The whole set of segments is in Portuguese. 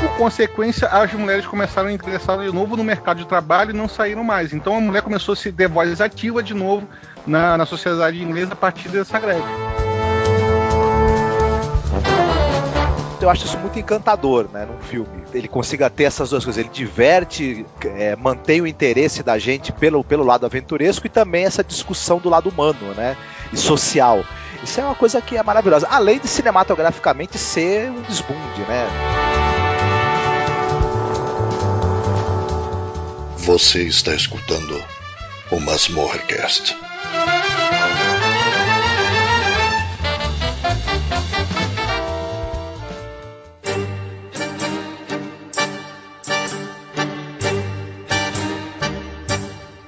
Por consequência, as mulheres começaram a ingressar de novo no mercado de trabalho e não saíram mais. Então a mulher começou a se ter voz ativa de novo na, na sociedade inglesa a partir dessa greve. eu acho isso muito encantador, né, num filme. Ele consiga ter essas duas coisas. Ele diverte, é, mantém o interesse da gente pelo, pelo lado aventuresco e também essa discussão do lado humano, né, e social. Isso é uma coisa que é maravilhosa. Além de cinematograficamente ser um desbunde, né? Você está escutando o Masmorrecast.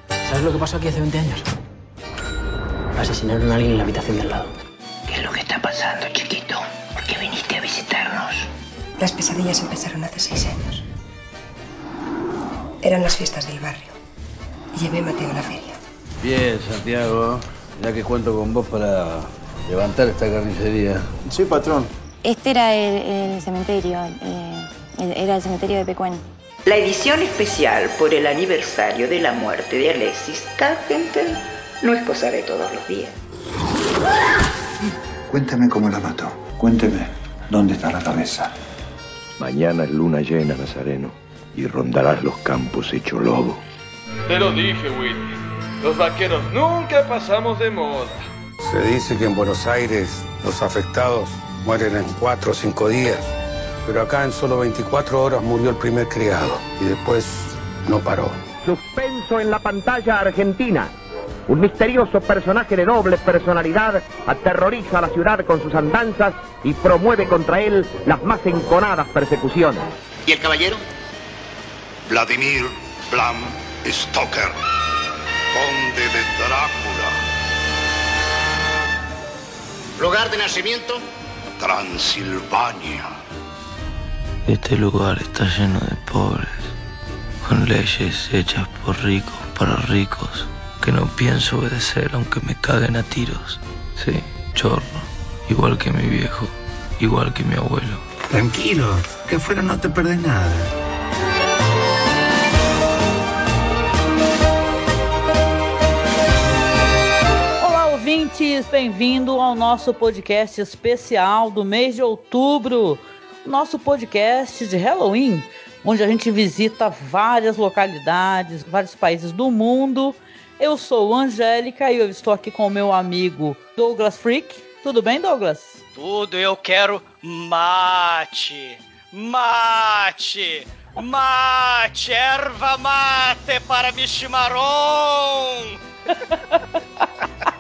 ¿Sabes lo que pasó aquí hace 20 años? Asesinaron a alguien en la habitación del lado. ¿Qué es lo que está pasando, chiquito? ¿Por qué viniste a visitarnos? Las pesadillas empezaron hace seis años. Eran las fiestas del barrio. Y llevé a Mateo a la feria. Bien, Santiago. Ya que cuento con vos para levantar esta carnicería. Sí, patrón. Este era el, cementerio. Eh, era el cementerio de Pecuén. La edición especial por el aniversario de la muerte de Alexis Carpenter no es cosa de todos los días. Cuéntame cómo la mató. Cuénteme dónde está la cabeza. Mañana es luna llena, Nazareno, y rondarás los campos hecho lobo. Te lo dije, Willy. Los vaqueros nunca pasamos de moda. Se dice que en Buenos Aires los afectados mueren en cuatro o cinco días. Pero acá en solo 24 horas murió el primer criado y después no paró. Suspenso en la pantalla argentina. Un misterioso personaje de noble personalidad aterroriza a la ciudad con sus andanzas y promueve contra él las más enconadas persecuciones. ¿Y el caballero? Vladimir Blam Stoker, conde de Drácula. ¿Lugar de nacimiento? Transilvania. Este lugar está lleno de pobres, con leyes hechas por ricos para ricos, que no pienso obedecer aunque me caguen a tiros. Sí, chorro, igual que mi viejo, igual que mi abuelo. Tranquilo, que afuera no te perdés nada. Ouvintes, bem-vindo ao nosso podcast especial do mês de outubro nosso podcast de Halloween, onde a gente visita várias localidades, vários países do mundo. Eu sou Angélica e eu estou aqui com o meu amigo Douglas Freak. Tudo bem, Douglas? Tudo, eu quero mate. Mate. Mate, erva mate para Mishimaron.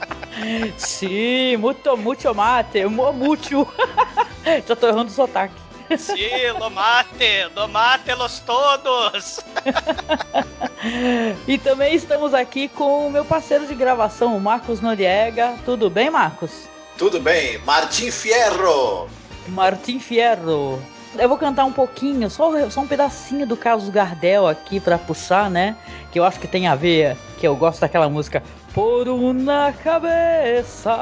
Sim, muito, muito mate, muito. Já tô errando o sotaque. Sí, lo mate, lo mate-los todos. e também estamos aqui com o meu parceiro de gravação, o Marcos Noriega. Tudo bem, Marcos? Tudo bem, Martim Fierro. Martim Fierro. Eu vou cantar um pouquinho, só, só um pedacinho do Carlos Gardel aqui para puxar, né? Que eu acho que tem a ver, que eu gosto daquela música Por uma cabeça.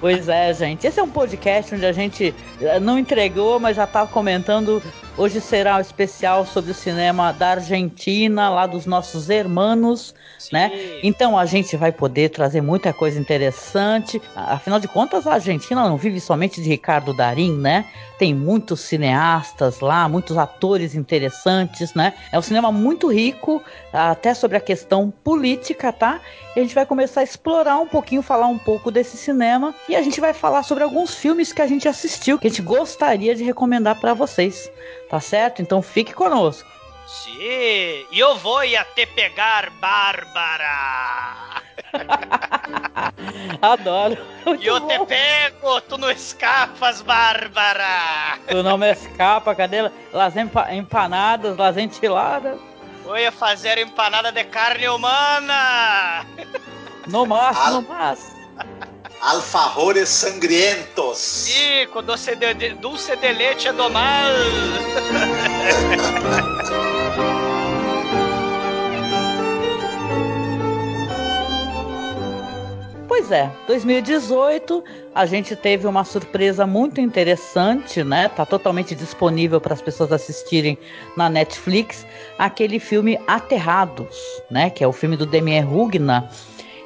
pois é, gente. Esse é um podcast onde a gente eh, não entregou, mas já tá comentando. Hoje será um especial sobre o cinema da Argentina, lá dos nossos hermanos né? Então a gente vai poder trazer muita coisa interessante. Afinal de contas, a Argentina não vive somente de Ricardo Darim, né? Tem muitos cineastas lá, muitos atores interessantes, né? É um cinema muito rico, até sobre a questão política, tá? E a gente vai começar a explorar um pouquinho, falar um pouco desse cinema e a gente vai falar sobre alguns filmes que a gente assistiu, que a gente gostaria de recomendar para vocês, tá certo? Então fique conosco. Sim, eu vou te pegar, Bárbara. Adoro. E eu te pego, tu não escapas, Bárbara. Tu não me escapa, cadê las empanadas, las enchiladas? Eu ia fazer empanada de carne humana! No Al- no más. Alfajores sangrientos. Ih, com doce de, dulce de leite do mal! Pois é, 2018 a gente teve uma surpresa muito interessante, né? Tá totalmente disponível para as pessoas assistirem na Netflix, aquele filme Aterrados, né? Que é o filme do Damien Rugna.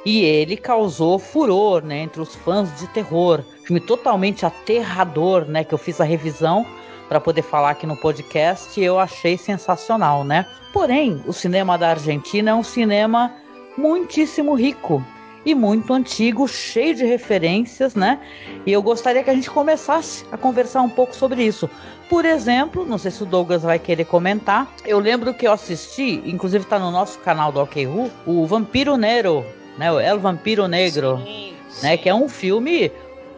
E ele causou furor, né, entre os fãs de terror. Filme totalmente aterrador, né, que eu fiz a revisão para poder falar aqui no podcast e eu achei sensacional, né? Porém, o cinema da Argentina é um cinema muitíssimo rico e muito antigo, cheio de referências, né? E eu gostaria que a gente começasse a conversar um pouco sobre isso. Por exemplo, não sei se o Douglas vai querer comentar, eu lembro que eu assisti, inclusive está no nosso canal do OK o Vampiro Nero, né? O El Vampiro Negro, Sim, né? Que é um filme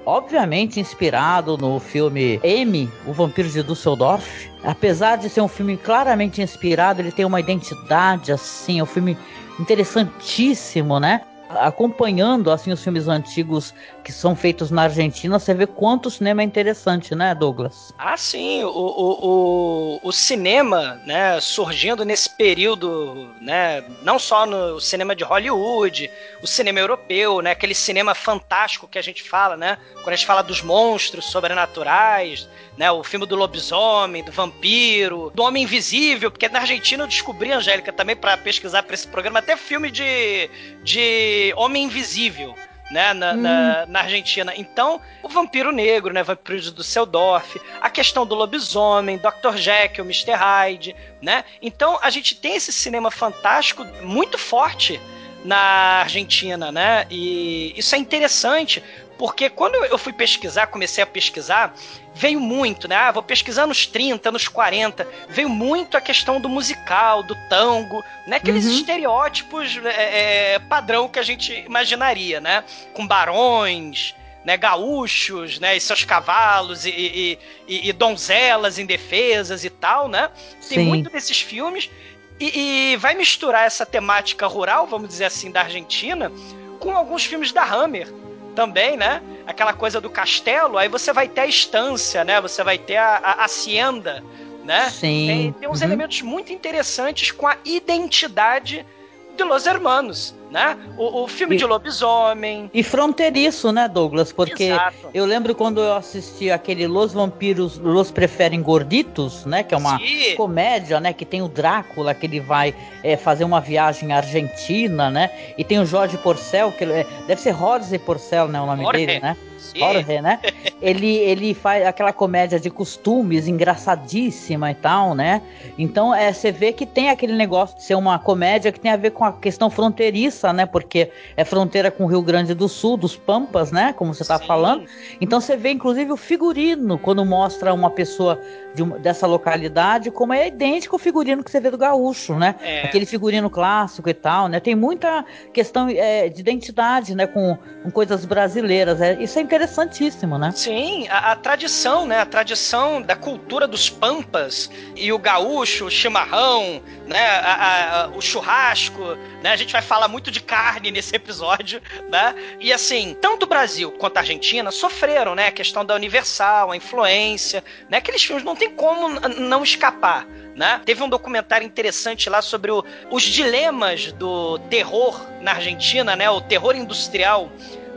obviamente inspirado no filme M, O Vampiro de Düsseldorf. Apesar de ser um filme claramente inspirado, ele tem uma identidade assim, é um filme interessantíssimo, né? Acompanhando assim os filmes antigos que são feitos na Argentina, você vê quanto o cinema é interessante, né, Douglas? Ah, sim, o, o, o, o cinema, né, surgindo nesse período, né, não só no cinema de Hollywood, o cinema europeu, né, aquele cinema fantástico que a gente fala, né, quando a gente fala dos monstros sobrenaturais, né, o filme do lobisomem, do vampiro, do homem invisível, porque na Argentina eu descobri, Angélica, também para pesquisar para esse programa, até filme de, de homem invisível né, na, na, na, Argentina. Então, o Vampiro Negro, né, Vampiro de Düsseldorf, a questão do lobisomem, Dr. Jekyll, Mr. Hyde, né? Então, a gente tem esse cinema fantástico muito forte na Argentina, né? E isso é interessante, porque quando eu fui pesquisar, comecei a pesquisar, veio muito, né? Ah, vou pesquisar nos 30, nos 40, veio muito a questão do musical, do tango, né? Aqueles uhum. estereótipos é, é, padrão que a gente imaginaria, né? Com barões, né, gaúchos, né, e seus cavalos e, e, e, e donzelas indefesas e tal, né? Tem Sim. muito desses filmes e, e vai misturar essa temática rural, vamos dizer assim, da Argentina, com alguns filmes da Hammer, também, né? Aquela coisa do castelo, aí você vai ter a estância, né? Você vai ter a, a hacienda, né? Sim. Tem, tem uns Uhum. elementos muito interessantes com a identidade de Los Hermanos, né? O, o filme E- de lobisomem. E fronteiriço, né, Douglas? Porque Exato. eu lembro quando eu assisti aquele Los Vampiros Los Preferem Gorditos, né? Que é uma Sim. comédia, né? Que tem o Drácula, que ele vai é, fazer uma viagem à Argentina, né? E tem o Jorge Porcel, que é, deve ser Jorge Porcel, né? O nome Jorge. dele, né? Jorge, né? ele, ele faz aquela comédia de costumes engraçadíssima e tal, né? Então é, você vê que tem aquele negócio de ser uma comédia que tem a ver com a questão fronteiriça, né? Porque é fronteira com o Rio Grande do Sul, dos Pampas, né? Como você tá Sim. falando. Então você vê inclusive o figurino quando mostra uma pessoa de uma- dessa localidade, como é idêntico ao figurino que você vê do gaúcho, né? É. Aquele figurino clássico e tal, né? Tem muita questão é, de identidade, né? Com, com coisas brasileiras. É, isso é interessantíssimo, né? Sim, a, a tradição, né? A tradição da cultura dos pampas e o gaúcho, o chimarrão, né? A- a- o churrasco, né? A gente vai falar muito de carne nesse episódio, né? E assim, tanto o Brasil quanto a Argentina sofreram, né? A questão da Universal, a influência, né? Aqueles filmes não tem como não escapar. Né? Teve um documentário interessante lá sobre o- os dilemas do terror na Argentina, né? O terror industrial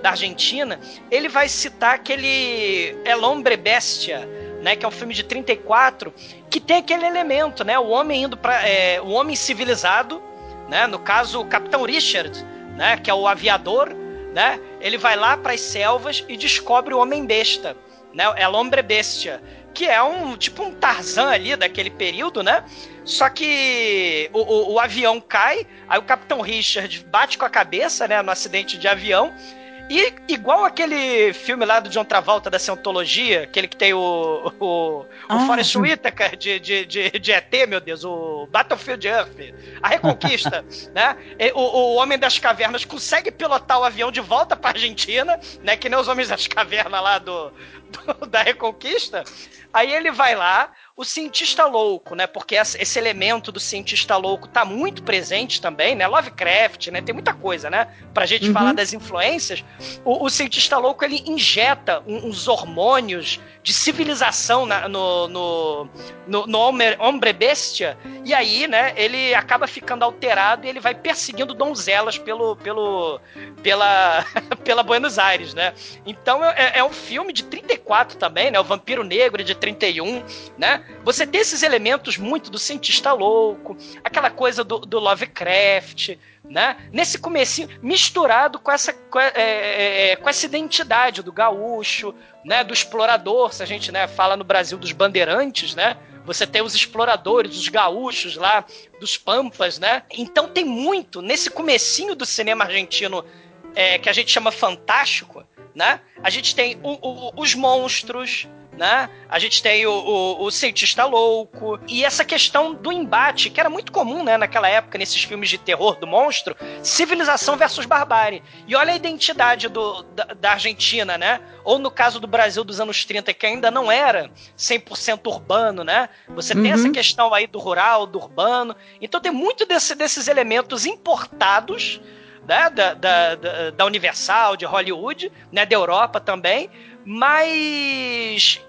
da Argentina, ele vai citar aquele El Hombre Bestia, né, que é um filme de 34, que tem aquele elemento, né, o homem indo para o homem civilizado, né, no caso o Capitão Richard, né, que é o aviador, né, ele vai lá para as selvas e descobre o homem besta, né, El Hombre Bestia, que é um tipo um Tarzan ali daquele período, né? Só que o, o- o avião cai, aí o Capitão Richard bate com a cabeça, né, no acidente de avião. E igual aquele filme lá do John Travolta da Cientologia, aquele que tem o, o, o Ah, Forrest. Whitaker de, de, de, de ET, meu Deus, o Battlefield Earth, a Reconquista, né? O, o Homem das Cavernas consegue pilotar o avião de volta pra Argentina, né? Que nem os Homens das Cavernas lá do, do, da Reconquista. Aí ele vai lá, o cientista louco, né? Porque esse elemento do cientista louco tá muito presente também, né? Lovecraft, né? Tem muita coisa, né? Pra gente uhum. falar das influências. O, o, cientista louco, ele injeta uns hormônios de civilização na, no, no, no, no homem, hombre bestia, e aí, né, ele acaba ficando alterado e ele vai perseguindo donzelas pelo, pelo, pela, pela Buenos Aires, né? Então é, é um filme de 34 também, né? O Vampiro Negro de 31, né? Você tem esses elementos muito do cientista louco, aquela coisa do, do Lovecraft, né? Nesse comecinho, misturado com essa, com, é, é, é, com, essa identidade do gaúcho, né? Do explorador, se a gente né, fala no Brasil dos bandeirantes, né? Você tem os exploradores, os gaúchos lá, dos pampas, né? Então tem muito, nesse comecinho do cinema argentino, é, que a gente chama fantástico, né? A gente tem o, o, os monstros, né? A gente tem o, o, o, cientista louco e essa questão do embate, que era muito comum, né, naquela época, nesses filmes de terror do monstro, civilização versus barbárie. E olha a identidade do, da, da Argentina, né? Ou no caso do Brasil dos anos 30, que ainda não era 100% urbano, né? Você uhum. tem essa questão aí do rural, do urbano. Então tem muito desse, desses elementos importados né, da, da, da, da Universal, de Hollywood, né, da Europa também, mas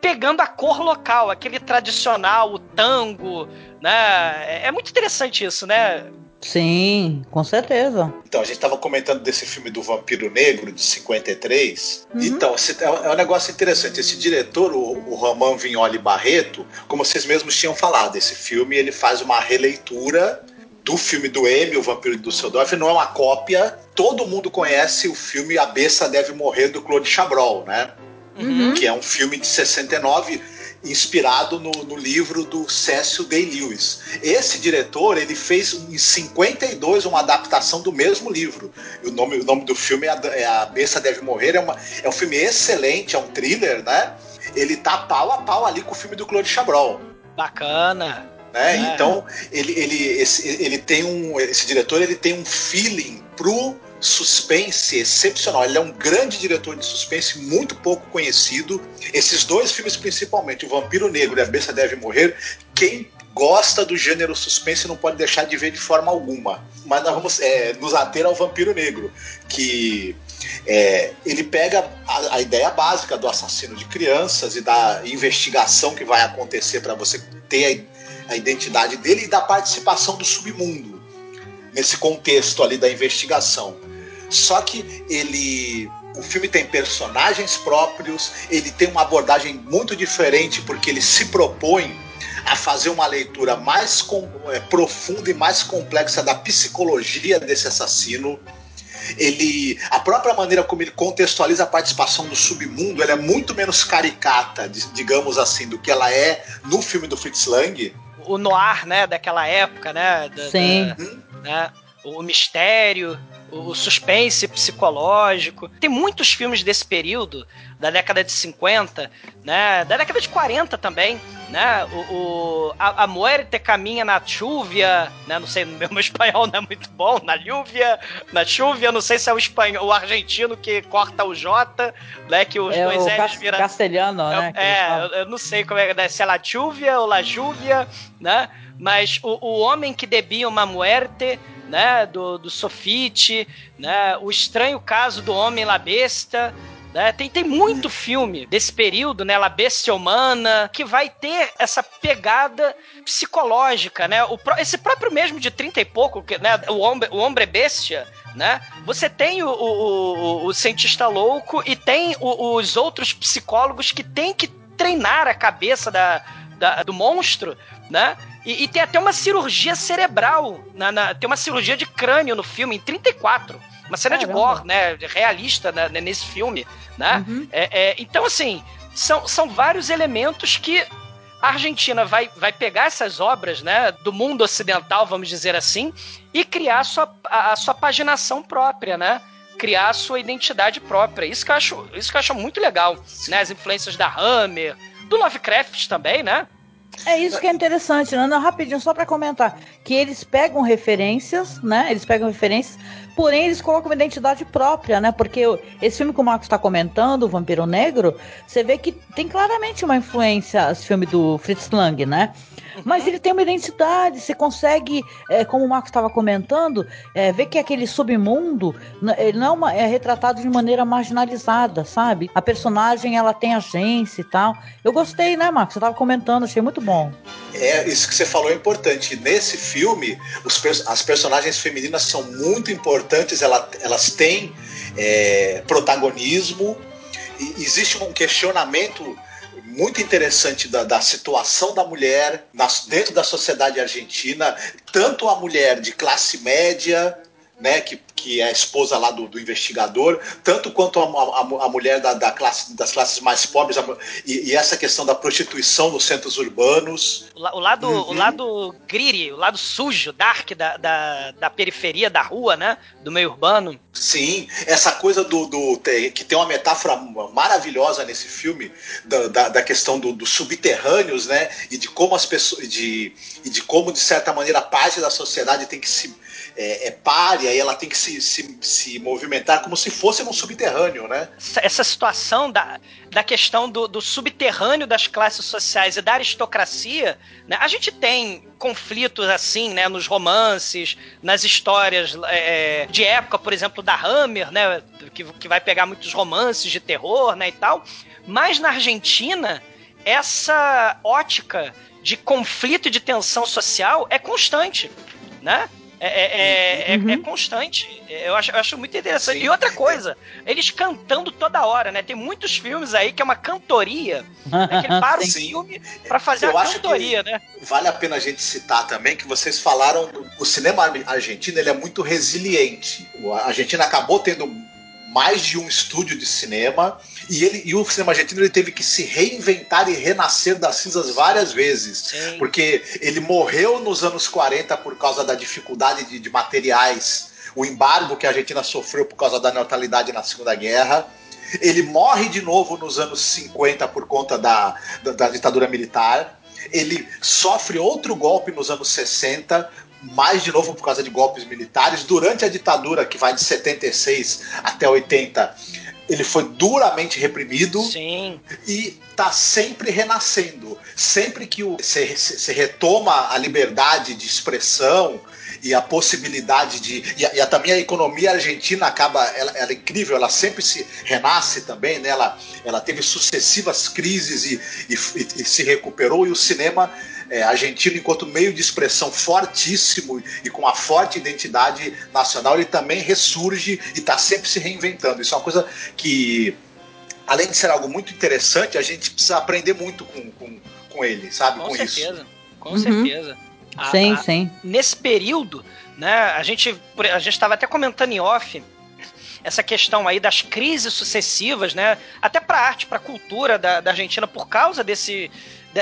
pegando a cor local, aquele tradicional, o tango, né? É, é muito interessante isso, né? Sim, com certeza. Então, a gente estava comentando desse filme do Vampiro Negro, de 53. Uhum. Então, é um negócio interessante. Esse diretor, o, o Roman Vignoli Barreto, como vocês mesmos tinham falado, esse filme ele faz uma releitura do filme do M, O Vampiro de Dusseldorf, não é uma cópia. Todo mundo conhece o filme A Besta Deve Morrer, do Claude Chabrol, né? Uhum. Que é um filme de 69 inspirado no, no, livro do Cécio Day-Lewis. Esse diretor ele fez em 52 uma adaptação do mesmo livro. o nome, o nome do filme é A, é a Besta Deve Morrer. É, uma, é um filme excelente, é um thriller, né? Ele tá pau a pau ali com o filme do Claude Chabrol. Bacana. Né? É. Então ele, ele, esse, ele tem um, esse diretor ele tem um feeling pro suspense excepcional. Ele é um grande diretor de suspense, muito pouco conhecido. Esses dois filmes, principalmente, O Vampiro Negro e A Besta Deve Morrer, quem gosta do gênero suspense não pode deixar de ver de forma alguma. Mas nós vamos é, nos ater ao Vampiro Negro, que é, ele pega a, a, ideia básica do assassino de crianças e da investigação que vai acontecer para você ter a a identidade dele e da participação do submundo nesse contexto ali da investigação. Só que ele o filme tem personagens próprios, ele tem uma abordagem muito diferente porque ele se propõe a fazer uma leitura mais com, é, profunda e mais complexa da psicologia desse assassino. Ele, a própria maneira como ele contextualiza a participação do submundo, ela é muito menos caricata, digamos assim, do que ela é no filme do Fritz Lang o noir, né, daquela época, né? Da, Sim. Da, né, o mistério, o suspense psicológico. Tem muitos filmes desse período, da década de 50, né? Da década de 40 também, né? O, o a, a Muerte caminha na chuvia, né? Não sei, meu, meu espanhol não é muito bom. Na lluvia, na chuvia, não sei se é o espanhol, o argentino que corta o J, né? Que os é dois L's viram... castelhano, é, né? É, eu, eu, não sei como é, né? se é la chuvia ou la lluvia, né? Mas o, o homem que debia uma muerte né, do, do Sofite, né, o estranho caso do homem La Besta, né? Tem, tem muito filme desse período, né? La Bestia Humana, que vai ter essa pegada psicológica, né? O, esse próprio mesmo de 30 e pouco, né? O Hombre, o hombre Bestia, né? Você tem o, o, o, o cientista louco e tem os outros psicólogos que tem que treinar a cabeça da, da do monstro, né? E, e, tem até uma cirurgia cerebral, na, na, tem uma cirurgia de crânio no filme, em 34. Uma cena Caramba. de gore, né? Realista né, nesse filme, né? Uhum. É, é, então, assim, são, são vários elementos que a Argentina vai, vai pegar essas obras, né, do mundo ocidental, vamos dizer assim, e criar a sua, a, a sua paginação própria, né? Criar a sua identidade própria. Isso que eu acho, isso que eu acho muito legal, né? As influências da Hammer, do Lovecraft também, né? É isso que é interessante, né? Não, rapidinho, só para comentar. Que eles pegam referências, né? Eles pegam referências, porém eles colocam uma identidade própria, né? Porque esse filme que o Marcos está comentando, O Vampiro Negro, você vê que tem claramente uma influência esse filme do Fritz Lang, né? Mas ele tem uma identidade, você consegue, é, como o Marcos estava comentando, é, ver que aquele submundo ele não é, uma, é retratado de maneira marginalizada, sabe? A personagem ela tem agência e tal. Eu gostei, né, Marcos? Você estava comentando, achei muito bom. É, isso que você falou é importante. Nesse filme, os, as personagens femininas são muito importantes, ela, elas têm é, protagonismo. E existe um questionamento muito interessante da, da situação da mulher dentro da sociedade argentina, tanto a mulher de classe média, né, que que é a esposa lá do, do investigador, tanto quanto a, a, a mulher da, da, classe, das classes mais pobres, a, e, e, essa questão da prostituição nos centros urbanos. O, lado, uhum. o lado griri, o lado sujo, dark da, da, da, periferia, da rua, né? Do meio urbano. Sim, essa coisa do, do que tem uma metáfora maravilhosa nesse filme da, da, da questão dos do subterrâneos, né? E de como as pessoas. De, e de como, de certa maneira, parte da sociedade tem que se é, é párea e ela tem que se, se, se movimentar como se fosse num subterrâneo, né? Essa situação da, da questão do, do subterrâneo das classes sociais e da aristocracia, né? A gente tem conflitos assim, né? Nos romances, nas histórias é, de época, por exemplo, da Hammer, né? Que, que vai pegar muitos romances de terror, né? E tal. Mas na Argentina, essa ótica de conflito e de tensão social é constante, né? É, é, é, uhum. é, constante. Eu acho, eu acho muito interessante. Sim. E outra coisa, eles cantando toda hora, né? Tem muitos filmes aí que é uma cantoria. Né? Que para o filme pra fazer eu a cantoria, né? Vale a pena a gente citar também que vocês falaram. O cinema argentino ele é muito resiliente. A Argentina acabou tendo mais de um estúdio de cinema e, ele, e o cinema argentino ele teve que se reinventar e renascer das cinzas várias vezes. Sim. Porque ele morreu nos anos 40 por causa da dificuldade de, de materiais, o embargo que a Argentina sofreu por causa da neutralidade na Segunda Guerra. Ele morre de novo nos anos 50 por conta da, da, da ditadura militar. Ele sofre outro golpe nos anos 60 mais de novo por causa de golpes militares. Durante a ditadura, que vai de 76 até 80, ele foi duramente reprimido Sim. e está sempre renascendo. Sempre que você retoma a liberdade de expressão e a possibilidade de. E, a, e a, também a economia argentina acaba. Ela, ela, é incrível, ela sempre se renasce também, né? ela, ela teve sucessivas crises e, e, e se recuperou, e o cinema é, argentino, enquanto meio de expressão fortíssimo e com uma forte identidade nacional, ele também ressurge e está sempre se reinventando. Isso é uma coisa que, além de ser algo muito interessante, a gente precisa aprender muito com, com, com ele, sabe? Com, com certeza, isso. com uhum. certeza. A, sim, a, sim. Nesse período, né, a gente a gente estava até comentando em off essa questão aí das crises sucessivas, né, até para arte, para a cultura da, da Argentina por causa desse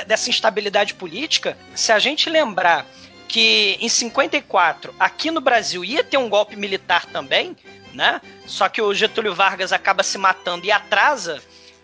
dessa instabilidade política, se a gente lembrar que em 54 aqui no Brasil ia ter um golpe militar também, né? Só que o Getúlio Vargas acaba se matando e atrasa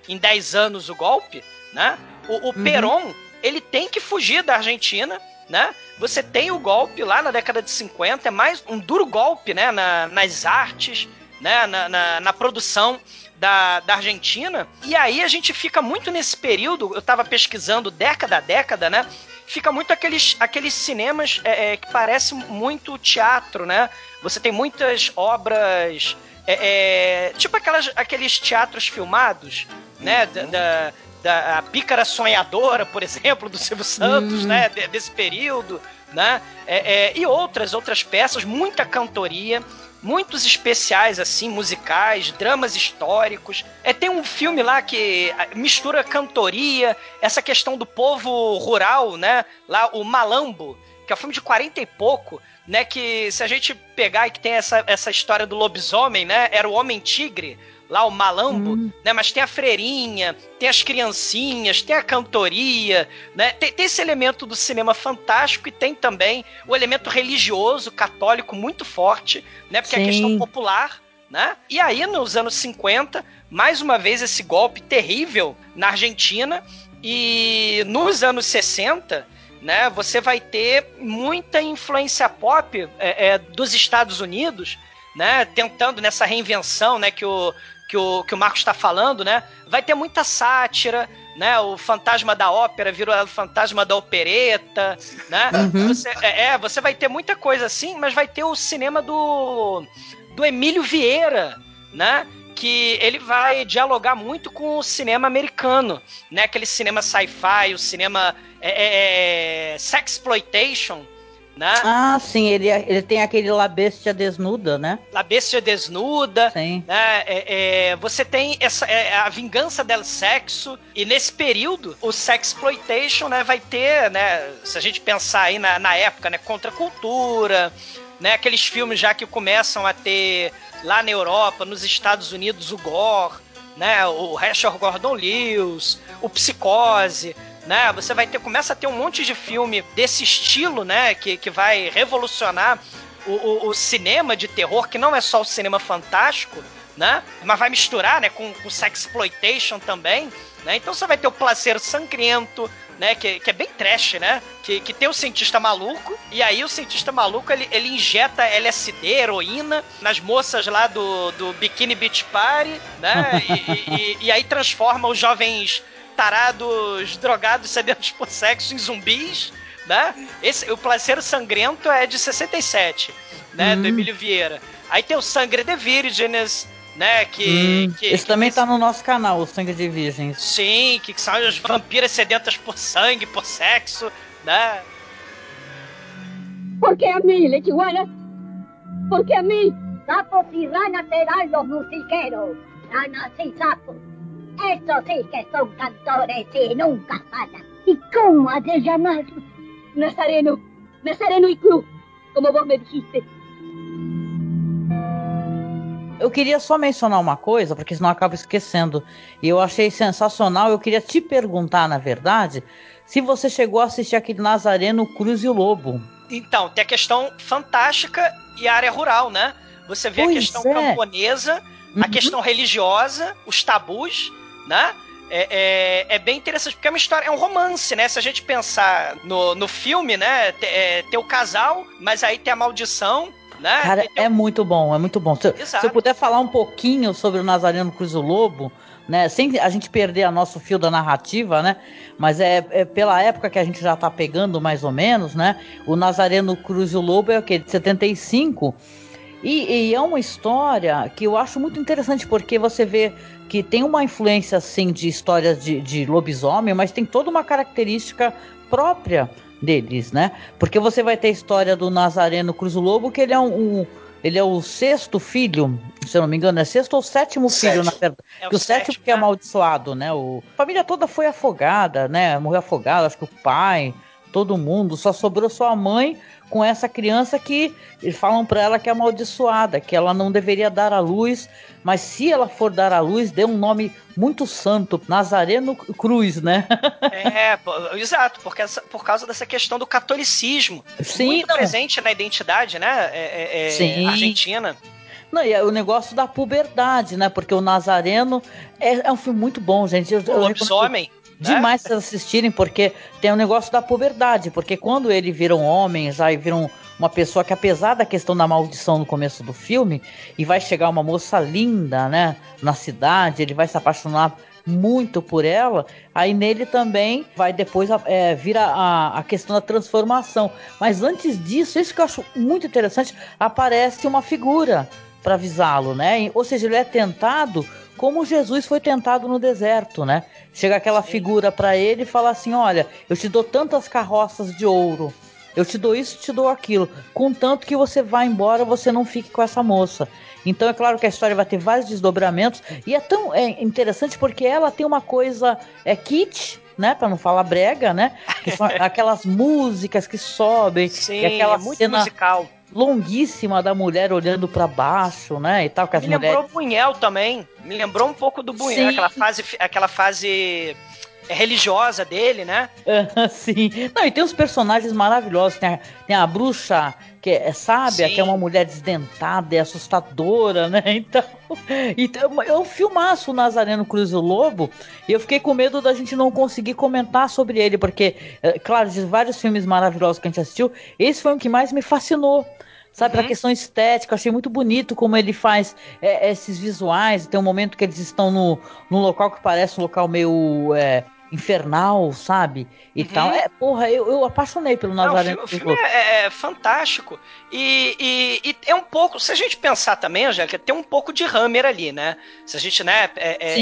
em 10 anos o golpe, né? O, o uhum. Perón, ele tem que fugir da Argentina, né? Você tem o golpe lá na década de 50, é mais um duro golpe, né? Na, nas artes, né? na, na, na produção da, da Argentina. E aí a gente fica muito nesse período, eu tava pesquisando década a década, né? Fica muito aqueles, aqueles cinemas é, é, que parecem muito teatro, né? Você tem muitas obras. É, é tipo aquelas, aqueles teatros filmados, né? Da, da, da a Pícara Sonhadora, por exemplo, do Silvio Santos, hum. né? desse período, né? É, é, e outras, outras peças, muita cantoria muitos especiais assim, musicais, dramas históricos. É tem um filme lá que ah, mistura cantoria, essa questão do povo rural, né? Lá o Malambo, que é um filme de 40 e pouco, né, que se a gente pegar e que tem essa, essa história do lobisomem, né? Era o homem tigre lá o malambo, hum. né? Mas tem a freirinha, tem as criancinhas, tem a cantoria, né? Tem, tem, esse elemento do cinema fantástico e tem também o elemento religioso, católico muito forte, né? Porque Sim. é a questão popular, né? E aí, nos anos 50, mais uma vez esse golpe terrível na Argentina, E nos anos 60, né, você vai ter muita influência pop é, é, dos Estados Unidos, né, tentando nessa reinvenção, né, que o que o, que o Marcos está falando, né, vai ter muita sátira, né, o fantasma da ópera virou o fantasma da opereta, né, Uhum. você, é, é, você vai ter muita coisa assim, mas vai ter o cinema do do Emílio Vieira, né, que ele vai dialogar muito com o cinema americano, né? Aquele cinema sci-fi, o cinema é, é, sexploitation, né? Ah, sim, ele, ele tem aquele La Bestia Desnuda, né? La Bestia Desnuda, Sim. né? É, é, você tem essa é, a vingança del sexo e nesse período o sexploitation, né, vai ter, né? Se a gente pensar aí na, na época, né, contra a cultura, né? Aqueles filmes já que começam a ter lá na Europa, nos Estados Unidos, o gore, né? O Rachel Gordon Lewis, o Psicose, né? Você vai ter, começa a ter um monte de filme desse estilo, né? Que, que vai revolucionar o, o, o cinema de terror, que não é só o cinema fantástico, né? Mas vai misturar, né? Com, com sexploitation também, né? Então você vai ter o Placer Sangrento, né? Que, que é bem trash, né? Que, que tem o cientista maluco, e aí o cientista maluco ele, ele injeta LSD, heroína, nas moças lá do, do Bikini Beach Party, né? E, e- e aí transforma os jovens tarados, drogados, sedentos por sexo em zumbis, né? Esse, o Placer Sangrento é de 67, né? Do Hum. Emílio Vieira. Aí tem o Sangre de Virgens, né? Que, Hum, que, esse que também tá no nosso canal, o Sangue de Virgens. Sim, que são as vampiras sedentas por sangue, por sexo, né? ¿Por qué a mí, lechuana? ¿Por qué a mí? Sapos y ranas serán los musiqueros. Ranas y sapos. Estos sí que son cantores y nunca fallan. ¿Y cómo has de llamarlos? Nazareno. Nazareno y Cruz, como vos me dijiste. Eu queria só mencionar uma coisa, porque senão eu acabo esquecendo. E eu achei sensacional. Eu queria te perguntar, na verdade, se você chegou a assistir aquele Nazareno Cruz e o Lobo. Então, tem a questão fantástica e a área rural, né? Você vê Pois a questão é. camponesa, a Uhum. questão religiosa, os tabus, né? É, é, é bem interessante, porque é uma história, é um romance, né? Se a gente pensar no, no filme, né? Tem, é, tem o casal, mas aí tem a maldição, né? Cara, é muito bom, é muito bom. Se, Exato. se eu puder falar um pouquinho sobre o Nazareno Cruz e o Lobo, né? Sem a gente perder a nosso fio da narrativa, né? Mas é, é pela época que a gente já tá pegando mais ou menos, né? O Nazareno Cruz e o Lobo é o quê? De 75. E, e é uma história que eu acho muito interessante, porque você vê que tem uma influência, assim, de histórias de, de lobisomem, mas tem toda uma característica própria deles, né? Porque você vai ter a história do Nazareno Cruz Lobo, que ele é um, um- ele é o sexto filho, se eu não me engano, é sexto ou sétimo filho, na verdade. É o o sétimo, sétimo, que é né? amaldiçoado, né? O, a família toda foi afogada, né? Morreu afogada, acho que o pai, todo mundo, só sobrou sua mãe com essa criança que eles falam pra ela que é amaldiçoada, que ela não deveria dar à luz, mas se ela for dar à luz, dê um nome muito santo, Nazareno Cruz, né? É, exato, porque essa- por causa dessa questão do catolicismo. Sim, muito não. presente na identidade, né? é- é- é Sim. Argentina. Não, e é o negócio da puberdade, né? Porque o Nazareno é, é um filme muito bom, gente. Eu, O lobisomem. Demais vocês assistirem, porque tem o negócio da puberdade, porque quando ele vira um homem, já vira um- uma pessoa que, apesar da questão da maldição no começo do filme, e vai chegar uma moça linda, né, na cidade, ele vai se apaixonar muito por ela, aí nele também vai depois é, vira a, a questão da transformação. Mas antes disso, isso que eu acho muito interessante, aparece uma figura para avisá-lo, né? Ou seja, ele é tentado como Jesus foi tentado no deserto, né? Chega aquela figura para ele e fala assim: Olha, eu te dou tantas carroças de ouro, eu te dou isso, te dou aquilo, contanto que você vá embora, você não fique com essa moça. Então é claro que a história vai ter vários desdobramentos e é tão é, interessante porque ela tem uma coisa é kit, né, para não falar brega, né? Que são aquelas músicas que sobem, Sim, e aquela é muito cena musical. Longuíssima da mulher olhando para baixo, né, e tal, que as Me mulheres lembrou Bunhel também. Me lembrou um pouco do Bunhel, Sim. aquela fase, aquela fase é religiosa dele, né? Sim. Não, e tem uns personagens maravilhosos. Tem a, tem a bruxa que é sábia, Sim. que é uma mulher desdentada, é assustadora, né? Então, então é um filmaço o Nazareno Cruz e o Lobo. E eu fiquei com medo da gente não conseguir comentar sobre ele, porque, é, claro, de vários filmes maravilhosos que a gente assistiu, esse foi o que mais me fascinou. Sabe, Uhum. a questão estética, eu achei muito bonito como ele faz é, esses visuais. Tem um momento que eles estão no, num local que parece um local meio é, infernal, sabe? E tal. É, porra, eu, eu apaixonei pelo Uhum. Não, o Nazareno. filme, o filme é, é fantástico. E, e- e é um pouco. Se a gente pensar também, Angélica, tem um pouco de Hammer ali, né? Se a gente, né, é, é-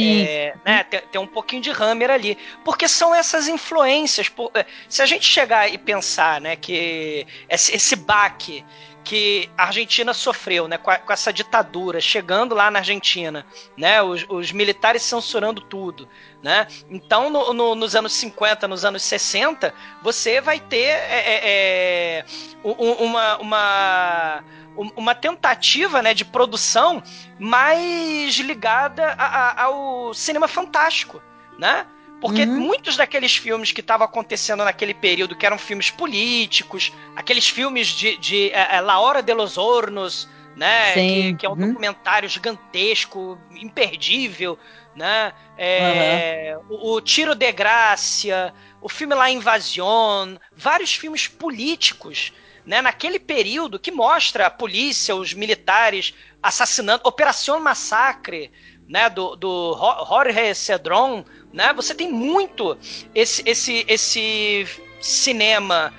é, né, tem, tem um pouquinho de Hammer ali. Porque são essas influências. por- é, se a gente chegar e pensar, né, que esse, esse baque que a Argentina sofreu, né, com, a- com essa ditadura, chegando lá na Argentina, né, os, os militares censurando tudo, né, então no- no- nos anos 50, nos anos 60, você vai ter é, é, é, um- um- uma, uma, um- uma tentativa né, de produção mais ligada a- a- ao cinema fantástico, né? Porque Uhum. muitos daqueles filmes que estavam acontecendo naquele período, que eram filmes políticos, aqueles filmes de, de eh, eh, La Hora de los Hornos, né? Que, que é um uhum. documentário gigantesco, imperdível, né? É, o, o Tiro de Gracia, o filme La Invasion, vários filmes políticos, né? Naquele período que mostra a polícia, os militares assassinando, Operação Massacre, né? Do, do Jorge Cedron, né? Você tem muito esse, esse, esse cinema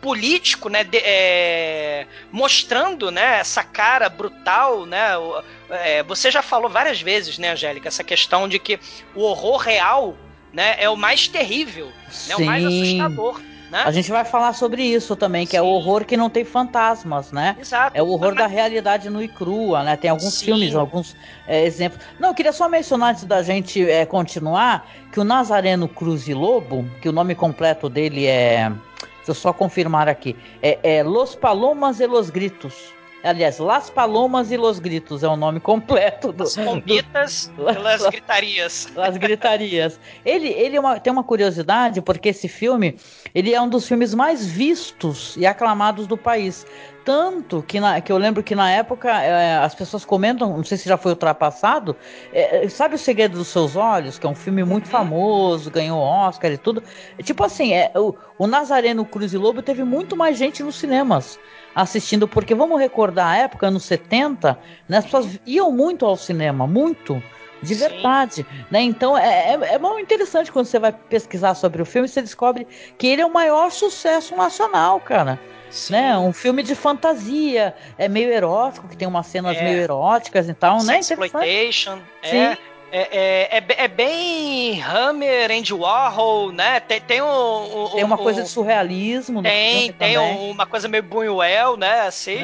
político, né, de- é, mostrando, né, essa cara brutal, né, é, você já falou várias vezes, né, Angélica, essa questão de que o horror real, né, é o mais terrível, né, o mais assustador, né? A gente vai falar sobre isso também, que é o horror que não tem fantasmas, né? Exato. É o horror Mas- da realidade nua e crua, né? Tem alguns Sim. filmes, alguns é, exemplos. Não, eu queria só mencionar antes da gente é, continuar que o Nazareno Cruz e Lobo, que o nome completo dele é. Deixa eu só confirmar aqui. É, é Los Palomas e Los Gritos. Aliás, Las Palomas e Los Gritos é o nome completo do. As pombitas pelas gritarias. As gritarias. Ele, ele é uma- tem uma curiosidade, porque esse filme ele é um dos filmes mais vistos e aclamados do país. Tanto que, na- que eu lembro que na época eh, as pessoas comentam, não sei se já foi ultrapassado, eh, sabe O Segredo dos Seus Olhos, que é um filme muito famoso, ganhou Oscar e tudo. Tipo assim, é, o, o Nazareno Cruz e Lobo teve muito mais gente nos cinemas assistindo, porque vamos recordar a época, anos 70, né, as pessoas iam muito ao cinema, muito. De verdade, né? Então é, é, é muito interessante quando você vai pesquisar sobre o filme, você descobre que ele é o maior sucesso nacional, cara. Né? Um filme de fantasia, é meio erótico, que tem umas cenas É. meio eróticas e tal, né? Interessante. Exploitation, é, Sim. É, é, é, é bem Hammer, Andy Warhol, né? Tem, tem um, um- Tem uma um- coisa de surrealismo Tem, tem também. um- uma coisa meio Buñuel, né? Assim.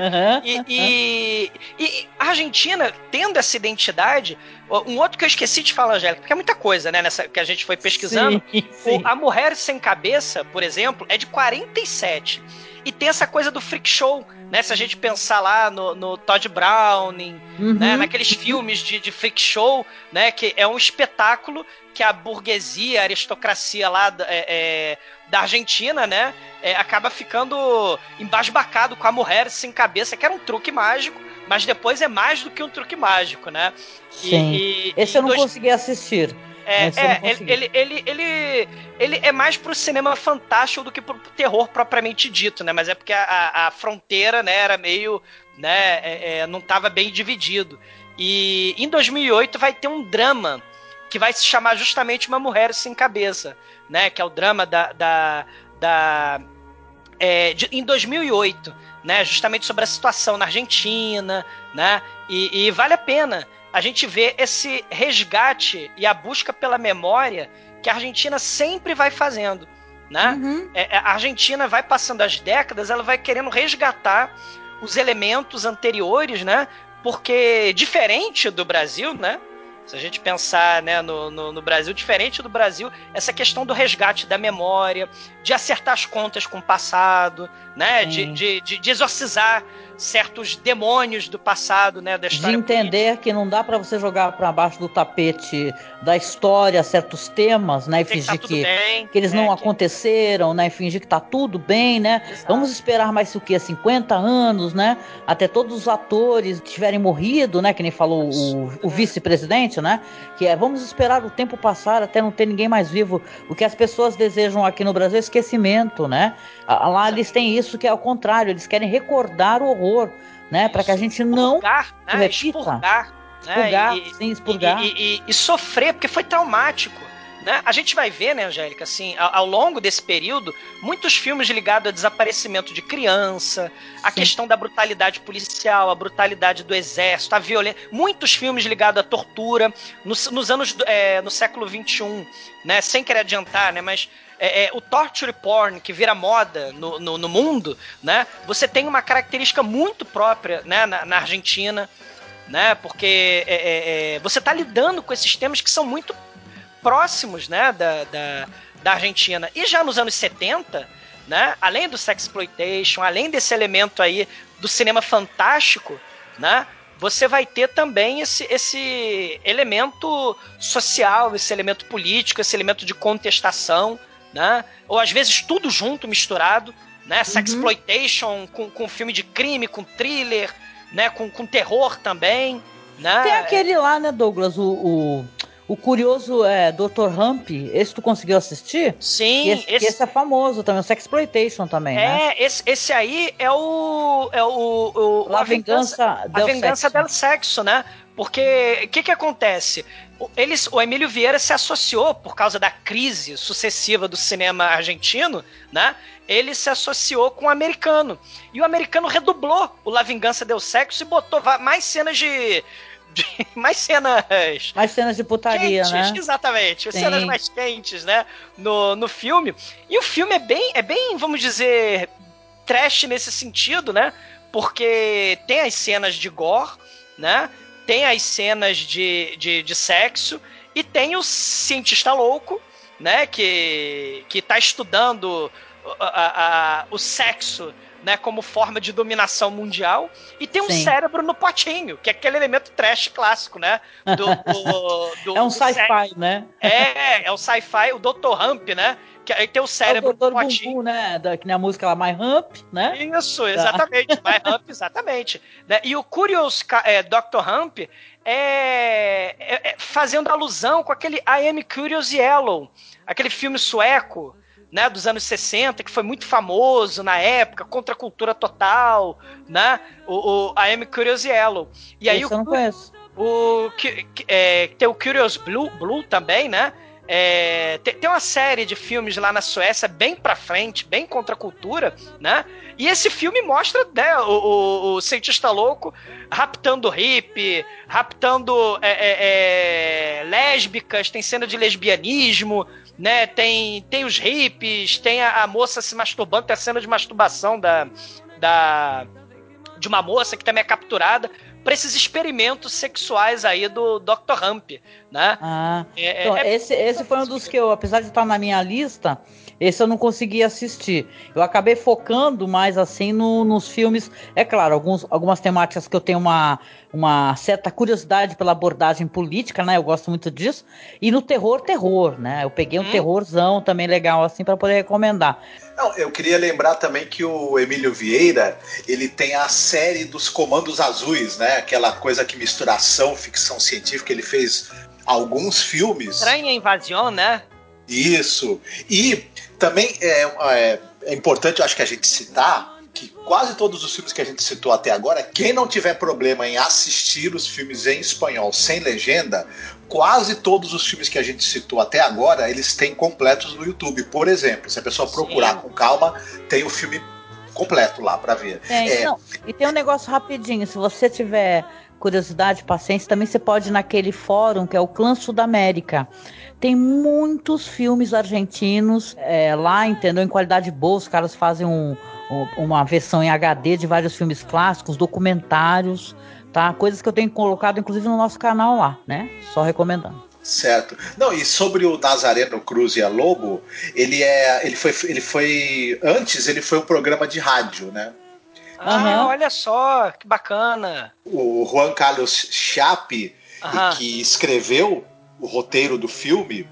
E, e, e a Argentina, tendo essa identidade, um outro que eu esqueci de falar, Angélica, porque é muita coisa, né? Nessa, que a gente foi pesquisando. Sim, sim. O- a Mulher Sem Cabeça, por exemplo, é de 47. E tem essa coisa do freak show, né? Se a gente pensar lá no, no Todd Browning, Uhum. né? Naqueles filmes de, de freak show, né? Que é um espetáculo que a burguesia, a aristocracia lá da- é, é, da Argentina, né? é, acaba ficando embasbacado com a mulher sem cabeça, que era um truque mágico, mas depois é mais do que um truque mágico, né? E- Sim. e- Esse e eu não dois- consegui assistir. É, é, ele, ele, ele, ele, é mais pro cinema fantástico do que pro terror propriamente dito, né? Mas é porque a, fronteira, né, era meio, né, é, é, não estava bem dividido. E em 2008 vai ter um drama que vai se chamar justamente Uma Mulher Sem Cabeça, né? Que é o drama da... da, da é, de- em 2008, né? Justamente sobre a situação na Argentina, né? E, e vale a pena a gente ver esse resgate e a busca pela memória que a Argentina sempre vai fazendo, né? É, é, a Argentina vai passando as décadas, ela vai querendo resgatar os elementos anteriores, né? Porque diferente do Brasil, né? Se a gente pensar né, no, no, no, Brasil, diferente do Brasil, essa questão do resgate da memória, de acertar as contas com o passado, né, de, de, de, de, exorcizar certos demônios do passado, né, da história. De entender política. que não dá para você jogar para baixo do tapete da história certos temas, né, e fingir que, tá bem, que, eles né, não aconteceram, né, e fingir que tá tudo bem, né. Exato. Vamos esperar mais o que 50 anos, né, até todos os atores tiverem morrido, né, que nem falou o, o vice-presidente, né, que é vamos esperar o tempo passar até não ter ninguém mais vivo. O que as pessoas desejam aqui no Brasil é esquecimento, né? Lá eles têm isso que é ao contrário, eles querem recordar o horror né? Para que a gente não expurgar, né? repita. Expurgar, né? expurgar, e, sim, expurgar. E, e, e, sofrer, porque foi traumático. Né? A gente vai ver, né, Angélica, assim, ao, ao, longo desse período, muitos filmes ligados a desaparecimento de criança, a Sim. questão da brutalidade policial, a brutalidade do exército, a violência, muitos filmes ligados à tortura. Nos, nos anos, é, no século XXI, né, sem querer adiantar, né, mas é, é, o torture porn que vira moda no, no, no, mundo, né? Você tem uma característica muito própria, né, na, na Argentina, né? Porque é, é, é você está lidando com esses temas que são muito próximos, né, da, da, da Argentina. E já nos anos 70, né? Além do sexploitation, além desse elemento aí do cinema fantástico, né? Você vai ter também esse, esse elemento social, esse elemento político, esse elemento de contestação, né? Ou às vezes tudo junto, misturado, né? Uhum. Sexploitation com, com filme de crime, com thriller, né? Com, com terror também, né? Tem aquele lá, né, Douglas, o, o, o curioso é Dr. Hump, esse tu conseguiu assistir? Sim. Esse, esse... esse, é famoso também, o Sexploitation também, é, né? É, esse, esse aí é o... É o, o a, Vingança, a Vingança del Sexo, né? Porque o que, que acontece? Eles, o Emílio Vieira se associou por causa da crise sucessiva do cinema argentino, né? Ele se associou com o americano. E o americano redublou o La Vingança Deu Sexo e botou mais cenas de, de, mais cenas. Mais cenas de putaria, quentes, né? Exatamente. Sim. Cenas mais quentes, né? No, no filme. E o filme é bem, é bem, vamos dizer, trash nesse sentido, né? Porque tem as cenas de gore, né? Tem as cenas de, de, de sexo e tem o cientista louco, né, que, que tá estudando a, a, o sexo né, como forma de dominação mundial, e tem um Sim. cérebro no potinho, que é aquele elemento trash clássico, né? Do, do, do é um sci-fi, né? É, é o sci-fi, o Dr. Hump, né? Que aí tem o cérebro é o no potinho. Bumbum, né? Da, que nem a música lá, My Hump, né? Isso, exatamente, tá. My Hump, exatamente. Né? E o Curious é, Dr. Hump é, é, é, fazendo alusão com aquele I Am Curious Yellow, aquele filme sueco, né, dos anos 60, que foi muito famoso na época, contra a cultura total, né? O, o I Am Curious Yellow. E aí Esse o, eu não conheço. O, que, é, tem o Curious Blue, Blue também, né? É, tem, tem, uma série de filmes lá na Suécia bem pra frente, bem contra a cultura, né? E esse filme mostra né, o, o, o cientista louco raptando hippie, raptando é, é, é, lésbicas, tem cena de lesbianismo, né? Tem, tem os hippies, tem a, a moça se masturbando, tem a cena de masturbação da, da de uma moça que também é capturada para esses experimentos sexuais aí do Dr. Hump, né? Ah, é, então, é, esse, esse foi um dos que eu, apesar de estar na minha lista, esse eu não consegui assistir. Eu acabei focando mais assim no, nos filmes. É claro, alguns, algumas temáticas que eu tenho uma, uma certa curiosidade pela abordagem política, né? Eu gosto muito disso. E no terror, terror, né? Eu peguei um hum. terrorzão também legal assim para poder recomendar. Não, eu queria lembrar também que o Emílio Vieira, ele tem a série dos Comandos Azuis, né? Aquela coisa que mistura ação, ficção científica, ele fez alguns filmes. Estranha Invasão, né? Isso. E também é, é, é importante, acho que a gente citar que quase todos os filmes que a gente citou até agora, quem não tiver problema em assistir os filmes em espanhol sem legenda, quase todos os filmes que a gente citou até agora, eles têm completos no YouTube. Por exemplo, se a pessoa procurar Sim. com calma, tem o filme completo lá para ver. Tem, é... não, e tem um negócio rapidinho, se você tiver curiosidade, paciência, também você pode ir naquele fórum que é o Clã Sudamérica. Tem muitos filmes argentinos é, lá, entendeu? Em qualidade boa, os caras fazem um, um, uma versão em HD de vários filmes clássicos, documentários tá? Coisas que eu tenho colocado, inclusive, no nosso canal lá, né? Só recomendando. Certo. Não, e sobre o Nazareno Cruz e a Lobo, ele é. Ele foi. Ele foi. Antes ele foi um programa de rádio, né? Ah, uhum. olha só, que bacana. O Juan Carlos Chape, uhum. que escreveu o roteiro do filme,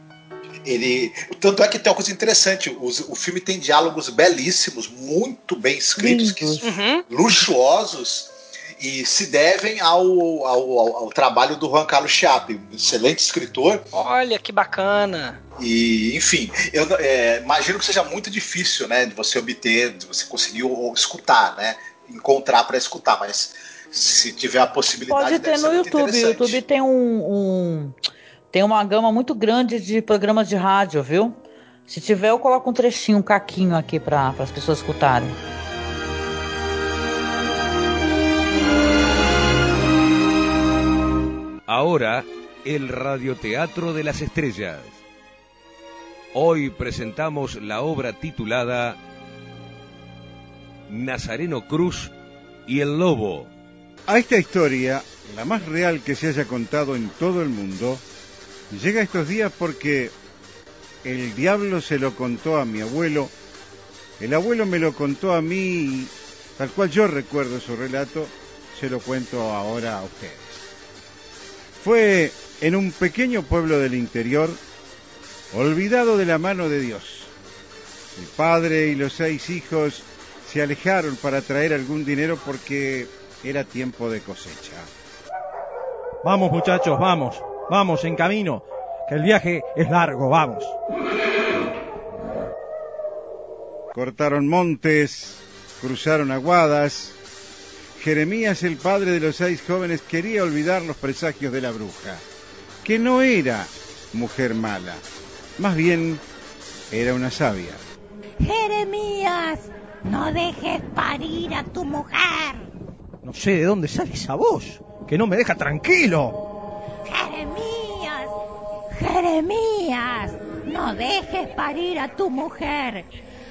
ele. Tanto é que tem uma coisa interessante: o, o filme tem diálogos belíssimos, muito bem escritos, que, uhum. luxuosos e se devem ao, ao, ao, ao trabalho do Juan Carlos Chape, um excelente escritor. Olha que bacana! E, enfim, eu é, imagino que seja muito difícil, né, de você obter, de você conseguir escutar, né, encontrar para escutar, mas se tiver a possibilidade. Pode ter no YouTube. O YouTube tem um, um, tem uma gama muito grande de programas de rádio, viu? Se tiver, eu coloco um trechinho, um caquinho aqui para as pessoas escutarem. Ahora, el radioteatro de las estrellas. Hoy presentamos la obra titulada Nazareno Cruz y el Lobo. A esta historia, la más real que se haya contado en todo el mundo, llega estos días porque el diablo se lo contó a mi abuelo, el abuelo me lo contó a mí tal cual yo recuerdo su relato, se lo cuento ahora a ustedes. Fue en un pequeño pueblo del interior, olvidado de la mano de Dios. El padre y los seis hijos se alejaron para traer algún dinero porque era tiempo de cosecha. Vamos muchachos, vamos, vamos en camino, que el viaje es largo, vamos. Cortaron montes, cruzaron aguadas, Jeremías, el padre de los seis jóvenes, quería olvidar los presagios de la bruja, que no era mujer mala, más bien era una sabia. Jeremías, no dejes parir a tu mujer. No sé de dónde sale esa voz, que no me deja tranquilo. Jeremías, Jeremías, no dejes parir a tu mujer.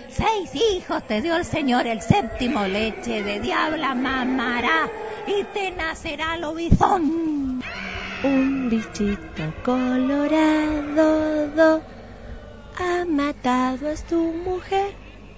Seis hijos te dio el Señor, el séptimo leche de diabla mamará y te nacerá lobizón. Un bichito colorado ha matado a su mujer.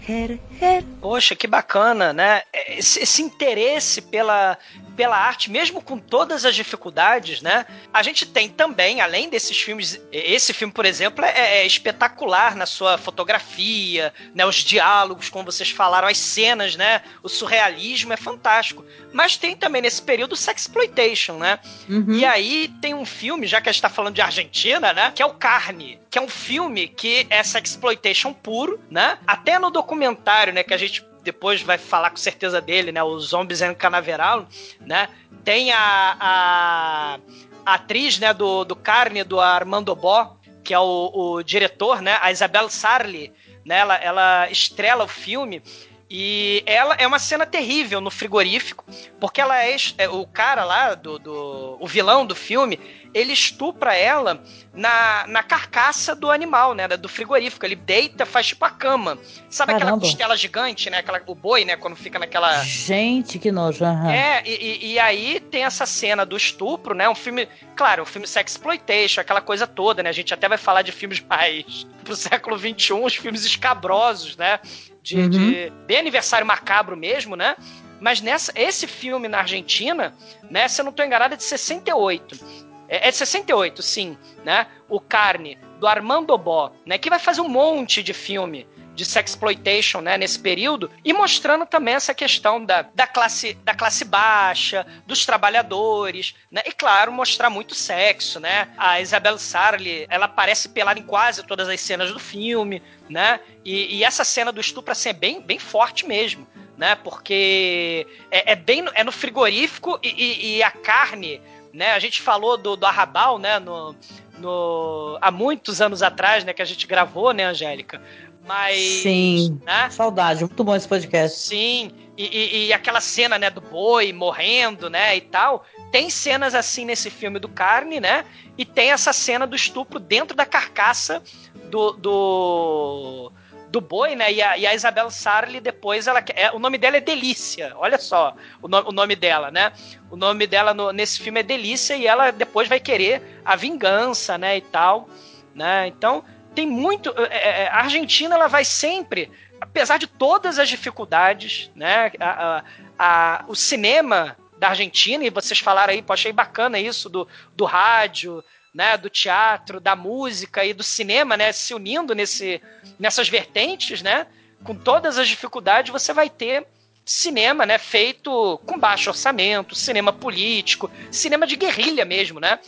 Her, her. Poxa, que bacana, né? Esse, esse interesse pela, pela arte, mesmo com todas as dificuldades, né? A gente tem também, além desses filmes, esse filme, por exemplo, é, é espetacular na sua fotografia, né? Os diálogos, como vocês falaram, as cenas, né? O surrealismo é fantástico. Mas tem também nesse período o sexploitation, né? Uhum. E aí tem um filme, já que a gente tá falando de Argentina, né? Que é o Carne, que é um filme que é sexploitation puro, né? Até no documentário, né? Que a gente depois vai falar com certeza dele, né? O Zombies and Canaveral, né? Tem a, a, a, atriz, né, do, do Carne, do Armando Bó, que é o, o diretor, né? A Isabel Sarli, né? Ela, ela estrela o filme e ela é uma cena terrível no frigorífico, porque ela é, é o cara lá do, do o vilão do filme, ele estupra ela na, na carcaça do animal, né? Do frigorífico. Ele deita, faz tipo a cama. Sabe Caramba. aquela costela gigante, né? Aquela, o boi, né? Quando fica naquela. Gente, que nojo. Uhum. É, e, e, aí tem essa cena do estupro, né? Um filme, claro, um filme sexploitation, aquela coisa toda, né? A gente até vai falar de filmes mais pro século XXI, os filmes escabrosos, né? De, uhum. de bem aniversário macabro mesmo, né? Mas nessa, esse filme na Argentina, né, se eu não estou enganado, é de 68. É, é 68, sim, né? O Carne, do Armando Bó, né? Que vai fazer um monte de filme de sexploitation, né, nesse período, e mostrando também essa questão da, da, classe, da classe baixa, dos trabalhadores, né, e claro, mostrar muito sexo, né, a Isabel Sarli, ela aparece pelada em quase todas as cenas do filme, né, e, e essa cena do estupro, assim, é bem, bem forte mesmo, né, porque é, é bem, é no frigorífico e, e, e a carne né? A gente falou do, do Arrabal, né? No, no, há muitos anos atrás, né? Que a gente gravou, né, Angélica? Mas. Sim. Né? Saudade, muito bom esse podcast. Sim. E, e, e, aquela cena, né, do boi morrendo, né, e tal. Tem cenas assim nesse filme do Carne, né? E tem essa cena do estupro dentro da carcaça do, do do boi, né? E a, e a Isabel Sarli depois, ela, é, o nome dela é Delícia. Olha só o, no, o nome dela, né? O nome dela no, nesse filme é Delícia e ela depois vai querer a vingança, né? E tal, né? Então tem muito. É, é, a Argentina ela vai sempre, apesar de todas as dificuldades, né? A, a, a, o cinema da Argentina, e vocês falaram aí, pô, achei bacana isso do, do rádio, né, do teatro, da música e do cinema, né, se unindo nesse, nessas vertentes, né, com todas as dificuldades, você vai ter cinema, né, feito com baixo orçamento, cinema político, cinema de guerrilha mesmo, né?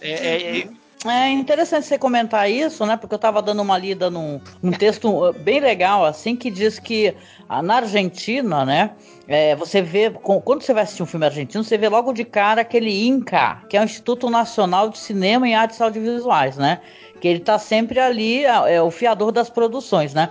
É, é, é é interessante você comentar isso, né? Porque eu estava dando uma lida num, num texto uh, bem legal, assim, que diz que ah, na Argentina, né? É, você vê, quando você vai assistir um filme argentino, você vê logo de cara aquele INCA, que é o Instituto Nacional de Cinema e Artes Audiovisuais, né? Que ele está sempre ali, é, é o fiador das produções, né?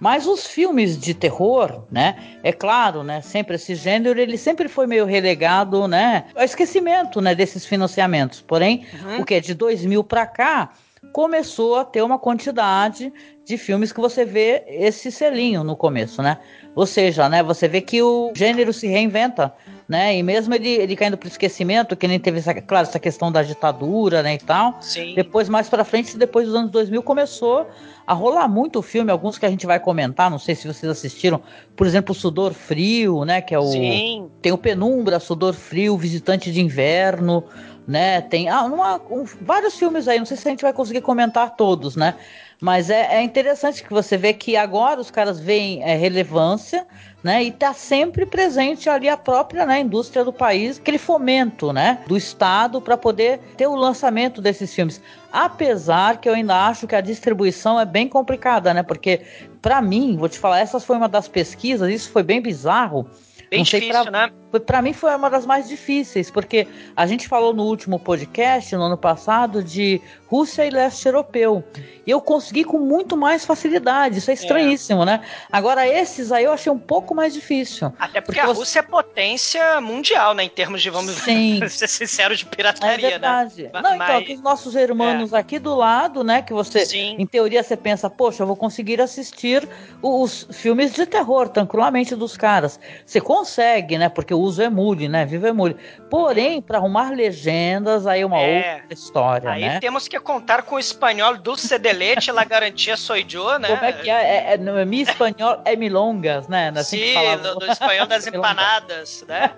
Mas os filmes de terror, né? É claro, né? Sempre esse gênero, ele sempre foi meio relegado, né? Ao esquecimento, né? Desses financiamentos. Porém, uhum. o que de 2000 para cá começou a ter uma quantidade de filmes que você vê esse selinho no começo, né? Ou seja, né, você vê que o gênero se reinventa, né? E mesmo ele, ele caindo para esquecimento, que nem teve essa, claro, essa questão da ditadura, né, e tal. Sim. Depois mais para frente, depois dos anos 2000 começou a rolar muito o filme, alguns que a gente vai comentar, não sei se vocês assistiram, por exemplo, Sudor Frio, né, que é o Sim. tem o Penumbra, Sudor Frio, Visitante de Inverno, né? Tem ah, uma, um, vários filmes aí, não sei se a gente vai conseguir comentar todos, né? Mas é, é interessante que você vê que agora os caras veem é, relevância, né? E tá sempre presente ali a própria né, indústria do país, aquele fomento, né? Do Estado para poder ter o lançamento desses filmes. Apesar que eu ainda acho que a distribuição é bem complicada, né? Porque, para mim, vou te falar, essa foi uma das pesquisas, isso foi bem bizarro Bem não difícil, pra, né? Para mim foi uma das mais difíceis, porque a gente falou no último podcast, no ano passado, de Rússia e leste europeu. E eu consegui com muito mais facilidade. Isso é estranhíssimo, é. né? Agora, esses aí eu achei um pouco mais difícil. Até porque, porque a Rússia é potência mundial, né? Em termos de, vamos Sim. ser sinceros, de pirataria, é verdade. né? Não, então, Mas... então, aqui os nossos irmãos é. aqui do lado, né? Que você, Sim. em teoria, você pensa, poxa, eu vou conseguir assistir os filmes de terror tranquilamente dos caras. Você consegue, né? Porque o uso emule, né? Viva emule. Porém, para arrumar legendas, aí é uma é. outra história, aí né? temos que contar com o espanhol dulce de leite, la garantia soy yo, né? Como é que é? é, é mi espanhol é milongas, né? Assim Sim, do, do, espanhol das empanadas, né?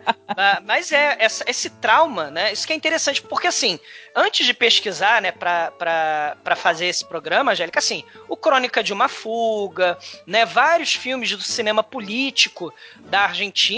Mas é, essa, esse trauma, né? Isso que é interessante, porque assim, antes de pesquisar, né, para fazer esse programa, Angélica, assim, o Crônica de uma Fuga, né, vários filmes do cinema político da Argentina,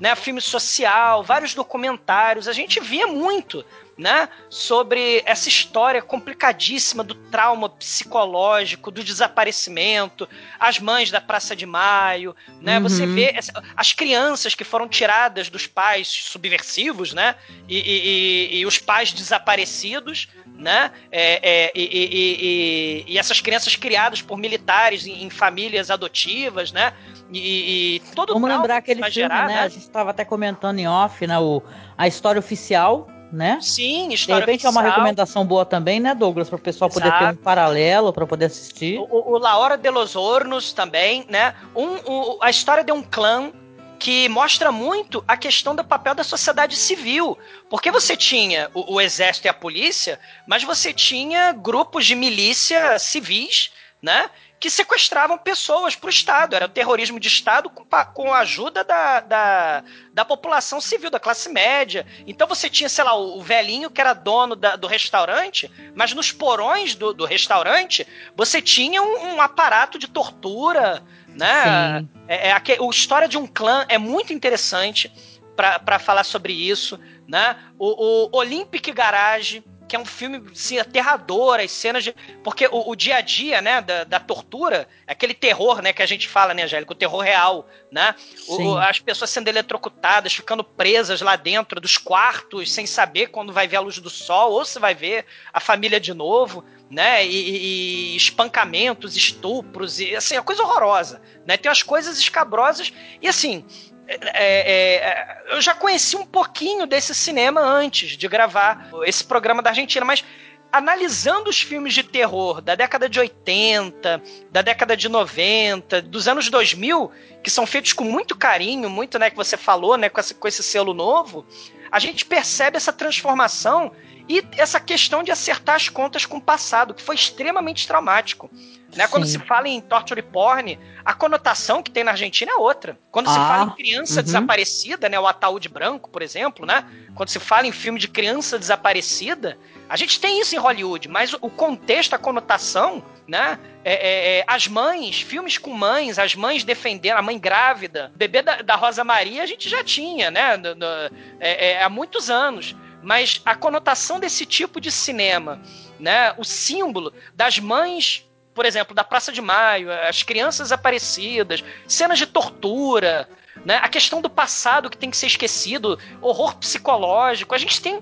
né, filme social, vários documentários, a gente via muito né? Sobre essa história complicadíssima do trauma psicológico, do desaparecimento, as mães da Praça de Maio, né? Uhum. Você vê essa, as crianças que foram tiradas dos pais subversivos, né? E, e, e, e os pais desaparecidos, né? É, é, e, e, essas crianças criadas por militares em, em famílias adotivas, né? E, todo Vamos lembrar aquele filme, gerar, né? né? A gente estava até comentando em off, né? O, a história oficial né? Sim, história De repente oficial. é uma recomendação boa também, né, Douglas? Para o pessoal poder Exato. ter um paralelo para poder assistir. O, o, La Hora de los Hornos também, né? Um, um, a história de um clã que mostra muito a questão do papel da sociedade civil. Porque você tinha o, o exército e a polícia, mas você tinha grupos de milícia civis, né? Que sequestravam pessoas para o Estado. Era o terrorismo de Estado com, com a ajuda da, da, da, população civil, da classe média. Então você tinha, sei lá, o, velhinho que era dono da, do restaurante, mas nos porões do, do restaurante você tinha um, um aparato de tortura. Né? É, é, a, a história de um clã é muito interessante para falar sobre isso. Né? O, o Olympic Garage que é um filme assim, aterrador, as cenas de. Porque o, o dia a dia, né, da, da, tortura, aquele terror, né, que a gente fala, né, Angélica, o terror real, né? O, as pessoas sendo eletrocutadas, ficando presas lá dentro dos quartos, sem saber quando vai ver a luz do sol, ou se vai ver a família de novo, né? E, e espancamentos, estupros, e assim, é coisa horrorosa, né? Tem umas coisas escabrosas, e assim, é, é, é, eu já conheci um pouquinho desse cinema antes de gravar esse programa da Argentina, mas analisando os filmes de terror da década de 80, da década de 90, dos anos 2000, que são feitos com muito carinho, muito, né, que você falou, né, com esse, com esse selo novo, a gente percebe essa transformação e essa questão de acertar as contas com o passado, que foi extremamente traumático. Né? Quando se fala em torture porn, a conotação que tem na Argentina é outra. Quando ah, se fala em criança uhum. desaparecida, né, o ataúde branco, por exemplo, né? Quando se fala em filme de criança desaparecida, a gente tem isso em Hollywood, mas o contexto, a conotação, né? É, é, é, as mães, filmes com mães, as mães defendendo, a mãe grávida, bebê da, da Rosa Maria a gente já tinha, né? No, no, é, é, há muitos anos. Mas a conotação desse tipo de cinema, né? O símbolo das mães por exemplo, da Praça de Maio, as crianças aparecidas, cenas de tortura, né? a questão do passado que tem que ser esquecido, horror psicológico. A gente tem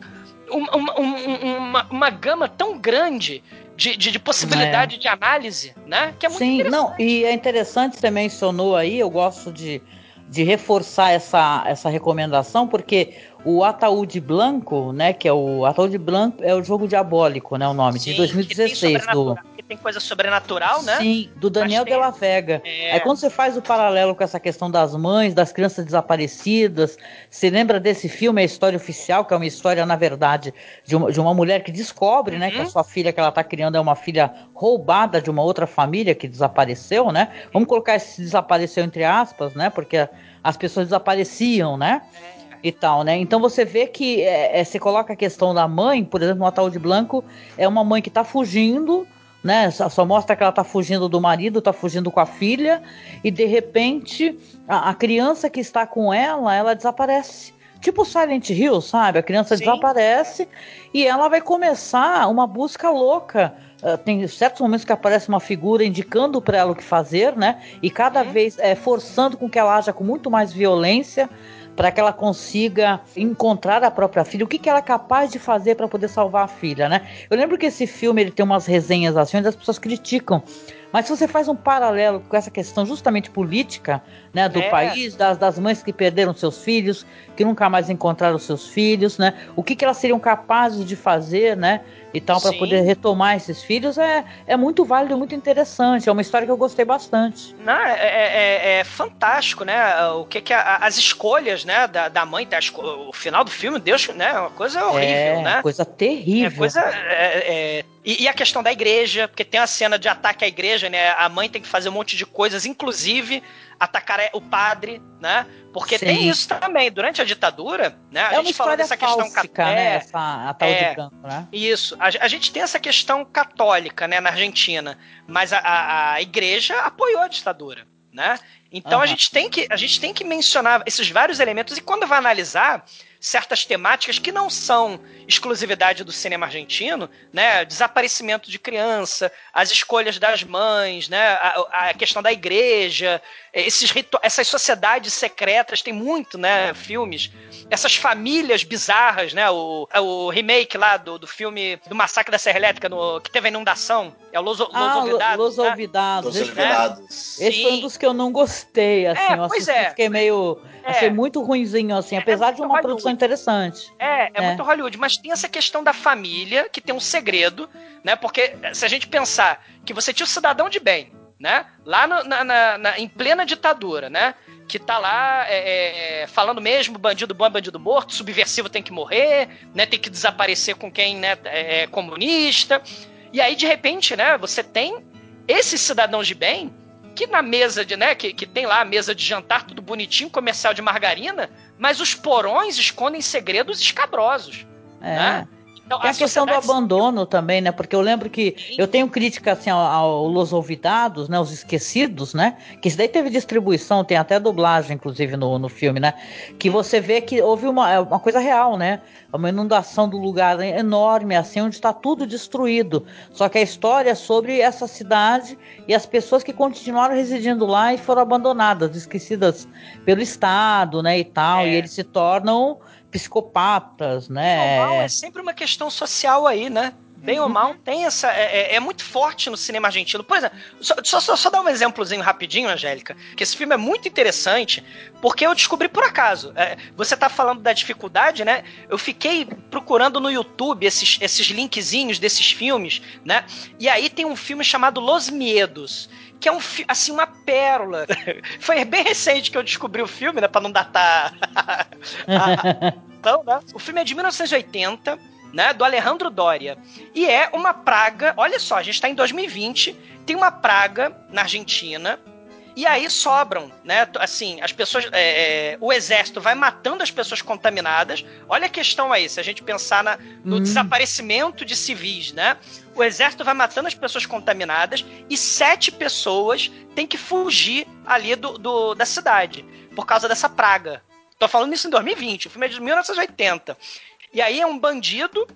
uma, uma, uma, uma gama tão grande de, de, de possibilidade é. de análise, né? Que é muito Sim, não, e é interessante, você mencionou aí, eu gosto de, de reforçar essa, essa recomendação, porque o Ataúde Blanco, né, que é o Ataúde Blanco é o jogo diabólico, né, o nome Sim, de 2016 do tem coisa sobrenatural, né? Sim, do Daniel de la Vega. É. Aí quando você faz o paralelo com essa questão das mães, das crianças desaparecidas, você lembra desse filme, a história oficial, que é uma história, na verdade, de uma, de uma mulher que descobre, uhum. né, que a uhum. sua filha que ela está criando é uma filha roubada de uma outra família que desapareceu, né? Vamos colocar esse desapareceu entre aspas, né? Porque as pessoas desapareciam, né? É e tal, né? Então você vê que é, é, você coloca a questão da mãe, por exemplo, no de Blanco, é uma mãe que está fugindo, né? Só, só, mostra que ela está fugindo do marido, está fugindo com a filha, e de repente a, a, criança que está com ela, ela desaparece. Tipo Silent Hill, sabe? A criança Sim. desaparece e ela vai começar uma busca louca. Uh, tem certos momentos que aparece uma figura indicando para ela o que fazer, né? E cada vez é, forçando com que ela haja com muito mais violência para que ela consiga encontrar a própria filha, o que, que ela é capaz de fazer para poder salvar a filha, né? Eu lembro que esse filme ele tem umas resenhas assim, onde as pessoas criticam mas se você faz um paralelo com essa questão justamente política, né, do é. país, das, das mães que perderam seus filhos, que nunca mais encontraram seus filhos, né, o que, que elas seriam capazes de fazer, né, e tal, para poder retomar esses filhos, é, é muito válido, muito interessante. É uma história que eu gostei bastante. Não, é, é, é, é fantástico, né? O que que a, as escolhas, né, da, da mãe, tá, o final do filme, Deus, né, uma coisa horrível, é, né? Coisa terrível. É coisa é, é e, e, a questão da igreja, porque tem a cena de ataque à igreja, né? A mãe tem que fazer um monte de coisas, inclusive atacar o padre, né? Porque Sim. tem isso também. Durante a ditadura, né? A é gente falou dessa questão católica, né? Essa, a tal é, de branco, né? Isso. A, a, gente tem essa questão católica, né? Na Argentina. Mas a, a, a igreja apoiou a ditadura, né? Então uhum. a gente tem que a gente tem que mencionar esses vários elementos e quando vai analisar certas temáticas que não são exclusividade do cinema argentino, né? Desaparecimento de criança, as escolhas das mães, né? A, a questão da igreja, esses essas sociedades secretas, tem muito, né? Filmes, essas famílias bizarras, né? O, o remake lá do, do filme do Massacre da Serra Elétrica, no, que teve a inundação, é o Los, ah, Los Olvidados. Los né? Olvidados. Los Olvidados. Esse foi um dos que eu não gostei, assim. É, eu pois é. fiquei meio é. Achei muito ruimzinho, assim, é, apesar é de uma produção interessante. É, é, é, muito Hollywood, mas tem essa questão da família, que tem um segredo, né? Porque se a gente pensar que você tinha o um cidadão de bem, né? Lá no, na, na, na, em plena ditadura, né? Que tá lá é, é, falando mesmo, bandido bom é bandido morto, subversivo tem que morrer, né? Tem que desaparecer com quem né, é, é comunista. E aí, de repente, né? Você tem esses cidadãos de bem que na mesa de, né, que, que tem lá a mesa de jantar, tudo bonitinho, comercial de margarina, mas os porões escondem segredos escabrosos. É. Né? Então, Tem a, a questão do abandono também, né? Porque eu lembro que Sim. eu tenho crítica assim ao, ao Los Olvidados, né? Os Esquecidos, né? Que isso daí teve distribuição, tem até dublagem, inclusive, no, no filme, né? Que você vê que houve uma, é uma coisa real, né? Uma inundação do lugar enorme, assim, onde está tudo destruído. Só que a história é sobre essa cidade e as pessoas que continuaram residindo lá e foram abandonadas, esquecidas pelo Estado, né? E tal. É. E eles se tornam psicopatas, né? Não, é sempre uma questão social aí, né? bem ou mal, tem essa. É, é, é, muito forte no cinema argentino. Por exemplo, só, só, só, só dar um exemplozinho rapidinho, Angélica, que esse filme é muito interessante, porque eu descobri por acaso. É, você tá falando da dificuldade, né? Eu fiquei procurando no YouTube esses, esses linkzinhos desses filmes, né? E aí tem um filme chamado Los Miedos que é um assim uma pérola. Foi bem recente que eu descobri o filme, né, para não datar. então, né? O filme é de 1980 né, do Alejandro Doria. E é uma praga, olha só, a gente está em 2020, tem uma praga na Argentina, e aí sobram, né? Assim, as pessoas. É, é, o exército vai matando as pessoas contaminadas. Olha a questão aí, se a gente pensar na, no hum. desaparecimento de civis, né? O exército vai matando as pessoas contaminadas e sete pessoas têm que fugir ali do, do da cidade por causa dessa praga. Tô falando isso em 2020, o filme é de 1980. E aí é um bandido,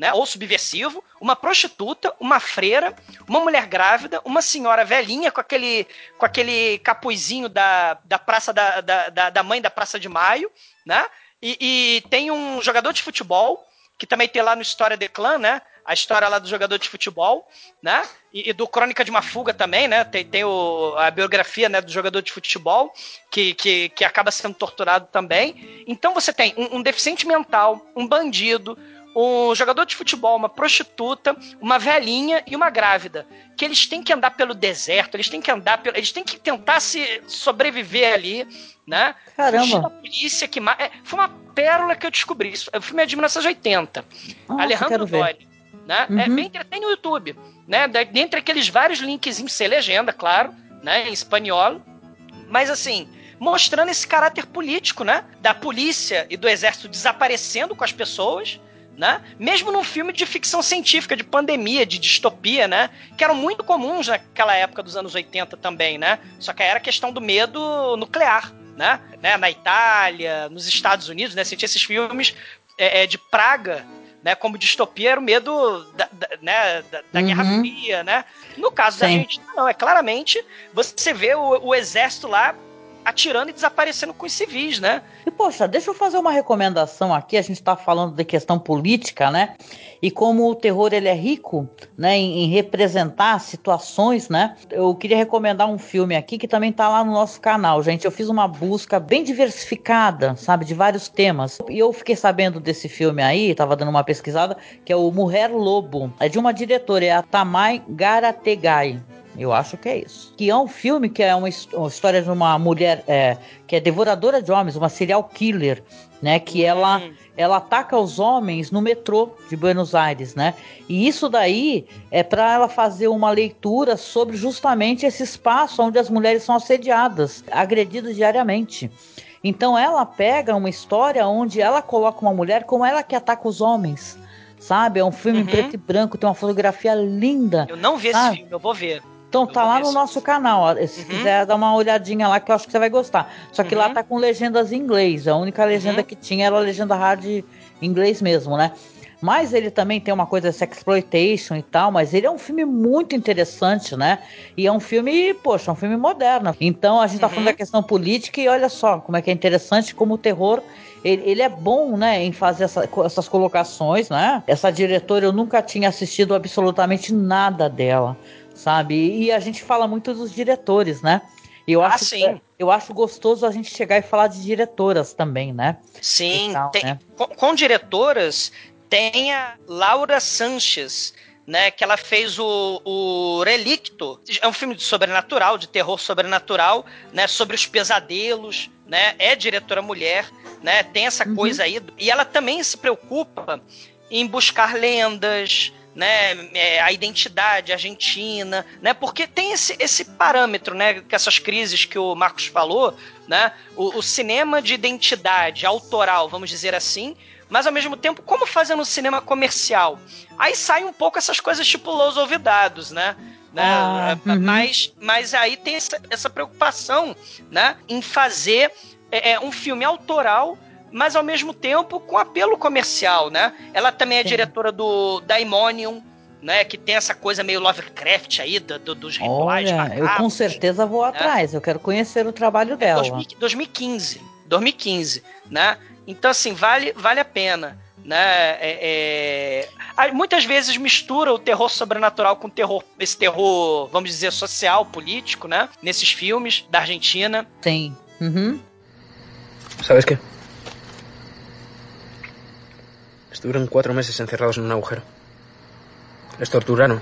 né, ou subversivo, uma prostituta, uma freira, uma mulher grávida, uma senhora velhinha com aquele, com aquele capuzinho da, da praça da, da, da mãe da Praça de Maio, né? E, e, tem um jogador de futebol, que também tem lá no História de Clã, né? A história lá do jogador de futebol, né? E, e do Crônica de uma Fuga também, né? Tem, tem o, a biografia né, do jogador de futebol, que, que, que acaba sendo torturado também. Então você tem um, um deficiente mental, um bandido, um jogador de futebol, uma prostituta, uma velhinha e uma grávida. Que eles têm que andar pelo deserto, eles têm que andar pelo, eles têm que tentar se sobreviver ali, né? Caramba! A polícia que é, foi uma pérola que eu descobri. Isso, o filme é de 1980. Nossa, Alejandro Dori. Né? É uhum. É bem tem no YouTube, né? Dentre aqueles vários links sem legenda, claro, né? Em espanhol. Mas assim, mostrando esse caráter político, né? Da polícia e do exército desaparecendo com as pessoas, né? Mesmo num filme de ficção científica, de pandemia, de distopia, né? Que eram muito comuns naquela época dos anos 80 também, né? Só que era a questão do medo nuclear, né? né? Na Itália, nos Estados Unidos, né? Você tinha esses filmes é, é, de praga, né? Como distopia era o medo da, da né? da, da uhum. Guerra Fria, né? No caso Sim. da Argentina, não. É claramente você vê o, o exército lá atirando e desaparecendo com os civis, né? E poxa, deixa eu fazer uma recomendação aqui. A gente está falando de questão política, né? E como o terror ele é rico, né, em, em, representar situações, né? Eu queria recomendar um filme aqui que também está lá no nosso canal, gente. Eu fiz uma busca bem diversificada, sabe, de vários temas. E eu fiquei sabendo desse filme aí, estava dando uma pesquisada, que é o Mulher Lobo. É de uma diretora, é a Tamai Garategai. Eu acho que é isso. Que é um filme que é uma, uma história de uma mulher é, que é devoradora de homens, uma serial killer, né? Que ela hum. ela ataca os homens no metrô de Buenos Aires, né? E isso daí é para ela fazer uma leitura sobre justamente esse espaço onde as mulheres são assediadas, agredidas diariamente. Então ela pega uma história onde ela coloca uma mulher como ela que ataca os homens sabe? É um filme uhum. em preto e branco, tem uma fotografia linda. Eu não vi sabe? esse filme, eu vou ver. Então tá lá no nosso canal. Ó. Se uhum. quiser dar uma olhadinha lá, que eu acho que você vai gostar. Só que uhum. lá tá com legendas em inglês. A única legenda uhum. que tinha era a legenda hard em inglês mesmo, né? Mas ele também tem uma coisa de exploitation e tal, mas ele é um filme muito interessante, né? E é um filme, poxa, um filme moderno. Então a gente tá falando da uhum. questão política e olha só como é que é interessante como o terror ele, ele, é bom, né, em fazer essa, essas colocações, né? Essa diretora eu nunca tinha assistido absolutamente nada dela sabe? E a gente fala muito dos diretores, né? Eu ah, acho, sim. eu acho gostoso a gente chegar e falar de diretoras também, né? Sim, tal, tem, né? Com, com, diretoras tem a Laura Sanches, né? Que ela fez o, o Relicto. É um filme de sobrenatural, de terror sobrenatural, né? Sobre os pesadelos, né? É diretora mulher, né? Tem essa uhum. coisa aí. E ela também se preocupa em buscar lendas, né, é, a identidade argentina, né, porque tem esse, esse parâmetro, né, que essas crises que o Marcos falou, né, o, o cinema de identidade autoral, vamos dizer assim, mas ao mesmo tempo, como fazer no cinema comercial? Aí sai um pouco essas coisas tipo Los Olvidados, né? né? Ah, uhum. mas, mas aí tem essa, essa preocupação né? em fazer é, é um filme autoral mas ao mesmo tempo com apelo comercial, né? Ela também é Sim. diretora do Daimonium, né? Que tem essa coisa meio Lovecraft aí, do, do, dos rituais. Olha, eu com certeza vou né? atrás, eu quero conhecer o trabalho é dela. 2015, 2015, né? Então, assim, vale, vale a pena. né? É, é... Muitas vezes mistura o terror sobrenatural com terror, esse terror, vamos dizer, social, político, né? Nesses filmes da Argentina. Sim. Uhum. ¿Sabes qué? Estuvieron cuatro meses encerrados en un agujero. Les torturaron.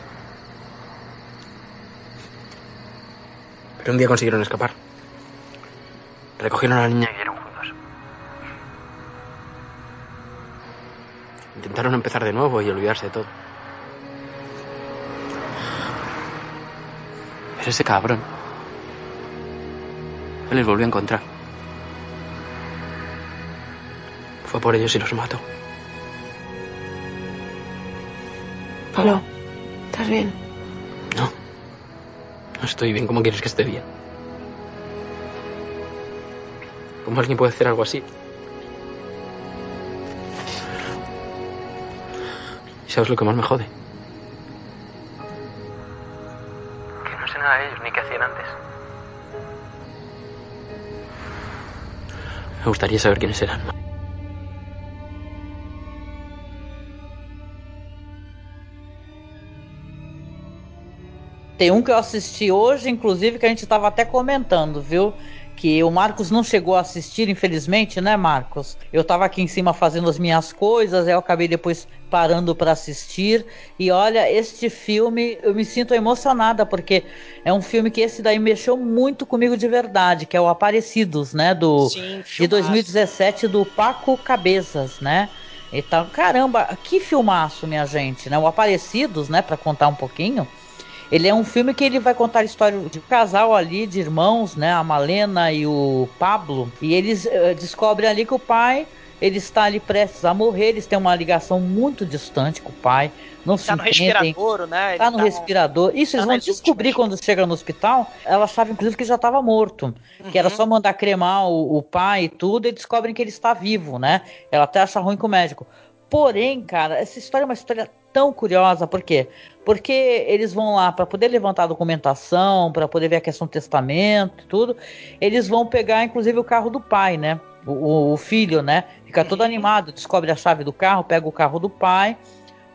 Pero un día consiguieron escapar. Recogieron a la niña y vieron juntos. Intentaron empezar de nuevo y olvidarse de todo. Pero ese cabrón. Él les volvió a encontrar. Fue por ellos y los mató. Pablo, ¿estás bien? No. No estoy bien. ¿Cómo quieres que esté bien? ¿Cómo alguien puede hacer algo así? ¿Y sabes lo que más me jode? Que no sé nada de ellos ni qué hacían antes. Me gustaría saber quiénes eran. Tem um que eu assisti hoje, inclusive, que a gente estava até comentando, viu? Que o Marcos não chegou a assistir, infelizmente, né, Marcos? Eu estava aqui em cima fazendo as minhas coisas, eu acabei depois parando para assistir. E olha, este filme eu me sinto emocionada, porque é um filme que esse daí mexeu muito comigo de verdade, que é o Aparecidos, né? Do, Sim, de 2017, do Paco Cabezas, né? Então, caramba, que filmaço, minha gente, né? O Aparecidos, né, para contar um pouquinho. Ele é um filme que ele vai contar a história de um casal ali, de irmãos, né? A Malena e o Pablo. E eles uh, descobrem ali que o pai ele está ali prestes a morrer, eles têm uma ligação muito distante com o pai. Não tá se no entendem. respirador, né? Tá Ele no respirador. Isso tá eles vão descobrir quando chega no hospital. Ela achava, inclusive, que já estava morto. Que Uhum. era só mandar cremar o, o pai e tudo, e descobrem que ele está vivo, né? Ela até acha ruim com o médico. Porém, cara, essa história é uma história tão curiosa. Por quê? Porque eles vão lá para poder levantar a documentação, para poder ver a questão do testamento tudo. Eles vão pegar, inclusive, o carro do pai, né? O, o- filho, né? Fica todo animado, descobre a chave do carro, pega o carro do pai.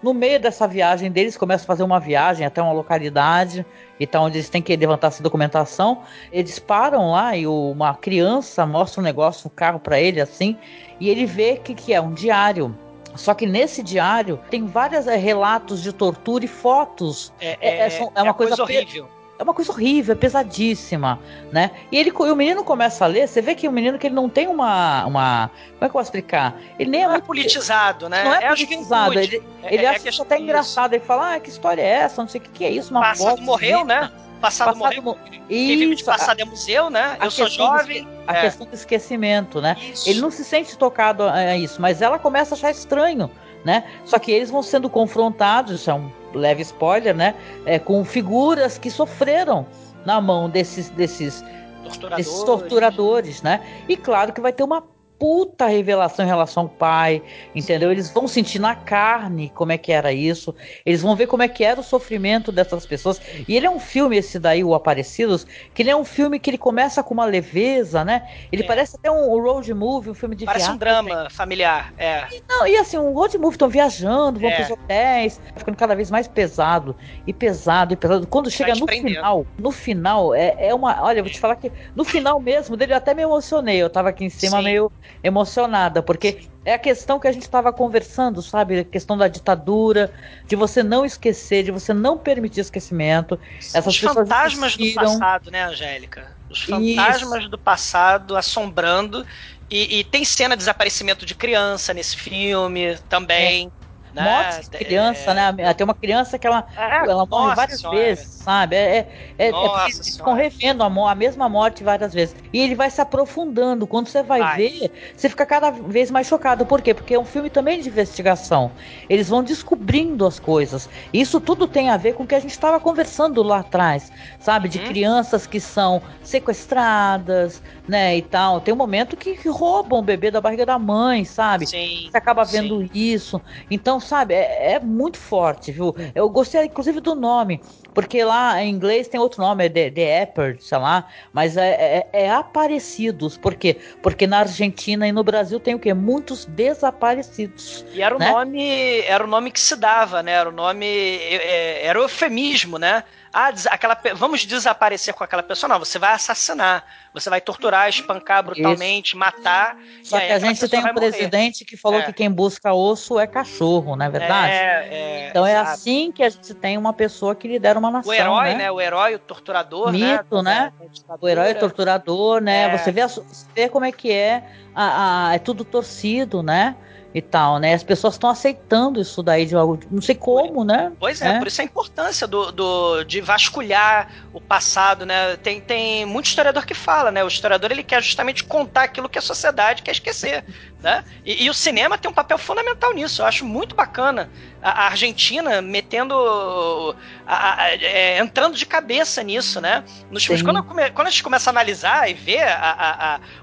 No meio dessa viagem deles, começam a fazer uma viagem até uma localidade e tal, onde eles têm que levantar essa documentação. Eles param lá e o- uma criança mostra um negócio, um carro para ele assim, e ele vê que, que é um diário. Só que nesse diário tem vários eh, relatos de tortura e fotos. É, É- é- é uma coisa pe- horrível. É uma coisa horrível, é pesadíssima, né? E ele, e o menino começa a ler, você vê que o menino que ele não tem uma, uma como é que eu posso explicar? Ele nem é Não é muito politizado, né? Não é, politizado. Ele, É- ele é acha que- isso até engraçado. Ele fala, ah, que história é essa? Não sei o que, que é isso. Uma Passado morreu, né? Passado, morreu. mo- Quem vive de Isso, passado é museu, né? a Eu sou do jovem. A é. questão do esquecimento, né? Ele não se sente tocado a a isso, mas ela começa a achar estranho, né? Só que eles vão sendo confrontados, isso é um leve spoiler, né? É, com figuras que sofreram na mão desses, desses, Torturadores. desses torturadores, né? E claro que vai ter uma puta revelação em relação ao pai, entendeu? Eles vão sentir na carne como é que era isso, eles vão ver como é que era o sofrimento dessas pessoas. E ele é um filme, esse daí, o Aparecidos, que ele é um filme que ele começa com uma leveza, né? Ele parece até um road movie, um filme de É. Parece um viagem. drama familiar, é. Não, e assim, um road movie, estão viajando, vão É. pros hotéis, ficando cada vez mais pesado, e pesado, e pesado. Quando chega no prendendo. final, no final, é, é uma. Olha, eu vou te falar que no final mesmo dele eu até me emocionei. Eu tava aqui em cima Sim. meio emocionada, porque é a questão que a gente tava conversando, sabe? A questão da ditadura, de você não esquecer, de você não permitir esquecimento. Essas Os fantasmas do existiram. passado, né, Angélica? Os fantasmas do passado assombrando. E, e tem cena de desaparecimento de criança nesse filme também. Né? Morte de criança, né? Tem uma criança que ela, ela morre várias senhora. vezes, sabe? É, é, é, é eles ficam revendo a, a mesma morte várias vezes. E ele vai se aprofundando. Quando você vai, Vai. ver, você fica cada vez mais chocado. Por quê? Porque é um filme também de investigação. Eles vão descobrindo as coisas. Isso tudo tem a ver com o que a gente estava conversando lá atrás, sabe? Uhum. De crianças que são sequestradas, né? E tal. Tem um momento que, que roubam o bebê da barriga da mãe, sabe? Sim, Você acaba vendo isso. Então sabe, é, é, muito forte, viu? Eu gostei, inclusive, do nome, porque lá em inglês tem outro nome, é The, The Apple, sei lá, mas é, é, é, Aparecidos. Por quê? Porque na Argentina e no Brasil tem o quê? Muitos desaparecidos. E era o né? nome, era o nome que se dava, né? Era o nome, é, era o eufemismo, né? Ah, aquela, vamos desaparecer com aquela pessoa. Não, você vai assassinar, você vai torturar, espancar brutalmente, Isso. matar. Só que a gente tem um presidente que falou é. que quem busca osso é cachorro, não é verdade? É, é, então é assim que a gente tem uma pessoa que lidera uma nação. O herói, né? né? O herói, o torturador, Mito, né? né? O herói, o torturador, né? É. Você, vê, você vê como é que é, a, a, é tudo torcido, né? E tal, né? As pessoas estão aceitando isso daí de algo, não sei como, né? Pois é, é, por isso a importância do, do, de vasculhar o passado, né? Tem, tem muito historiador que fala, né? O historiador ele quer justamente contar aquilo que a sociedade quer esquecer, né? E, e o cinema tem um papel fundamental nisso. Eu acho muito bacana a, a Argentina metendo, a, a, é, entrando de cabeça nisso, né? Nos filmes, quando, quando a gente começa a analisar e ver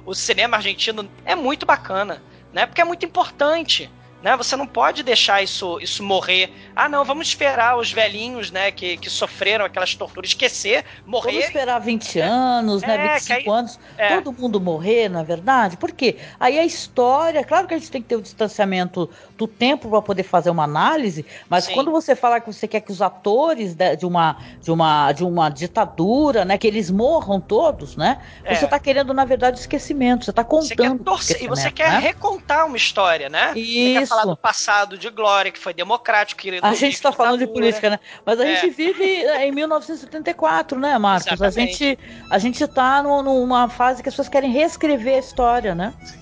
o cinema argentino, é muito bacana né? Porque é muito importante. Né? Você não pode deixar isso, isso morrer. Ah, não, vamos esperar os velhinhos, né, que, que sofreram aquelas torturas, esquecer, morrer. Vamos esperar 20 anos, né, é, né, 25 aí, anos, é. todo mundo morrer, na é verdade. Por quê? Aí a história, claro que a gente tem que ter o distanciamento do tempo para poder fazer uma análise, mas Sim. quando você fala que você quer que os atores de, uma, de, uma, de uma ditadura, né, que eles morram todos, né, é. você está querendo, na verdade, esquecimento, você está contando. Você e você quer né? recontar uma história, né? Isso falar do passado de glória, que foi democrático. Que a gente está falando de política, né? Mas a é. gente vive em 1974, né, Marcos? Exatamente. A gente, a gente tá no, numa fase que as pessoas querem reescrever a história, né? Sim.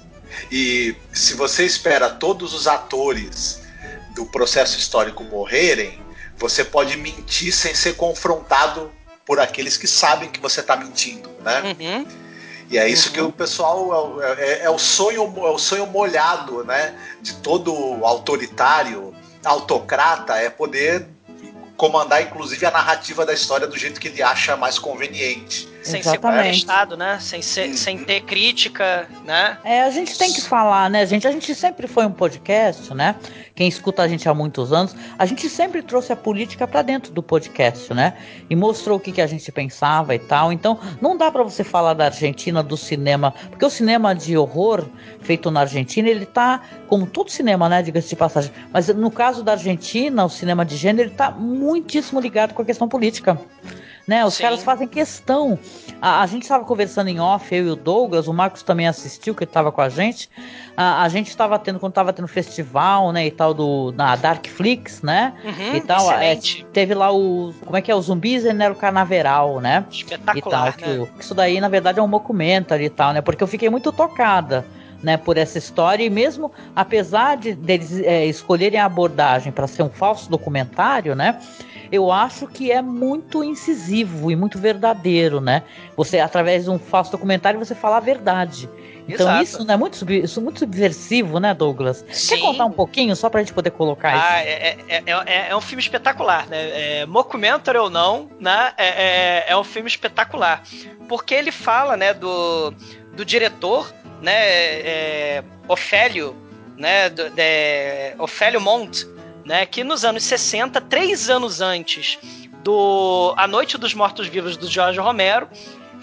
E se você espera todos os atores do processo histórico morrerem, você pode mentir sem ser confrontado por aqueles que sabem que você está mentindo, né? Uhum. E é isso uhum. que o pessoal é, é, é, o sonho é o sonho molhado, né, de todo autoritário, autocrata é poder comandar inclusive a narrativa da história do jeito que ele acha mais conveniente. Sem Exatamente. ser Estado, né? Sem, ser, sem ter crítica, né? É, a gente tem que falar, né, gente? A gente sempre foi um podcast, né? Quem escuta a gente há muitos anos, a gente sempre trouxe a política para dentro do podcast, né? E mostrou o que, que a gente pensava e tal. Então, não dá para você falar da Argentina, do cinema, porque o cinema de horror feito na Argentina, ele tá, como todo cinema, né, diga-se de passagem, mas no caso da Argentina, o cinema de gênero, ele tá muitíssimo ligado com a questão política né? Os Sim. caras fazem questão. A, a gente estava conversando em off, eu e o Douglas, o Marcos também assistiu, que estava com a gente. A, a gente estava tendo, quando estava tendo festival, né, e tal, do, na Darkflix, né? Uhum, e tal. É, teve lá o. Como é que é? Os zumbis e o carnaveral, né? Espetacular. E tal, né? que, isso daí, na verdade, é um documentário e tal, né? Porque eu fiquei muito tocada. Né, por essa história e mesmo apesar de deles é, escolherem a abordagem para ser um falso documentário, né, eu acho que é muito incisivo e muito verdadeiro, né? Você, através de um falso documentário, você fala a verdade. Então Exato. isso não é muito, isso é muito subversivo, né, Douglas? Sim. Quer contar um pouquinho só pra gente poder colocar isso? Ah, é, é, é, é, um filme espetacular, né? É, mockumentary ou não, né? É, é, um filme espetacular. Porque ele fala, né, do, do diretor, né, Ofélio, né, do, de, Ofélio Monte, né, que nos anos 60, três anos antes do A Noite dos Mortos-Vivos do Jorge Romero,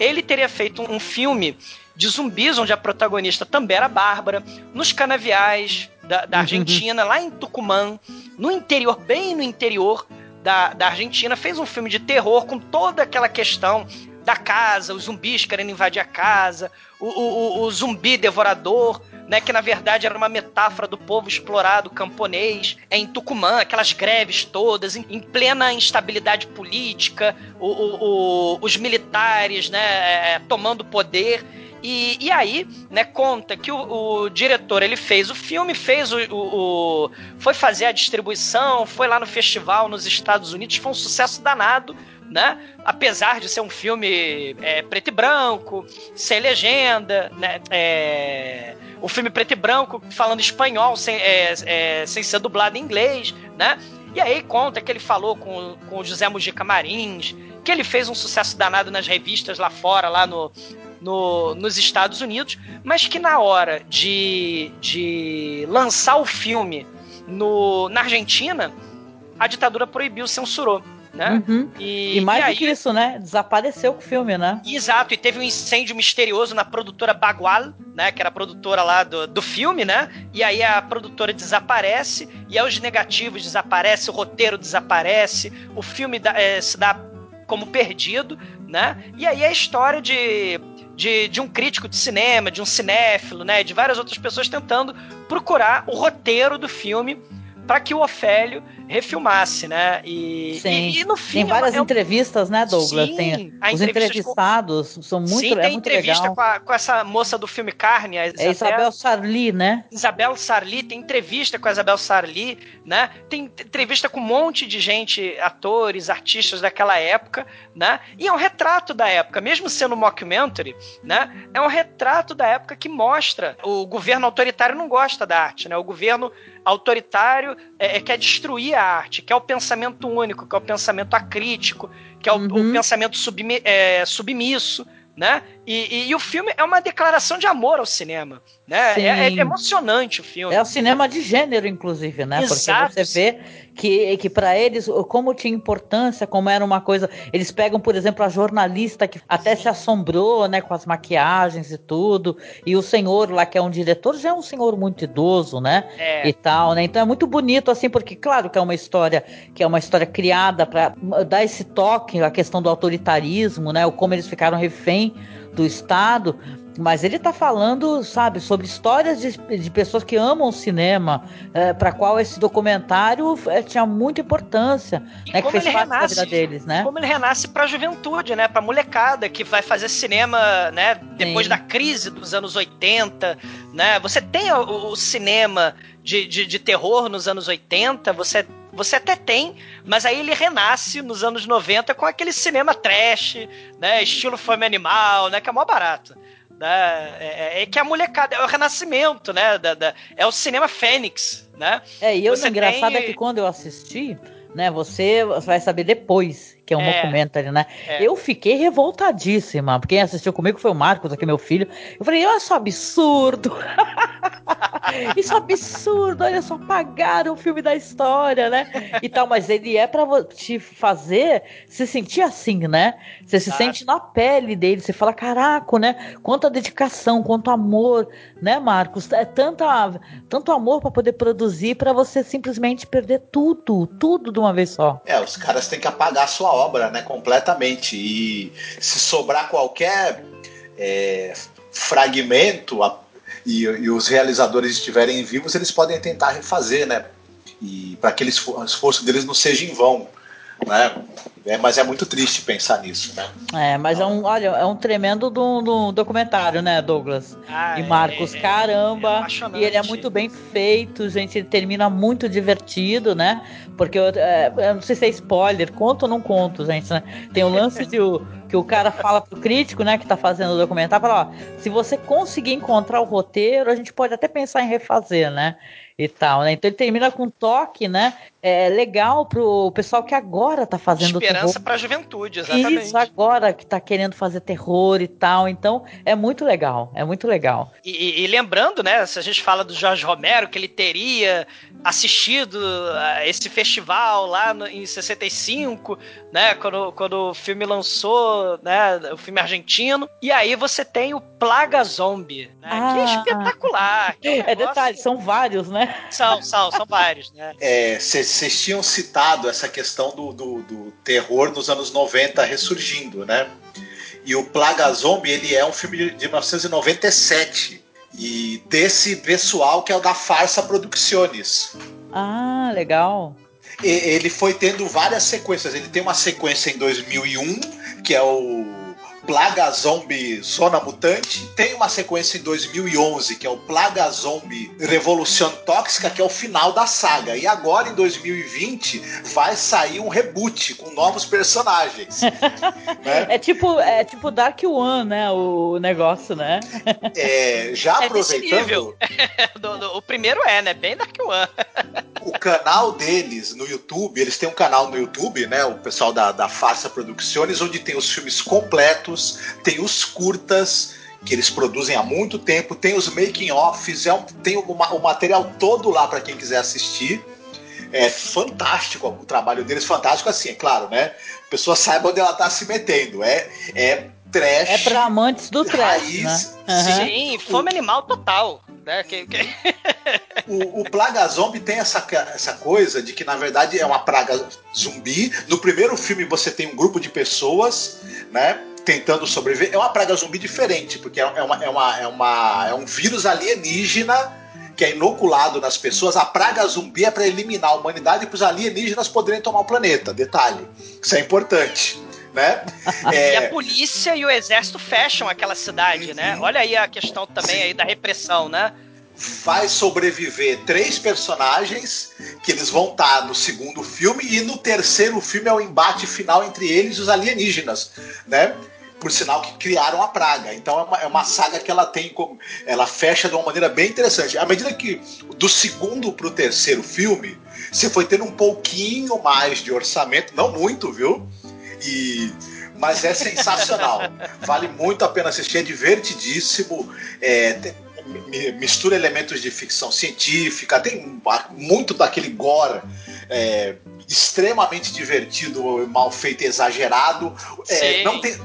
ele teria feito um filme de zumbis, onde a protagonista também era Bárbara, nos canaviais da, da uhum. Argentina, lá em Tucumã, no interior, bem no interior da, da Argentina, fez um filme de terror com toda aquela questão da casa, os zumbis querendo invadir a casa, o, o, o zumbi devorador, né, que na verdade era uma metáfora do povo explorado camponês em Tucumã, aquelas greves todas, em, em plena instabilidade política, o, o, o, os militares né, é, é, tomando poder. E, e, aí, né, conta que o, o, diretor ele fez o filme, fez o, o, foi fazer a distribuição, foi lá no festival nos Estados Unidos, foi um sucesso danado né? Apesar de ser um filme é, preto e branco, sem legenda, né? É, o filme preto e branco falando espanhol sem, é, é, sem ser dublado em inglês, né? E aí conta que ele falou com, com o José Mujica Marins, que ele fez um sucesso danado nas revistas lá fora, lá no, no, nos Estados Unidos, mas que na hora de, de lançar o filme no, na Argentina, a ditadura proibiu, censurou. Né? Uhum. E, e, mais e do que isso, né? Desapareceu o filme, né? Exato, e teve um incêndio misterioso na produtora Bagual, né? Que era a produtora lá do, do filme, né? E aí a produtora desaparece, e aí os negativos desaparecem, o roteiro desaparece, o filme dá, é, se dá como perdido, né? E aí a história de de, de, um crítico de cinema, de um cinéfilo, né, de várias outras pessoas tentando procurar o roteiro do filme para que o Ofélio refilmasse, né? E, e, e, no fim. Tem várias é entrevistas, né, Douglas? Sim, tem, os entrevistados com... são muito, Sim, é tem muito entrevista legal. Com, a, com, essa moça do filme Carne, a Isabel, é Isabel Sarli, né? Isabel Sarli, tem entrevista com a Isabel Sarli, né? Tem entrevista com um monte de gente, atores, artistas daquela época, né? E é um retrato da época, mesmo sendo um mockumentary, né? É um retrato da época que mostra o governo autoritário não gosta da arte, né? O governo autoritário é, é, quer destruir a arte, quer o pensamento único, quer o pensamento acrítico, quer o, uhum. o pensamento submi, é, submisso, né? E, e, e, o filme é uma declaração de amor ao cinema, né? É, é, emocionante o filme. É o cinema de gênero, inclusive, né? Exato. Porque você vê que, que para eles, como tinha importância, como era uma coisa. Eles pegam, por exemplo, a jornalista que até se assombrou, né, com as maquiagens e tudo, e o senhor lá, que é um diretor, já é um senhor muito idoso, né? É. E tal, né? Então é muito bonito, assim, porque, claro, que é uma história que é uma história criada para dar esse toque, a questão do autoritarismo, né? O como eles ficaram refém do Estado, mas ele está falando, sabe, sobre histórias de, de pessoas que amam o cinema, é, para qual esse documentário é, tinha muita importância, e né, que fez parte renasce, da vida deles, né? Como ele renasce para a juventude, né, para molecada que vai fazer cinema, né, depois Sim. da crise dos anos 80, né? Você tem o, o cinema de, de, de terror nos anos 80, você você até tem, mas aí ele renasce nos anos 90 com aquele cinema trash, né? Estilo fome animal, né? Que é mó barato. Né? É, é, é que a molecada, é o renascimento, né? Da, da, é o cinema fênix, né? É, e o engraçado tem... é que quando eu assisti, né? Você vai saber depois que é um é, documentary, né? É. Eu fiquei revoltadíssima. Quem assistiu comigo foi o Marcos, aqui meu filho. Eu falei, olha só absurdo. Isso é absurdo, olha só, pagaram o filme da história, né? E tal, mas ele é para te fazer se sentir assim, né? Você se sente na pele dele, você fala, caraca, né? Quanta dedicação, quanto amor, né, Marcos? É tanta, tanto amor para poder produzir para você simplesmente perder tudo, tudo de uma vez só. É, os caras têm que apagar a sua obra, né, completamente. E se sobrar qualquer é, fragmento a, e, e, os realizadores estiverem vivos, eles podem tentar refazer, né? E para que o esforço deles não seja em vão, né? É, mas é muito triste pensar nisso, né? É, mas então... é um, olha, é um tremendo do, do documentário, né, Douglas? Ah, e Marcos, é, caramba! É e ele é muito bem feito, gente. Ele termina muito divertido, né? Porque eu, é, eu não sei se é spoiler, conto ou não conto, gente, né? Tem o lance de o, que o cara fala pro crítico, né, que tá fazendo o documentário, fala, ó, se você conseguir encontrar o roteiro, a gente pode até pensar em refazer, né? e tal, né? Então ele termina com um toque, né? É legal pro pessoal que agora tá fazendo Esperança para a juventude, exatamente. Isso, agora que tá querendo fazer terror e tal. Então é muito legal, é muito legal. E, e lembrando, né? Se a gente fala do Jorge Romero, que ele teria assistido esse festival lá no, em 65, né? Quando, quando o filme lançou, né? O filme argentino. E aí você tem o Plaga Zombie, né? Ah. Que é espetacular. Que é, um é detalhe, são vários, né? São, são, são vários, né? Vocês tinham citado essa questão do, do, do, terror nos anos 90 ressurgindo, né? E o Plaga Zombie, ele é um filme de 1997. E desse pessoal que é o da Farsa Producciones. Ah, legal. E, ele foi tendo várias sequências. Ele tem uma sequência em 2001, que é o Plaga Zombie Zona Mutante. Tem uma sequência em 2011 que é o Plaga Zombie Revolução Tóxica, que é o final da saga. E agora em 2020 vai sair um reboot com novos personagens. né? É tipo é tipo Dark One, né? O negócio, né? É, já é aproveitando. do, do, o primeiro é, né? Bem Dark One. o canal deles no YouTube, eles têm um canal no YouTube, né? O pessoal da, da Farsa Producciones, onde tem os filmes completos tem os curtas que eles produzem há muito tempo, tem os making offs, é um, tem o, o material todo lá para quem quiser assistir. É fantástico o trabalho deles, fantástico assim, é claro, né? A pessoa saiba onde ela está se metendo. É, é trash. É para amantes do trash. Raiz, né? uhum. Sim, fome animal total. Né? Que, que... o, o Plaga Zombie tem essa, essa coisa de que, na verdade, é uma praga zumbi. No primeiro filme você tem um grupo de pessoas, né? Tentando sobreviver. É uma praga zumbi diferente, porque é, é uma, é, uma, é, uma, é um vírus alienígena que é inoculado nas pessoas, a praga zumbi é para eliminar a humanidade para os alienígenas poderem tomar o planeta. Detalhe. Isso é importante. Né? É... E a polícia e o exército fecham aquela cidade, né? uhum. né? Olha aí a questão também Sim. aí da repressão, né? Vai sobreviver três personagens que eles vão estar no segundo filme e no terceiro filme é o embate final entre eles e os alienígenas, né? Por sinal que criaram a praga. Então é uma, é uma saga que ela tem como. Ela fecha de uma maneira bem interessante. À medida que do segundo para o terceiro filme, você foi tendo um pouquinho mais de orçamento, não muito, viu? E mas é sensacional. vale muito a pena assistir, é divertidíssimo. É, mistura elementos de ficção científica, tem muito daquele gore é, extremamente divertido, mal feito, exagerado. É, não tem,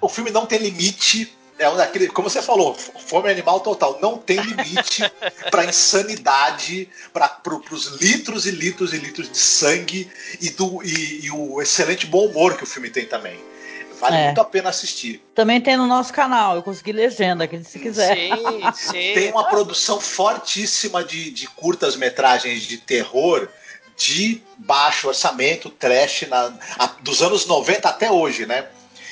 o filme não tem limite. É um daquele, como você falou, fome animal total. Não tem limite para insanidade, para os litros e litros e litros de sangue e, do, e, e o excelente bom humor que o filme tem também. Vale é. muito a pena assistir. Também tem no nosso canal, eu consegui legenda aqui se quiser. Sim, sim. Tem uma produção fortíssima de, de curtas-metragens de terror de baixo orçamento, trash, na, a, dos anos 90 até hoje, né?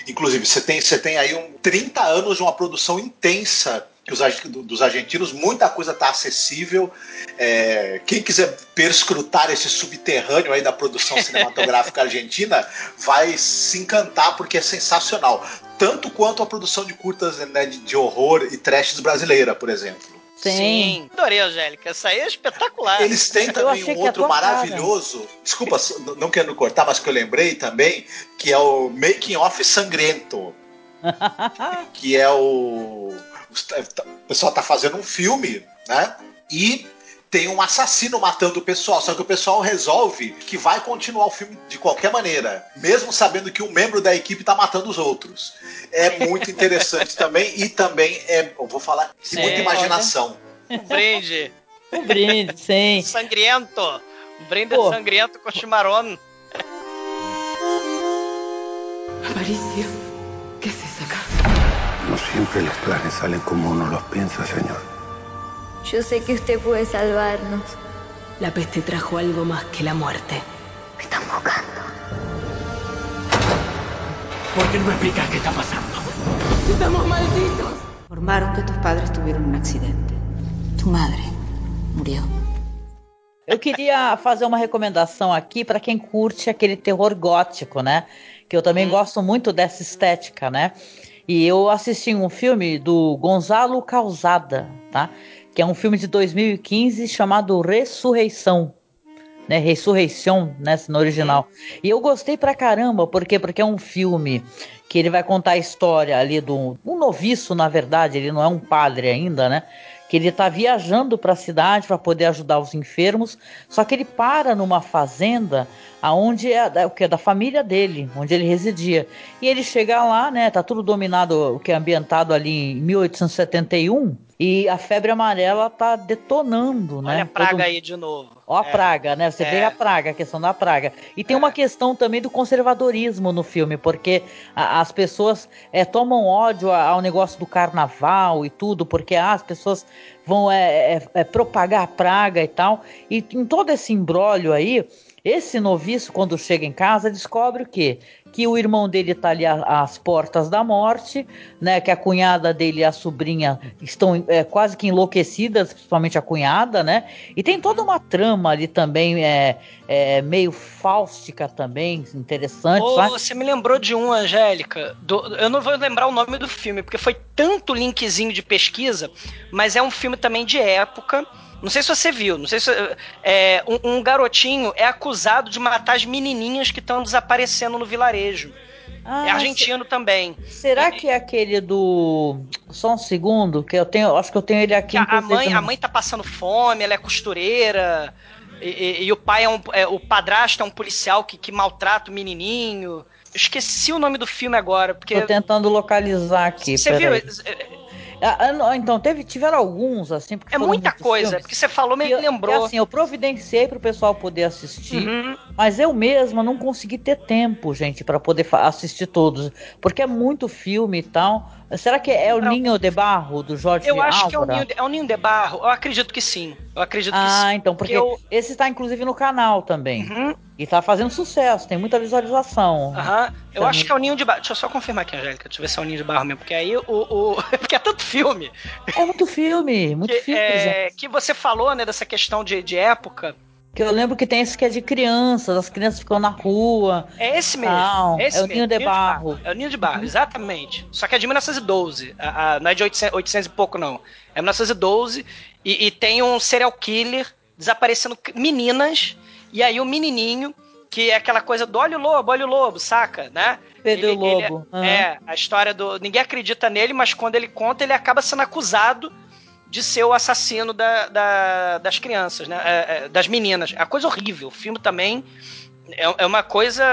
Inclusive, você tem, você tem aí um 30 anos de uma produção intensa os, dos argentinos, muita coisa está acessível. É, quem quiser perscrutar esse subterrâneo aí da produção cinematográfica argentina vai se encantar porque é sensacional. Tanto quanto a produção de curtas né, de, de horror e trashes brasileira, por exemplo. Sim. Sim. Adorei, Angélica. Essa aí é espetacular. Eles têm também um outro maravilhoso. Cara. Desculpa, não querendo cortar, mas que eu lembrei também, que é o Making Off Sangrento. que é o. O pessoal tá fazendo um filme, né? E tem um assassino matando o pessoal, só que o pessoal resolve que vai continuar o filme de qualquer maneira, mesmo sabendo que um membro da equipe tá matando os outros. É muito interessante também e também é, eu vou falar, sim, muita imaginação. Um brinde. Um brinde, sim. Sangrento. Um brinde Pô. sangriento com chimarrón. Aparicio, ¿qué haces acá? No siempre los planes salen como uno los piensa, señor. Yo sé que usted puede salvarnos. La peste trajo algo más que la muerte. Me están buscando. ¿Por qué no me explicas qué está pasando? ¡Estamos malditos! Informaron que tus padres tuvieron un accidente. Tu madre murió. Eu queria fazer uma recomendação aqui para quem curte aquele terror gótico, né? Que eu também hum. gosto muito dessa estética, né? E eu assisti um filme do Gonzalo Causada, tá? Que é um filme de 2015 chamado Ressurreição. Né, Ressurreição, né, no original. E eu gostei pra caramba, por quê? Porque é um filme que ele vai contar a história ali do um noviço, na verdade, ele não é um padre ainda, né? Que ele tá viajando para a cidade para poder ajudar os enfermos, só que ele para numa fazenda aonde é o que é da família dele, onde ele residia. E ele chega lá, né? Tá tudo dominado, o que é ambientado ali em 1871 e a febre amarela tá detonando, né? Olha a praga Todo... aí de novo. Ó a é. praga, né? Você é. vê a praga, a questão da praga. E tem é. uma questão também do conservadorismo no filme, porque a, as pessoas é, tomam ódio ao negócio do carnaval e tudo, porque ah, as pessoas vão é, é, é, propagar a praga e tal. E em todo esse embrólio aí, esse noviço, quando chega em casa, descobre o quê? Que o irmão dele está ali às portas da morte, né? Que a cunhada dele e a sobrinha estão é, quase que enlouquecidas, principalmente a cunhada, né? E tem toda uma trama ali também, é, é meio fáustica também, interessante. Oh, você me lembrou de um, Angélica. Do, eu não vou lembrar o nome do filme, porque foi tanto linkzinho de pesquisa, mas é um filme também de época não sei se você viu, não sei se. É, um, um garotinho é acusado de matar as menininhas que estão desaparecendo no vilarejo. Ah, é argentino também. Será que é aquele do. Só um segundo, que eu tenho. Acho que eu tenho ele aqui. A, a mãe, a mãe tá passando fome, ela é costureira. E, e- e o pai é um. é, o padrasto é um policial que, que maltrata o menininho. Eu esqueci o nome do filme agora, porque. Tô tentando localizar aqui. Você viu? Ah, ah, então, teve, tiveram alguns, assim, porque É muita coisa, filmes. porque você falou, me lembrou. e assim, eu providenciei pro pessoal poder assistir, Uhum. mas eu mesma não consegui ter tempo, gente, pra poder assistir todos, porque é muito filme e tal. Será que é o Ninho de Barro do Jorge Eu acho que é o, Álvaro? ninho de, é o Ninho de Barro. Eu acredito que sim. Eu acredito que sim. Ah, então, porque eu- Uhum. esse tá inclusive no canal também. E tá fazendo sucesso, tem muita visualização. Aham. Eu Também. acho que é o Ninho de Barro. Deixa eu só confirmar aqui, Angélica. Deixa eu ver se é o Ninho de Barro mesmo. Porque aí o. o... porque é tanto filme. É muito filme, muito que, filme, é, que você falou, né, dessa questão de, de época. Que eu lembro que tem esse que é de crianças, as crianças ficam na rua. É esse mesmo. Não, esse é o mesmo, Ninho de Barro. É o Ninho de Barro, exatamente. Só que é de 1912. A- a- não é de 800, 800 e pouco, não. É 1912. E, e tem um serial killer desaparecendo meninas. E aí o menininho, que é aquela coisa do olha o lobo, olha o lobo, saca? Né? Pedro Ele- ele Lobo. é, aham. é, a história do. Ninguém acredita nele, mas quando ele conta, ele acaba sendo acusado de ser o assassino da- da- das crianças, né? É, é, das meninas. É uma coisa horrível. O filme também é, é uma coisa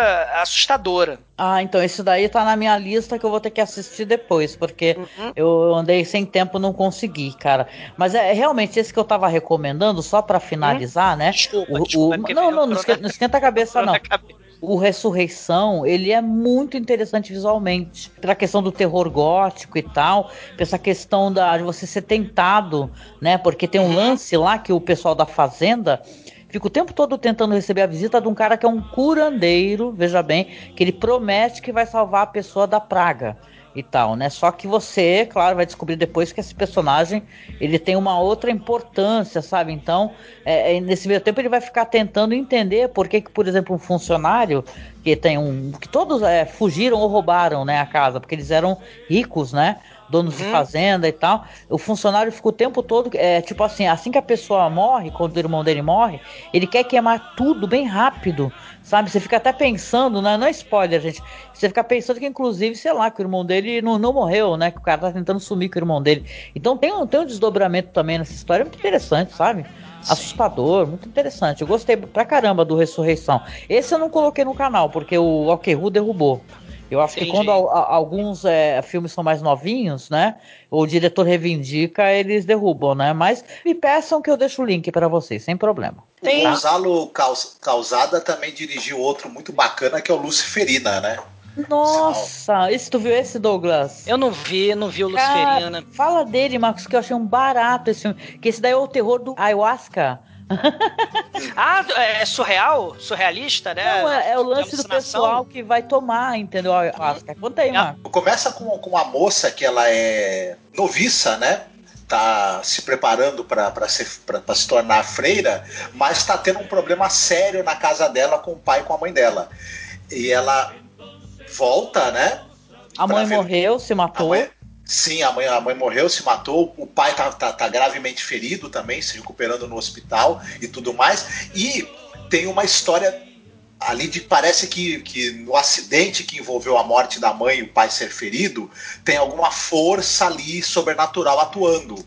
assustadora. Ah, então esse daí tá na minha lista que eu vou ter que assistir depois, porque Uhum. eu andei sem tempo não consegui, cara. Mas é realmente esse que eu tava recomendando, só pra finalizar, né? Uhum. Desculpa, O- desculpa, o- é porque não, não, não não esquenta a cabeça, não. cabeça. O Ressurreição, ele é muito interessante visualmente. Pela questão do terror gótico e tal, pra essa questão da, de você ser tentado, né? Porque tem um Uhum. lance lá que o pessoal da fazenda fica o tempo todo tentando receber a visita de um cara que é um curandeiro, veja bem, que ele promete que vai salvar a pessoa da praga e tal, né? Só que você, claro, vai descobrir depois que esse personagem ele tem uma outra importância, sabe? Então, é, é, nesse meio tempo ele vai ficar tentando entender por que, que por exemplo, um funcionário que tem um que todos é, fugiram ou roubaram, né, a casa, porque eles eram ricos, né? Donos de fazenda e tal. O funcionário fica o tempo todo, é, tipo assim, assim que a pessoa morre, quando o irmão dele morre, ele quer queimar tudo bem rápido, sabe? Você fica até pensando, né? Não é spoiler, gente. Você fica pensando que, inclusive, sei lá, que o irmão dele não, não morreu, né? Que o cara tá tentando sumir com o irmão dele. Então tem um, tem um desdobramento também nessa história muito interessante, sabe? Assustador, muito interessante. Eu gostei pra caramba do Ressurreição. Esse eu não coloquei no canal, porque o Alquerru derrubou. Eu acho que Entendi. quando a- a- alguns é, filmes são mais novinhos, né? O diretor reivindica, eles derrubam, né? Mas me peçam que eu deixo o link pra vocês, sem problema. O Gonzalo Caus- Causada também dirigiu outro muito bacana que é o Luciferina, né? Nossa, esse, tu viu esse, Douglas? Eu não vi, não vi o Cara, Luciferina. fala dele, Marcos, que eu achei um barato esse filme. Que esse daí é o terror do ayahuasca. Ah, é surreal? Surrealista, né? Não, é, é o lance do pessoal que vai tomar, entendeu? A ayahuasca. Conta aí, Marcos. Começa com, com uma moça que ela é noviça, né? Tá se preparando para se tornar freira, mas está tendo um problema sério na casa dela com o pai e com a mãe dela. E ela volta, né? A mãe ver- morreu, se matou. Sim, a mãe, a mãe morreu, se matou. O pai tá, tá, tá gravemente ferido também, se recuperando no hospital e tudo mais. E tem uma história ali de parece que, que no acidente que envolveu a morte da mãe e o pai ser ferido, tem alguma força ali sobrenatural atuando.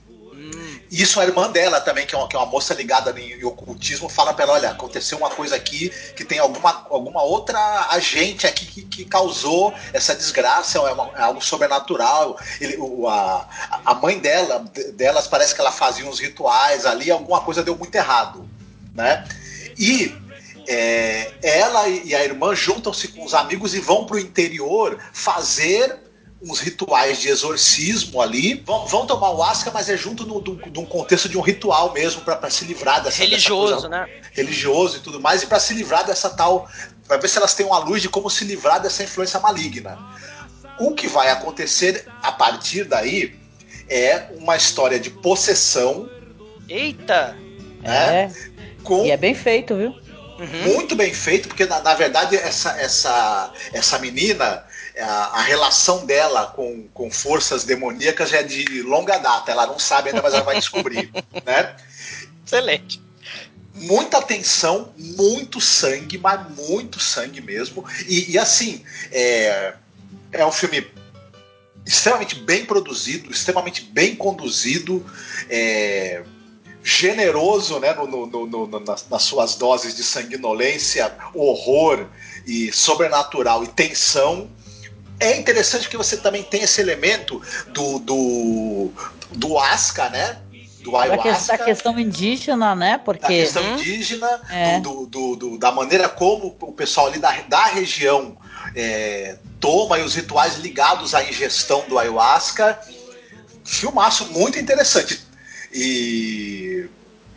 Isso a irmã dela também, que é uma, que é uma moça ligada em, em ocultismo, fala pra ela: olha, aconteceu uma coisa aqui que tem alguma, alguma outra agente aqui que, que causou essa desgraça, é, uma- é algo sobrenatural. Ele, o, a, a mãe dela, de- delas, parece que ela fazia uns rituais ali, alguma coisa deu muito errado. Né? E é, ela e a irmã juntam-se com os amigos e vão pro interior fazer uns rituais de exorcismo ali. Vão, vão tomar o asca, mas é junto no, do, de um contexto de um ritual mesmo para se livrar dessa Religioso, dessa coisa né? religioso e tudo mais, e para se livrar dessa tal. Vai ver se elas têm uma luz de como se livrar dessa influência maligna. O que vai acontecer a partir daí é uma história de possessão. Eita! Né? E é bem feito, viu? Muito bem feito, porque na, na verdade essa, essa, essa menina, a, a relação dela com, com forças demoníacas é de longa data. Ela não sabe ainda, mas ela vai descobrir. né? Excelente. Muita tensão, muito sangue, mas muito sangue mesmo. E, e assim, é, É um filme extremamente bem produzido, extremamente bem conduzido, é, generoso né, no, no, no, nas, nas, suas doses de sanguinolência, horror e sobrenatural e tensão. É interessante que você também tem esse elemento do, do, do Asca, né? Do ayahuasca. Da questão indígena, né? Porque... Da questão hum? indígena, é. do, do, do, da maneira como o pessoal ali da, da região é, toma e os rituais ligados à ingestão do ayahuasca. Filmaço muito interessante. E,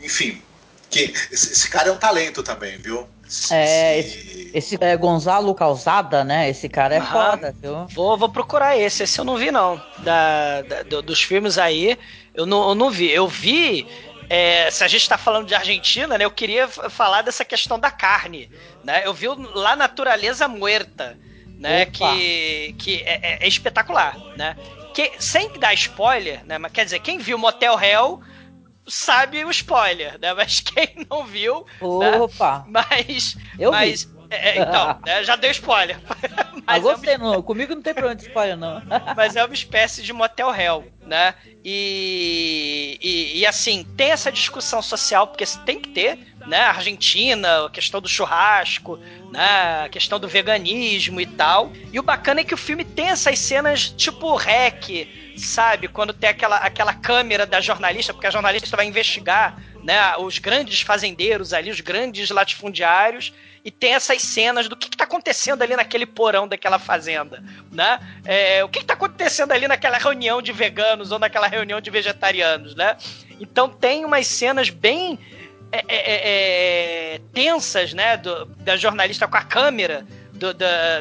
enfim, que esse, esse cara é um talento também, viu? É, esse, esse é Gonzalo Causada, né? Esse cara é foda, viu? Vou, vou procurar esse, esse eu não vi, não. Da, da do, dos filmes aí, eu não, eu não vi. Eu vi. É, se a gente está falando de Argentina, né? Eu queria falar dessa questão da carne, né? Eu vi lá Naturaleza Muerta, né? Que, que é, é, é, espetacular, né? Que, sem dar spoiler, né? Mas quer dizer, quem viu Motel Hell sabe o spoiler, né? Mas quem não viu. Né? Opa! Né? Mas. Eu mas vi. É, então, né, já deu spoiler. Mas ah, gostei, é uma... não. Comigo não tem problema de spoiler, não. Mas é uma espécie de motel hell, né? E, e, e, assim, tem essa discussão social, porque tem que ter, né? Argentina, a questão do churrasco, né? A questão do veganismo e tal. E o bacana é que o filme tem essas cenas tipo rec, sabe? Quando tem aquela, aquela câmera da jornalista, porque a jornalista vai investigar né, os grandes fazendeiros ali, os grandes latifundiários, e tem essas cenas do que está acontecendo ali naquele porão daquela fazenda, né? É, o que está acontecendo ali naquela reunião de veganos ou naquela reunião de vegetarianos, né? Então tem umas cenas bem é, é, é, é tensas, né, do, da jornalista com a câmera, do,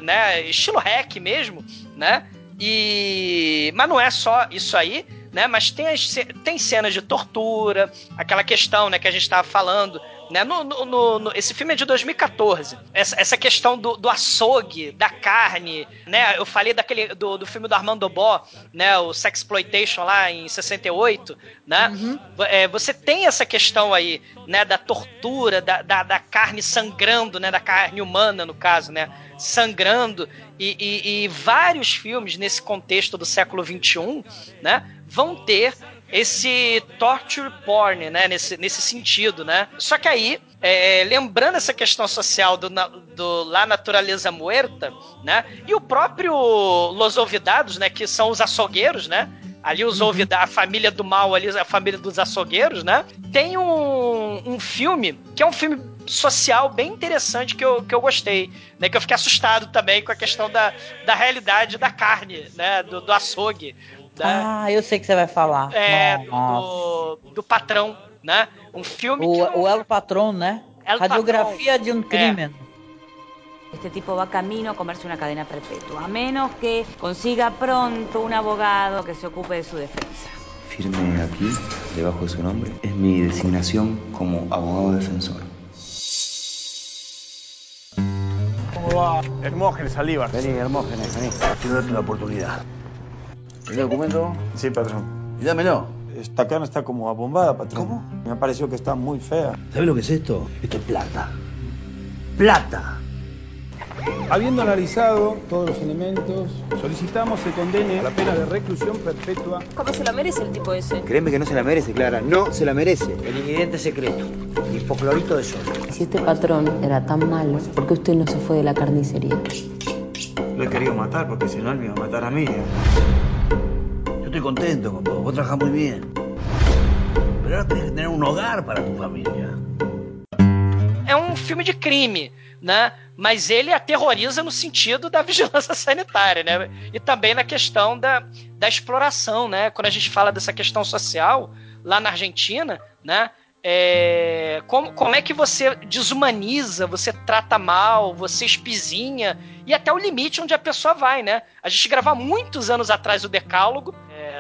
né, estilo hack mesmo, né? E mas não é só isso aí, né? Mas tem, as, tem cenas de tortura, aquela questão, né, que a gente estava falando né? No, no, no, esse filme é de 2014. Essa, essa questão do, do, açougue, da carne, né? Eu falei daquele do, do filme do Armando Bó, né? O Sexploitation lá em 68, né? Uhum. É, você tem essa questão aí, né? Da tortura, da, da, da, carne sangrando, né? Da carne humana, no caso, né? Sangrando. E, e, e vários filmes nesse contexto do século XXI, né? Vão ter esse torture porn, né? Nesse, nesse sentido, né? Só que aí, é, lembrando essa questão social do, do La Naturaleza Muerta, né? E o próprio Los Olvidados, né? Que são os açougueiros, né? Ali os uhum. a família do mal, ali a família dos açougueiros, né? Tem um, um filme que é um filme social bem interessante que eu, que eu gostei, né? Que eu fiquei assustado também com a questão da, da realidade da carne, né? Do, do açougue. Né? Ah, eu sei que você vai falar. É, do, do, patrão, né? Um filme o, que. O El Patrón, né? El Radiografia Patrón. de um crime. É. Este tipo va camino a comerse una cadena perpetua, a menos que consiga pronto un abogado que se ocupe de su defensa. Firme aquí, debajo de su nombre, es mi designación como abogado defensor. ¿Cómo va? Hermógenes, Alíbar. Vení, Hermógenes, vení. Quiero darte una oportunidad. ¿El documento? Sí, patrón. Y dámelo. Esta carne está como abombada, patrón. ¿Cómo? Me pareció que está muy fea. ¿Sabes lo que es esto? Esto es plata. ¡Plata! Habiendo analizado todos los elementos, solicitamos se condene a la pena de reclusión perpetua. ¿Cómo se la merece el tipo ese? Créeme que no se la merece, Clara. No se la merece. El ingrediente secreto. Hipoclorito de sodio. Si este patrón era tan malo, ¿por qué usted no se fue de la carnicería? Lo he querido matar porque si no él me iba a matar a mí. ¿eh? Estoy contento con vos, vos trabajas muy bien. Pero ahora tienes que tener un hogar para tu familia. É um filme de crime, né? Mas ele aterroriza no sentido da vigilância sanitária, né? E também na questão da, da exploração, né? Quando a gente fala dessa questão social lá na Argentina, né? É, como, como é que você desumaniza, você trata mal, você espizinha e até o limite onde a pessoa vai, né? A gente gravou muitos anos atrás o Decálogo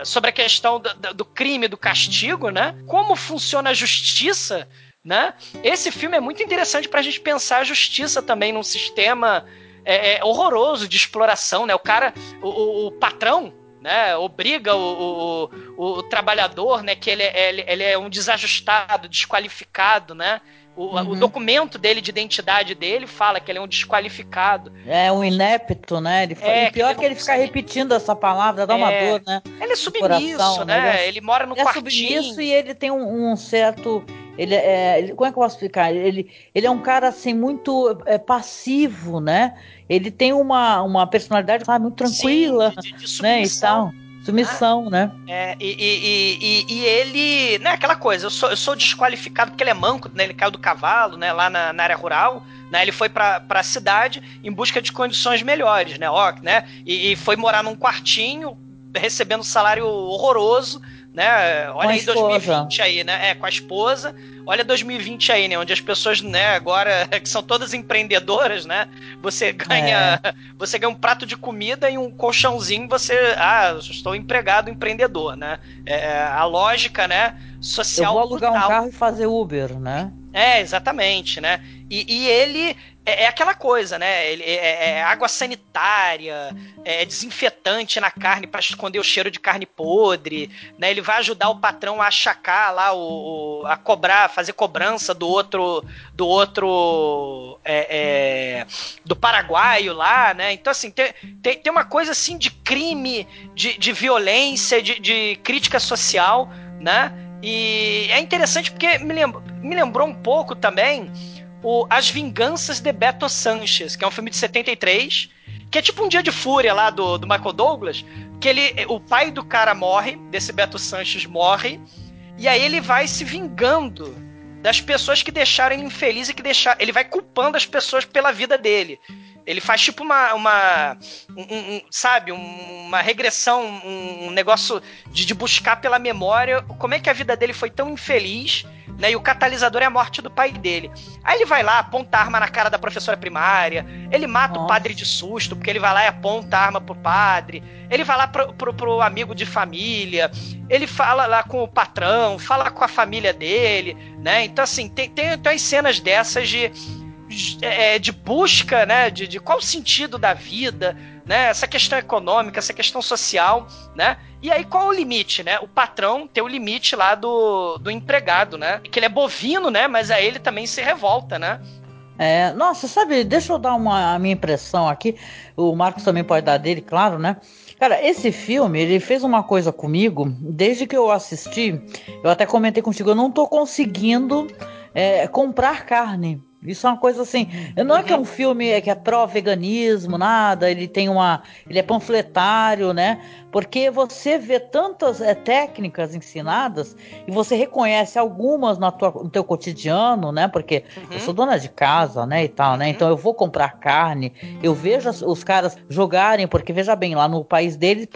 sobre a questão do, do, crime, do castigo, né? Como funciona a justiça, né? Esse filme é muito interessante para a gente pensar a justiça também num sistema é, é, horroroso de exploração, né? O cara, o, o patrão, né, obriga o, o, o, trabalhador, né, que ele, é, ele, ele, é um desajustado, desqualificado, né, O, uhum. o, documento dele de identidade dele fala que ele é um desqualificado. É um inepto, né? Ele é, e pior que, que ele fica repetindo essa palavra, dá é, uma dor, né? Ele é submisso, coração, né? Ele, é, ele, mora no ele quartinho. é submisso e ele tem um, um certo ele é, ele, como é que eu posso explicar? Ele, ele é um cara assim muito é, passivo, né? Ele tem uma, uma personalidade ah, muito tranquila, Sim, de, de né? E tal. Submissão, né? É, e, e, e, e, ele, né, aquela coisa, eu sou, eu sou desqualificado porque ele é manco, né? Ele caiu do cavalo, né, lá na, na área rural, né? Ele foi para a cidade em busca de condições melhores, né? Ó, né? E, e foi morar num quartinho, recebendo um salário horroroso, né? Olha aí 2020 aí, né? É, com a esposa. Olha 2020 aí, né? Onde as pessoas, né, agora, que são todas empreendedoras, né? Você ganha. É. Você ganha um prato de comida e um colchãozinho, você. Ah, estou empregado, empreendedor, né? É, é a lógica, né? Social. Eu vou alugar brutal. um carro e fazer Uber, né? É, exatamente, né? E, e ele é, é, aquela coisa, né? É, é, é água sanitária, é desinfetante na carne para esconder o cheiro de carne podre, né? Ele vai ajudar o patrão a achacar lá, o, o a cobrar, fazer cobrança do outro, do outro, é, é, do paraguaio lá, né? Então assim tem, tem, tem uma coisa assim de crime, de, de violência, de, de crítica social, né? E é interessante porque me, me lembrou um pouco também o As Vinganças de Beto Sanchez, que é um filme de 73, que é tipo um dia de fúria lá do, do Michael Douglas, que ele, o pai do cara morre, desse Beto Sanchez morre, e aí ele vai se vingando das pessoas que deixaram ele infeliz e que deixaram. Ele vai culpando as pessoas pela vida dele. Ele faz tipo uma. uma um, um, sabe, uma regressão, um, negócio de, de, buscar pela memória como é que a vida dele foi tão infeliz né? E o catalisador é a morte do pai dele. Aí ele vai lá, aponta a arma na cara da professora primária, ele mata Nossa. o padre de susto, porque ele vai lá e aponta a arma pro padre, ele vai lá pro, pro, pro amigo de família, ele fala lá com o patrão, fala com a família dele, né? Então, assim, tem, tem, tem as cenas dessas de, de, é, de busca, né? De, de qual o sentido da vida, né? Essa questão econômica, essa questão social, né? E aí qual é o limite, né? O patrão tem o limite lá do, do empregado, né? Que ele é bovino, né? Mas aí ele também se revolta, né? É, nossa, sabe, deixa eu dar uma a minha impressão aqui. O Marcos também pode dar dele, claro, né? Cara, esse filme, ele fez uma coisa comigo, desde que eu assisti, eu até comentei contigo, eu não tô conseguindo é, comprar carne. Isso é uma coisa assim. Não é que é um filme é que é pró-veganismo, nada. Ele tem uma. Ele é panfletário, né? Porque você vê tantas é, técnicas ensinadas e você reconhece algumas no, tua, no teu cotidiano, né? Porque uhum. eu sou dona de casa, né? E tal, né? Uhum. Então eu vou comprar carne, eu vejo os caras jogarem, porque veja bem, lá no país deles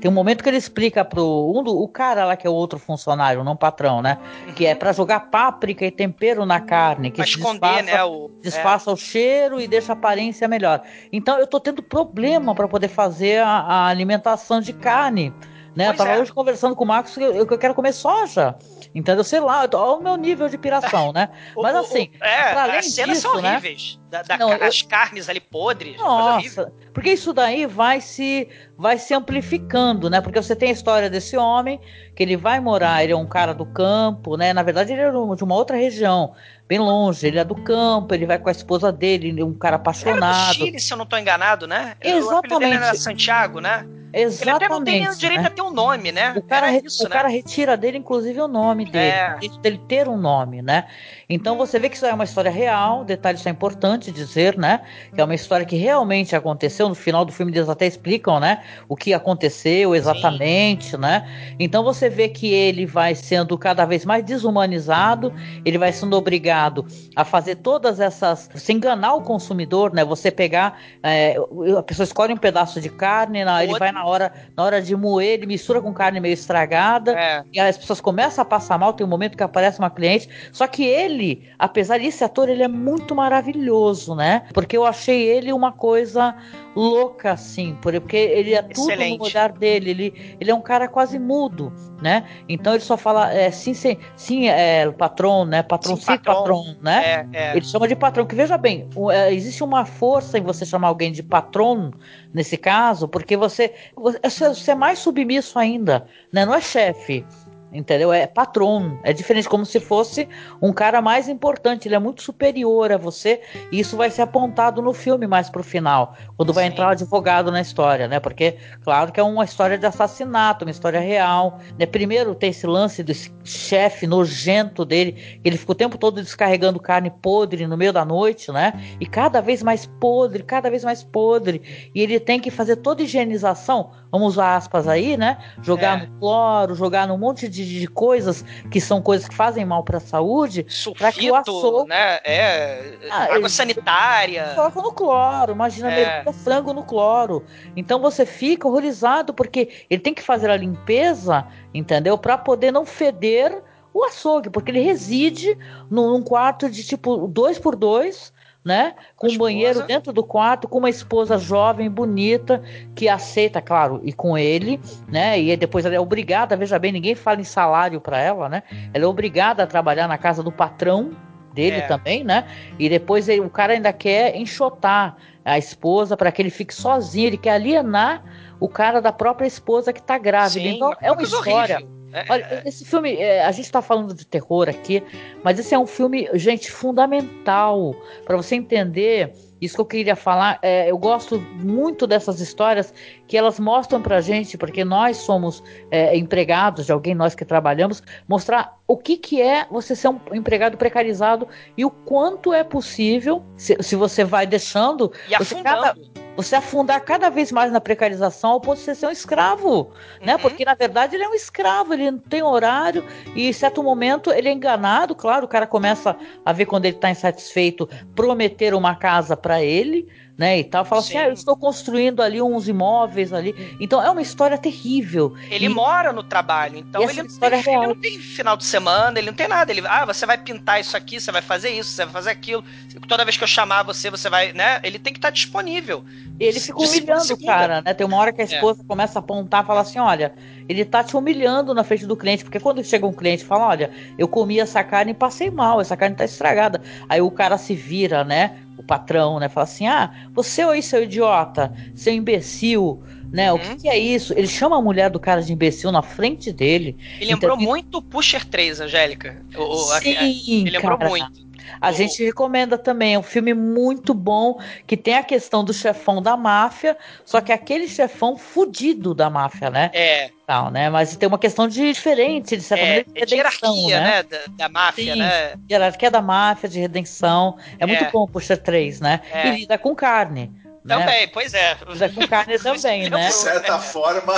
tem um momento que ele explica pro um do, o cara lá que é o outro funcionário, não patrão, né? Uhum. Que é para jogar páprica e tempero na carne, que pra esconder, né? O, disfarça é. o cheiro e deixa a aparência melhor. Então eu tô tendo problema para poder fazer a, a alimentação de carne. Né? eu tava é. hoje conversando com o Marcos que eu, eu quero comer soja. Entendeu? Sei lá, olha o meu nível de piração, né? Mas assim, o, é, além as cenas disso, são né? horríveis. Né? Da, da, Não, as eu... carnes ali podres. Nossa, porque isso daí vai se vai se amplificando, né? Porque você tem a história desse homem que ele vai morar, ele é um cara do campo, né? Na verdade, ele é de uma outra região, bem longe. Ele é do campo, ele vai com a esposa dele, ele é um cara apaixonado. Era do Chile, se eu não estou enganado, né? Exatamente. O dele era Santiago, né? Exatamente. Ele até não tem o direito né? a ter um nome, né? O cara, isso, o né? cara retira dele, inclusive, o nome dele. É. Dele ter um nome, né? Então você vê que isso é uma história real, detalhe isso é importante dizer, né? Que é uma história que realmente aconteceu. No final do filme eles até explicam, né? O que aconteceu exatamente, Sim. né? Então você vê que ele vai sendo cada vez mais desumanizado, ele vai sendo obrigado a fazer todas essas. Você enganar o consumidor, né? Você pegar. É, a pessoa escolhe um pedaço de carne, ele vai na hora, na hora de moer, ele mistura com carne meio estragada, é. e as pessoas começam a passar mal. Tem um momento que aparece uma cliente, só que ele ele, apesar desse ator, ele é muito maravilhoso, né? Porque eu achei ele uma coisa louca, assim, porque ele é tudo Excelente. no olhar dele. Ele, ele é um cara quase mudo, né? Então ele só fala é, sim, sim, sim, é, patrão, né? Patrão, sim, sim patrão, patrão, né? É, é. Ele chama de patrão. Que veja bem, é, existe uma força em você chamar alguém de patrão nesse caso, porque você, você, é mais submisso ainda, né? Não é chefe entendeu? É patrão, é diferente, como se fosse um cara mais importante, ele é muito superior a você, e isso vai ser apontado no filme mais pro final, quando vai Sim. entrar o advogado na história, né? Porque, claro que é uma história de assassinato, uma história real, né? Primeiro tem esse lance desse chefe nojento dele, ele fica o tempo todo descarregando carne podre no meio da noite, né? E cada vez mais podre, cada vez mais podre, e ele tem que fazer toda higienização, vamos usar aspas aí, né? Jogar é. no cloro, jogar num monte de de, coisas que são coisas que fazem mal para a saúde, para que o açougue, né? É, ah, água sanitária. Coloca no cloro, imagina é. frango no cloro. Então você fica horrorizado porque ele tem que fazer a limpeza, entendeu? Para poder não feder o açougue, porque ele reside num quarto de tipo dois por dois né? Com um banheiro dentro do quarto, com uma esposa jovem, bonita, que aceita, claro, e com ele, né? E depois ela é obrigada, veja bem, ninguém fala em salário para ela, né? Ela é obrigada a trabalhar na casa do patrão dele é. também, né? E depois ele, o cara ainda quer enxotar a esposa para que ele fique sozinho, ele quer alienar o cara da própria esposa que tá grávida. Sim, então é uma história. Horrível é, Olha, é. esse filme, é, a gente está falando de terror aqui, mas esse é um filme, gente, fundamental para você entender isso que eu queria falar. É, eu gosto muito dessas histórias que elas mostram pra gente, porque nós somos é, empregados de alguém, nós que trabalhamos, mostrar o que, que é você ser um empregado precarizado e o quanto é possível, se, se você vai deixando. E afundando. Cada, você afundar cada vez mais na precarização ao ponto de você ser um escravo, né? uhum. né? Porque na verdade ele é um escravo, ele não tem horário e em certo momento ele é enganado, claro, o cara começa a ver quando ele está insatisfeito, prometer uma casa para ele, né, e tal, fala Sim. assim, ah, eu estou construindo ali uns imóveis ali. Então é uma história terrível. Ele e... mora no trabalho, então ele não, tem, ele não, tem, final de semana, ele não tem nada. Ele, ah, você vai pintar isso aqui, você vai fazer isso, você vai fazer aquilo. Toda vez que eu chamar você, você vai, né? Ele tem que estar disponível. Ele fica humilhando o cara, né? Tem uma hora que a é. esposa é. começa a apontar e fala assim: olha, ele tá te humilhando na frente do cliente, porque quando chega um cliente e fala: olha, eu comi essa carne e passei mal, essa carne tá estragada. Aí o cara se vira, né? O patrão, né? Fala assim: ah, você aí, seu idiota, seu imbecil. Né, uhum. O que, que, é isso? Ele chama a mulher do cara de imbecil na frente dele. Ele lembrou então, muito o Pusher 3, Angélica. O, Sim, a, ele lembrou cara. muito. A oh. gente recomenda também, é um filme muito bom, que tem a questão do chefão da máfia, só que aquele chefão fudido da máfia, né? É. Tal, né? Mas tem uma questão de diferente, de certa é, maneira, de, hierarquia, né? né? Da, da, máfia, Sim, né? Hierarquia da máfia, de redenção. É, é. muito bom Puxa 3, né? É. E lida com carne. Né? Também, pois é. Lida com carne também, né? De certa forma.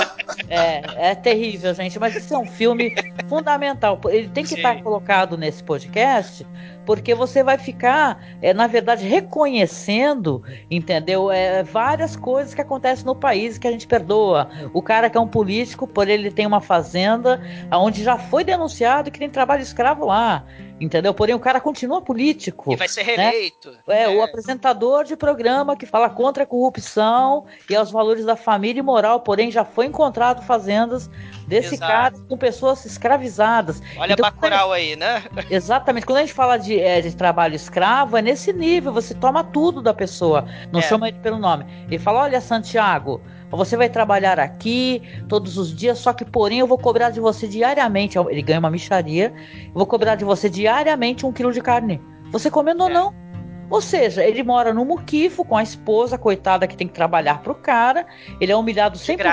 É, é terrível, gente. Mas esse é um filme fundamental. Ele tem que Sim. estar colocado nesse podcast porque você vai ficar, é, na verdade, reconhecendo, entendeu? É, várias coisas que acontecem no país que a gente perdoa. O cara que é um político, por ele tem uma fazenda onde já foi denunciado que tem trabalho escravo lá. Entendeu? Porém, o cara continua político. E vai ser reeleito. Né? É, é, o apresentador de programa que fala contra a corrupção e aos valores da família e moral, porém, já foi encontrado fazendas desse Exato. cara com pessoas escravizadas. Olha então, Bacurau aí, né? Exatamente. Quando a gente fala de, é, de, trabalho escravo, é nesse nível, você toma tudo da pessoa, não é. chama ele pelo nome. Ele fala: olha, Santiago, você vai trabalhar aqui todos os dias, só que porém eu vou cobrar de você diariamente. Ele ganha uma micharia, eu vou cobrar de você diariamente um quilo de carne. Você comendo é. ou não? Ou seja, ele mora no muquifo com a esposa, coitada, que tem que trabalhar pro cara. Ele é humilhado sempre.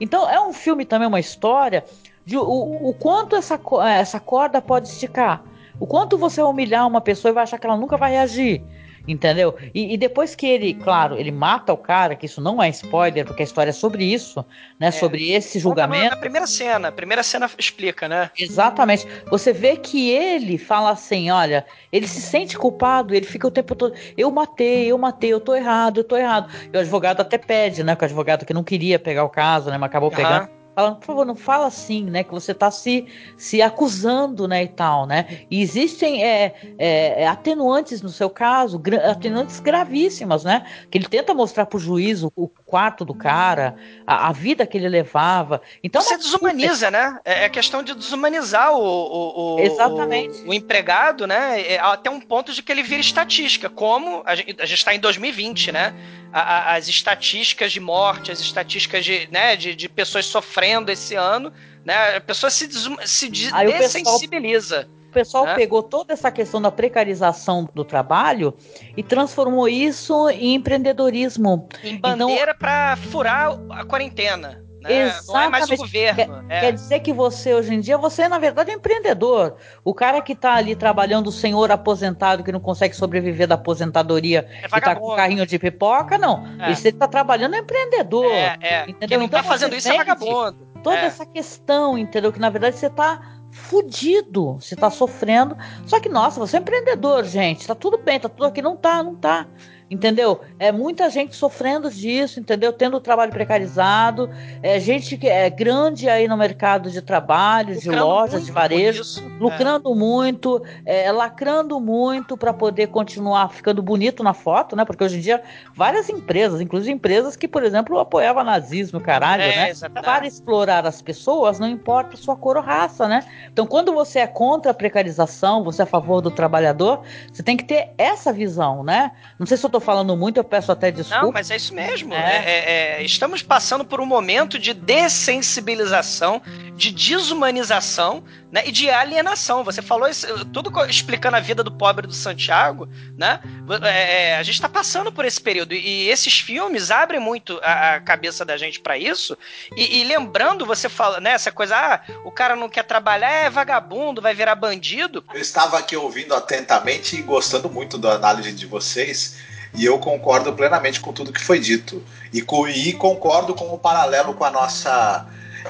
Então é um filme também, uma história de o, o quanto essa, essa corda pode esticar. O quanto você vai humilhar uma pessoa e vai achar que ela nunca vai reagir. Entendeu? E, e, depois que ele, claro, ele mata o cara, que isso não é spoiler, porque a história é sobre isso, né? É. Sobre esse julgamento. Na primeira cena, a primeira cena explica, né? Exatamente. Você vê que ele fala assim: olha, ele se sente culpado, ele fica o tempo todo, eu matei, eu matei, eu tô errado, eu tô errado. E o advogado até pede, né? Que o advogado que não queria pegar o caso, né? Mas acabou pegando falando, por favor, não fala assim, né? Que você está se, se acusando, né? E tal, né? E existem é, é, é atenuantes no seu caso, gra atenuantes gravíssimas, né? Que ele tenta mostrar para o juiz o, quarto do cara, a, a, vida que ele levava. Então você desumaniza, né? É, é questão de desumanizar o, o, o Exatamente. O, o, empregado, né? É, até um ponto de que ele vira estatística, como a gente está em 2020, né? A, a, as estatísticas de morte, as estatísticas de, né, de, de pessoas sofrendo sofrendo esse ano, né? A pessoa se, des se de Aí o pessoal- dessensibiliza. O pessoal né? pegou toda essa questão da precarização do trabalho e transformou isso em empreendedorismo. Em bandeira pra furar a quarentena. Né? Não é mais o Exatamente. governo. Quer, é. quer dizer que você, hoje em dia, você é, na verdade, um empreendedor. O cara que tá ali trabalhando, o senhor aposentado, que não consegue sobreviver da aposentadoria e tá com carrinho de pipoca, não. É. Esse tá trabalhando é empreendedor. É, é. Entendeu? Quem não Então tá fazendo isso é vagabundo. Toda É. essa questão, entendeu? Que na verdade você tá fudido, você tá sofrendo. Só que, nossa, você é empreendedor, gente. Tá tudo bem, tá tudo aqui. Não tá, não tá. Entendeu? É muita gente sofrendo disso, entendeu? Tendo o trabalho precarizado, é gente que é grande aí no mercado de trabalho, de Lucrando lojas, muito de varejo, isso, lucrando muito, é, lacrando muito para poder continuar ficando bonito na foto, né? Porque hoje em dia várias empresas, inclusive empresas que, por exemplo, apoiavam nazismo, caralho, É, né? exatamente. Para explorar as pessoas, não importa sua cor ou raça, né? Então, quando você é contra a precarização, você é a favor do trabalhador, você tem que ter essa visão, né? Não sei se eu tô falando muito, eu peço até desculpa. Não, mas é isso mesmo. É. É, é, é, estamos passando por um momento de dessensibilização, de desumanização né, e de alienação. Você falou isso, tudo explicando a vida do pobre do Santiago, né? É, é, a gente está passando por esse período e esses filmes abrem muito a, a cabeça da gente para isso. E, e lembrando, você fala, né, essa coisa, ah, o cara não quer trabalhar, é vagabundo, vai virar bandido. Eu estava aqui ouvindo atentamente e gostando muito da análise de vocês. E eu concordo plenamente com tudo que foi dito. E, co- e concordo com o paralelo com a nossa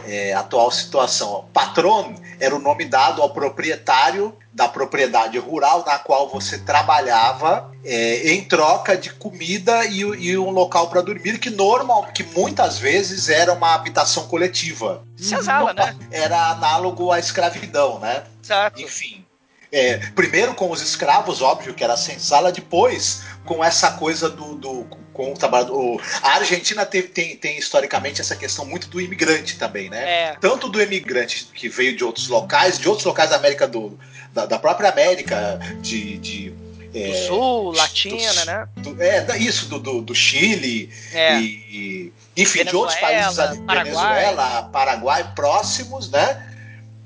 é, atual situação. Patron era o nome dado ao proprietário da propriedade rural na qual você trabalhava é, em troca de comida e, e um local para dormir que normal, que muitas vezes era uma habitação coletiva. Senzala, né? Era análogo à escravidão, né? Exato. Enfim. É, primeiro com os escravos, óbvio que era senzala, depois com essa coisa do, do com o trabalhador. A Argentina teve- tem, tem historicamente essa questão muito do imigrante também, né? É. Tanto do imigrante que veio de outros locais, de outros locais da América do da, da própria América, de, de é, Do Sul, Latina, né? do- é, isso, do, do, do Chile É. e, enfim, de Venezuela, outros países ali, Paraguai. Venezuela, Paraguai, próximos, né?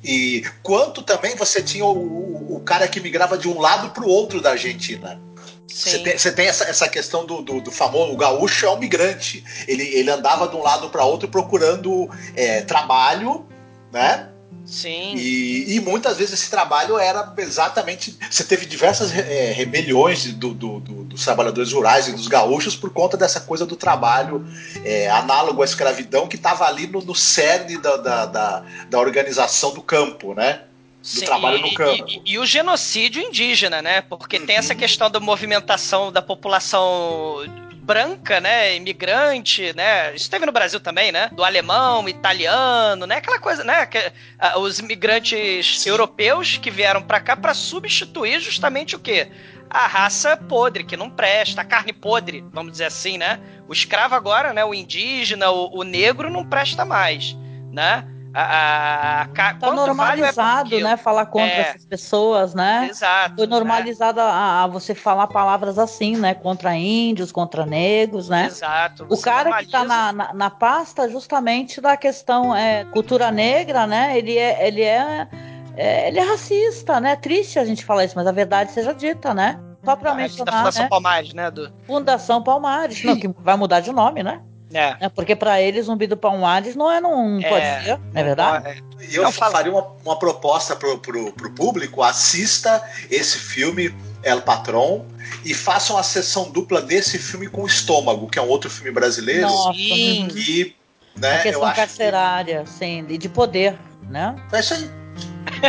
E quanto também você tinha o, o, o cara que migrava de um lado para o outro da Argentina. Você tem, tem essa, essa questão do, do, do famoso o gaúcho é um migrante. Ele, ele andava de um lado para outro procurando é, trabalho, né? Sim. E, e muitas vezes esse trabalho era exatamente. Você teve diversas é, rebeliões do, do- do- dos trabalhadores rurais e dos gaúchos por conta dessa coisa do trabalho é, análogo à escravidão que estava ali no, no cerne da, da, da, da organização do campo, né? Do Sim, trabalho no e- campo. E, e o genocídio indígena, né? Porque tem essa questão da movimentação da população branca, né, imigrante, né, isso teve no Brasil também, né, do alemão, italiano, né, aquela coisa, né, que, ah, os imigrantes europeus que vieram pra cá pra substituir justamente o quê? A raça podre, que não presta, a carne podre, vamos dizer assim, né, o escravo agora, né, o indígena, o, o negro não presta mais, né, a, a, Tá o normalizado, né? Falar contra É. essas pessoas, né? Exato. Foi normalizado a, a você falar palavras assim, né? Contra índios, contra negros, né? Exato. O cara que tá normaliza. na, na, na pasta justamente da questão é, cultura negra, né? Ele é, ele é, é, ele é racista, né? Triste a gente falar isso, mas a verdade seja dita, né? Só pra da mencionar, Fundação né? Palmares, né? Do... Fundação Palmares, não, que vai mudar de nome, né? É. É, porque pra eles Zumbi do Palmares não é não É, pode ser, não é verdade? E eu faria uma, uma proposta pro, pro, pro público: assista esse filme El Patron e faça uma sessão dupla desse filme com Estômago, que é um outro filme brasileiro. Nossa, que a né, eu questão acho carcerária, sim, e de poder, né? É isso aí.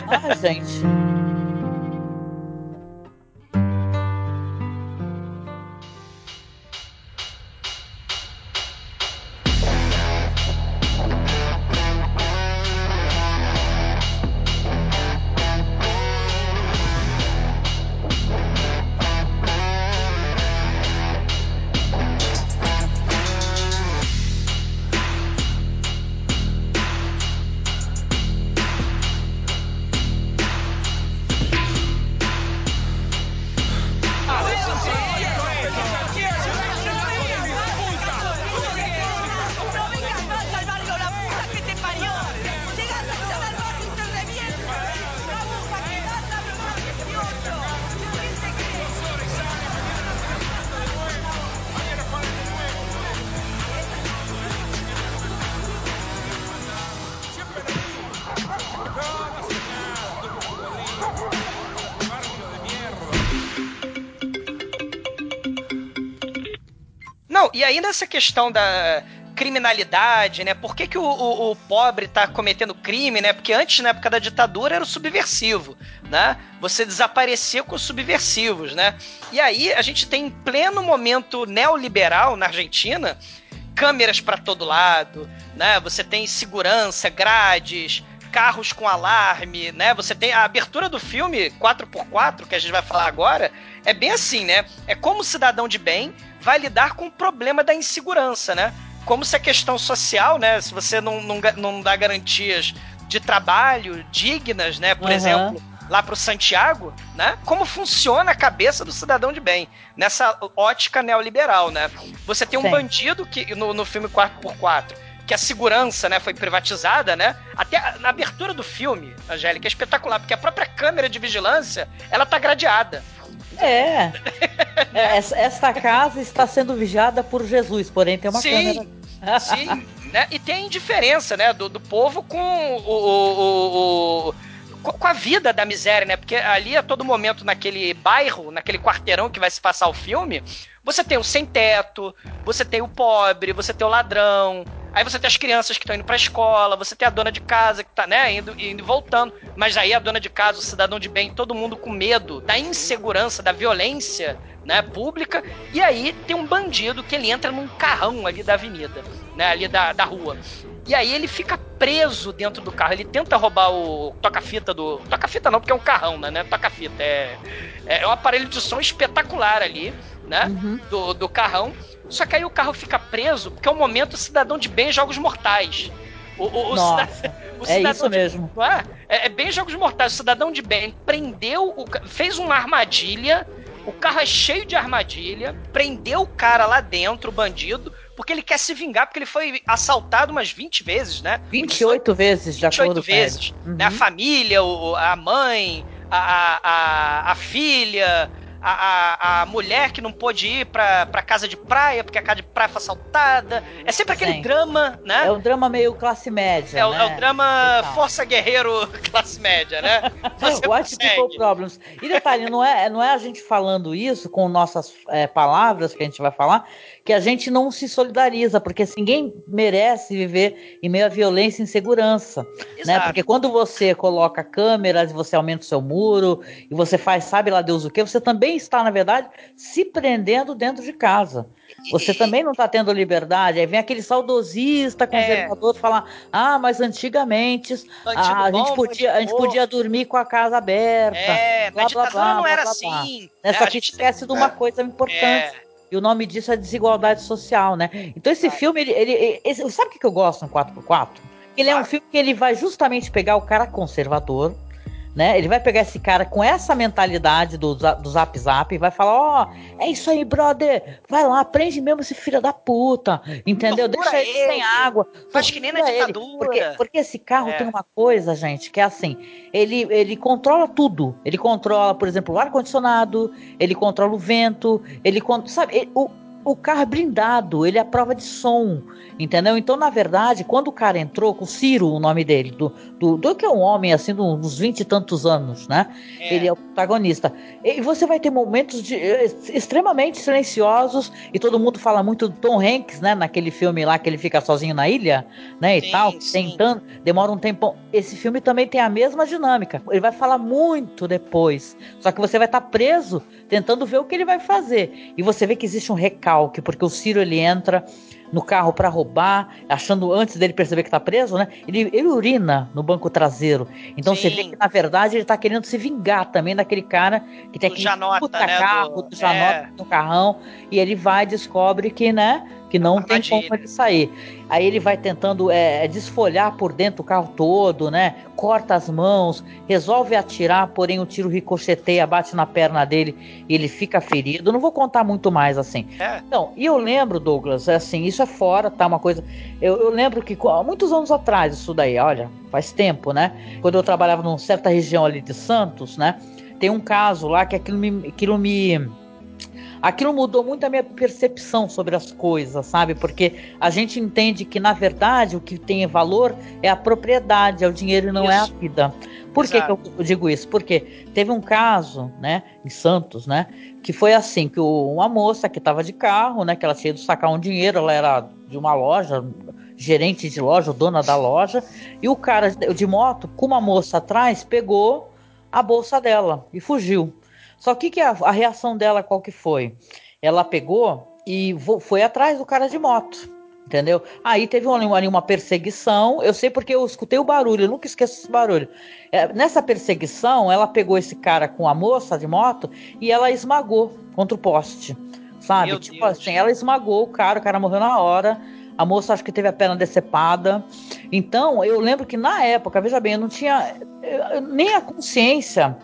Ah, gente. Questão da criminalidade, né? Por que, que o, o, o, pobre tá cometendo crime, né? Porque antes, na época da ditadura, era o subversivo, né? Você desaparecia com os subversivos, né? E aí a gente tem em pleno momento neoliberal na Argentina, câmeras para todo lado, né? Você tem segurança, grades, carros com alarme, né? Você tem a abertura do filme 4x4, que a gente vai falar agora, é bem assim, né? É como o cidadão de bem vai lidar com o problema da insegurança, né? como se a questão social, né? Se você não, não, não dá garantias de trabalho dignas, né? Por uhum. exemplo, lá para o Santiago, né? Como funciona a cabeça do cidadão de bem nessa ótica neoliberal, né? Você tem um Sim. bandido que no, no filme 4x4 que a segurança, né, foi privatizada, né? Até na abertura do filme, Angélica, é espetacular, porque a própria câmera de vigilância, ela tá gradeada. É. é essa casa está sendo vigiada por Jesus, porém tem uma sim, câmera. Sim, né? E tem indiferença, né, do, do povo com o, o, o com a vida da miséria, né? Porque ali a todo momento naquele bairro, naquele quarteirão que vai se passar o filme, você tem o sem teto, você tem o pobre, você tem o ladrão, Aí você tem as crianças que estão indo pra escola, você tem a dona de casa que tá, né, indo, e voltando. Mas aí a dona de casa, o cidadão de bem, todo mundo com medo da insegurança, da violência, né, pública. E aí tem um bandido que ele entra num carrão ali da avenida, né, ali da, da rua. E aí ele fica preso dentro do carro. Ele tenta roubar o toca-fita do. Toca-fita não, porque é um carrão, né? É toca-fita. É, é um aparelho de som espetacular ali, né? Uhum. Do, do carrão. Só que aí o carro fica preso, porque é o momento o cidadão de bem jogos mortais. O, o, o, Nossa, cidadão, o é isso de, mesmo. É? é, é, bem jogos mortais. O cidadão de bem prendeu, o, fez uma armadilha. O carro é cheio de armadilha. Prendeu o cara lá dentro, o bandido, porque ele quer se vingar, porque ele foi assaltado umas 20 vezes, né? 28 vezes, de 28 vezes. Né? A família, a mãe, a, a, a filha a, a, a mulher que não pôde ir pra, pra casa de praia porque a casa de praia foi assaltada. É sempre aquele Sim. drama, né? É o drama meio classe média. É, né? é o drama força guerreiro classe média, né? Você White people problems. E detalhe, não é, não é a gente falando isso com nossas é, palavras que a gente vai falar, que a gente não se solidariza, porque assim, ninguém merece viver em meio à violência e insegurança. Né? Porque quando você coloca câmeras, você aumenta o seu muro, e você faz sabe lá Deus o que, você também está, na verdade, se prendendo dentro de casa. Você também não está tendo liberdade. Aí vem aquele saudosista conservador é. falar: ah, mas antigamente ah, a, gente podia, a gente podia dormir com a casa aberta. É, blá, blá, blá, não blá, era blá, assim. Essa aqui esquece de uma coisa importante. É. E o nome disso é desigualdade social, né? Então esse filme, ele, ele, sabe o que eu gosto no 4x4? Ele é um filme que ele vai justamente pegar o cara conservador, né? Ele vai pegar esse cara com essa mentalidade do, do Zap Zap e vai falar: Ó, oh, é isso aí, brother. Vai lá, prende mesmo esse filho da puta. Entendeu? Tortura Deixa ele, ele sem água. Faz que nem na ditadura. Porque, porque esse carro é. tem uma coisa, gente, que é assim: ele, ele controla tudo. Ele controla, por exemplo, o ar-condicionado, ele controla o vento, ele sabe, ele, o, o carro é blindado, ele é a prova de som. Entendeu? Então, na verdade, quando o cara entrou, com o Ciro, o nome dele, do, do, do que é um homem assim, dos vinte e tantos anos, né? É. Ele é o protagonista. E você vai ter momentos de, eh, extremamente silenciosos, e todo mundo fala muito do Tom Hanks, né? Naquele filme lá que ele fica sozinho na ilha, né? E sim, tal, sim. tentando, demora um tempo. Esse filme também tem a mesma dinâmica. Ele vai falar muito depois. Só que você vai estar tá preso tentando ver o que ele vai fazer. E você vê que existe um recalque, porque o Ciro ele entra no carro para roubar, achando antes dele perceber que tá preso, né? Ele, ele urina no banco traseiro. Então Sim. você vê que na verdade ele tá querendo se vingar também daquele cara que tem aquele Janota, puta né, carro, do, do Janota é. no carrão, e ele vai e descobre que, né? Que não tem como ele sair. Aí ele vai tentando é, desfolhar por dentro o carro todo, né? Corta as mãos, resolve atirar, porém o tiro ricocheteia, bate na perna dele e ele fica ferido. Não vou contar muito mais assim. É. Não, e eu lembro, Douglas, é assim, isso é fora, tá? Uma coisa. Eu, eu lembro que há muitos anos atrás, isso daí, olha, faz tempo, né? Quando eu trabalhava numa certa região ali de Santos, né? Tem um caso lá que aquilo me, aquilo me aquilo mudou muito a minha percepção sobre as coisas, sabe? Porque a gente entende que, na verdade, o que tem valor é a propriedade, é o dinheiro e não isso. é a vida. Por que, que, eu digo isso? Porque teve um caso, né, em Santos, né, que foi assim, que uma moça que estava de carro, né, que ela tinha ido sacar um dinheiro, ela era de uma loja, gerente de loja, dona da loja, e o cara de moto, com uma moça atrás, pegou a bolsa dela e fugiu. Só que, que a, a reação dela qual que foi? Ela pegou e foi atrás do cara de moto. Entendeu? Aí teve uma, uma perseguição. Eu sei porque eu escutei o barulho, eu nunca esqueço esse barulho. É, nessa perseguição, ela pegou esse cara com a moça de moto e ela esmagou contra o poste. Sabe? Meu tipo Deus. assim, ela esmagou o cara, o cara morreu na hora. A moça acho que teve a perna decepada. Então, eu lembro que na época, veja bem, eu não tinha nem a consciência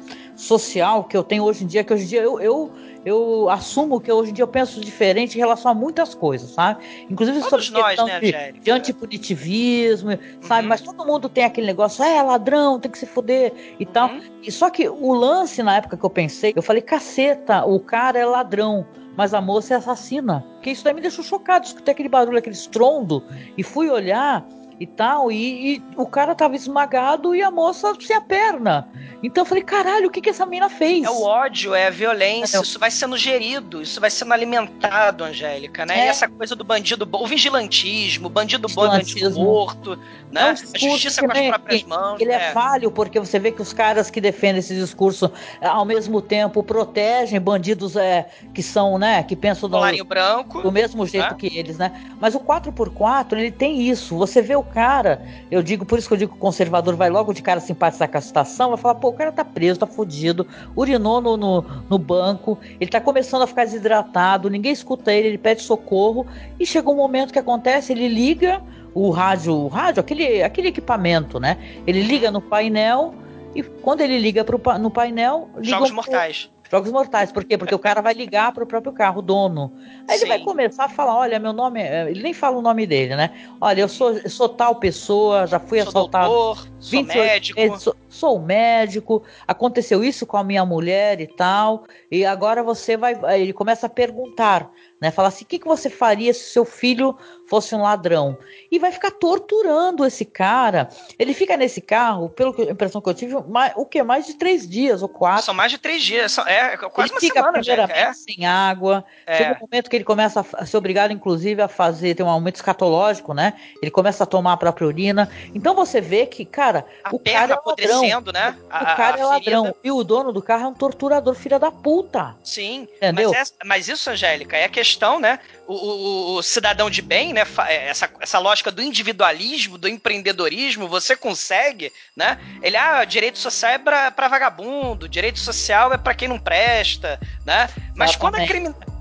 social que eu tenho hoje em dia, que hoje em dia eu, eu eu assumo que hoje em dia eu penso diferente em relação a muitas coisas, sabe? Inclusive Todos sobre nós, né, de, de antipunitivismo, sabe? Uhum. Mas todo mundo tem aquele negócio, é ladrão, tem que se foder e tal. Uhum. E só que o lance na época que eu pensei, eu falei, caceta, o cara é ladrão mas a moça é assassina. Que isso daí me deixou chocado. Escutei aquele barulho, aquele estrondo, e fui olhar e tal, e, e, o cara tava esmagado e a moça sem a perna. Então eu falei, caralho, o que que essa mina fez? É o ódio, é a violência, é. isso vai sendo gerido, isso vai sendo alimentado, Angélica, né? É. Essa coisa do bandido bom, o vigilantismo, bandido bom é bandido morto, né? É um a justiça com as próprias mãos. Ele é. é falho porque você vê que os caras que defendem esse discurso ao mesmo tempo protegem bandidos é, que são, né, que pensam no, branco, do mesmo jeito né? que eles, né? Mas o 4x4, ele tem isso. Você vê o cara, eu digo, por isso que eu digo que o conservador vai logo de cara simpatizar com a situação, vai falar, pô, o cara tá preso, tá fudido, urinou no, no, no banco, ele tá começando a ficar desidratado, ninguém escuta ele, ele pede socorro, e chega um momento que acontece, ele liga o rádio, o rádio, aquele, aquele equipamento, né? Ele liga no painel, e quando ele liga pro, no painel. Jogos mortais. Jogos mortais, por quê? Porque o cara vai ligar para o próprio carro, o dono. Aí Sim. ele vai começar a falar: olha, meu nome é. Ele nem fala o nome dele, né? Olha, eu sou, eu sou tal pessoa, já fui sou assaltado. Doutor, sou médico. sou, sou médico, aconteceu isso com a minha mulher e tal. E agora você vai. Ele começa a perguntar né? Falar assim, o que, que você faria se seu filho fosse um ladrão? E vai ficar torturando esse cara. Ele fica nesse carro, pela impressão que eu tive, mais, o que? Mais de três dias ou quatro. São mais de três dias, é quase ele uma fica semana, primeiramente é. sem água. É. Chega um momento que ele começa a ser obrigado, inclusive, a fazer, tem um aumento escatológico, né? Ele começa a tomar a própria urina. Então você vê que, cara, a o cara é ladrão. Né? A, o cara é ladrão. E o dono do carro é um torturador, filha da puta. Sim. Entendeu? Mas, é, mas isso, Angélica, é a questão questão, né? O, o, o, cidadão de bem, né? É, essa, essa lógica do individualismo, do empreendedorismo, você consegue, né? Ele, ah, direito social é pra, pra vagabundo, direito social é para quem não presta, né? Mas quando a,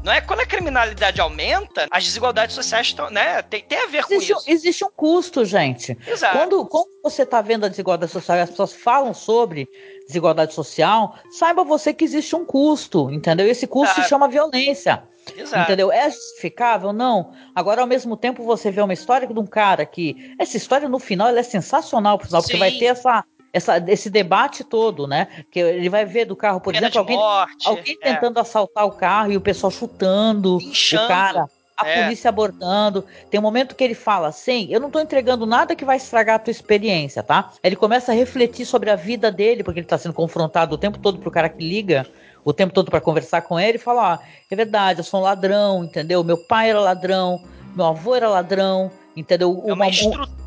não é? quando a criminalidade aumenta, as desigualdades sociais estão, né? Tem, tem a ver existe, com isso. Existe um custo, gente. Exato. Quando, quando você está vendo a desigualdade social e as pessoas falam sobre desigualdade social, saiba você que existe um custo, entendeu? E esse custo se chama violência. Exato. Entendeu? É justificável? Não. Agora, ao mesmo tempo, você vê uma história de um cara que. Essa história, no final, ela é sensacional, por sinal, porque vai ter essa, essa, esse debate todo, né? Que ele vai ver do carro, por Pena exemplo, alguém, morte, alguém é. tentando assaltar o carro e o pessoal chutando Inchando. o cara. A É. polícia abordando. Tem um momento que ele fala assim: Eu não tô entregando nada que vai estragar a tua experiência, tá? Ele começa a refletir sobre a vida dele, porque ele tá sendo confrontado o tempo todo pro cara que liga o tempo todo para conversar com ele e falar: ó, é verdade, eu sou um ladrão, entendeu? Meu pai era ladrão, meu avô era ladrão, entendeu? É uma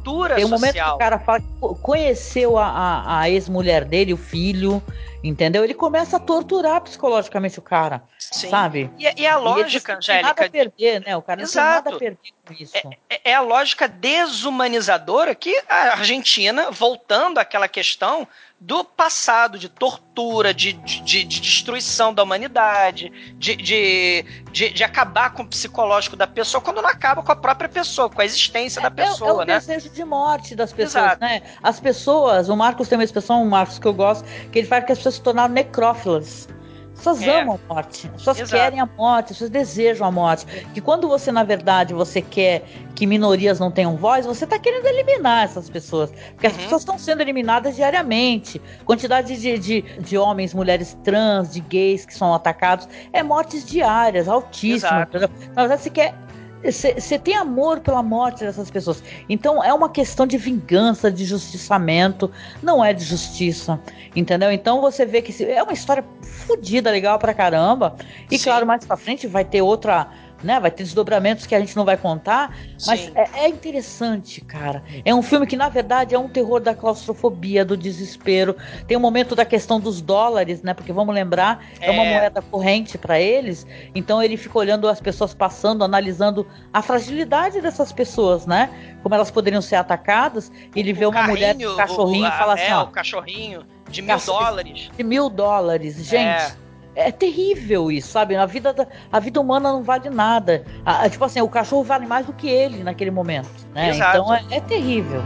estrutura Tem um momento que social. o cara fala que conheceu a, a, a ex-mulher dele, o filho, entendeu? Ele começa a torturar psicologicamente o cara, Sim. sabe? E, e a ele lógica, não tem nada Angélica. a perder, né? O cara não Exato. tem nada a perder com isso. É, é a lógica desumanizadora que a Argentina, voltando àquela questão do passado, de tortura, de, de, de- de destruição da humanidade, de, de, de, de acabar com o psicológico da pessoa, quando não acaba com a própria pessoa, com a existência da É- pessoa, é, o né? desejo de morte das pessoas, Exato. né? As pessoas, o Marcos tem uma expressão, o Marcos que eu gosto, que ele fala que as pessoas se tornaram necrófilas. As pessoas É. amam a morte, as pessoas Exato. querem a morte, as pessoas desejam a morte. Que quando você, na verdade, você quer que minorias não tenham voz, você está querendo eliminar essas pessoas. Porque Uhum. as pessoas estão sendo eliminadas diariamente. Quantidade de, de, de homens, mulheres trans, de gays que são atacados, é mortes diárias, altíssimas. Exato. Na verdade, você quer. Você tem amor pela morte dessas pessoas. Então é uma questão de vingança, de justiçamento, não é de justiça. Entendeu? Então você vê que é uma história fodida, legal pra caramba. E claro, mais pra frente vai ter outra. Né, vai ter desdobramentos que a gente não vai contar, mas é, é interessante, cara. É um filme que, na verdade, é um terror da claustrofobia, do desespero. Tem o momento da questão dos dólares, né? Porque vamos lembrar, é, uma É. moeda corrente para eles. Então ele fica olhando as pessoas passando, analisando a fragilidade dessas pessoas, né? Como elas poderiam ser atacadas. E ele vê uma mulher com um cachorrinho o, e fala assim: é, ó, o cachorrinho de mil dólares. de mil dólares. Gente, é. Terrível isso, sabe? A vida, da- a vida humana não vale nada. A- a- tipo assim, o cachorro vale mais do que ele naquele momento. Né? Exato. Então é, é terrível.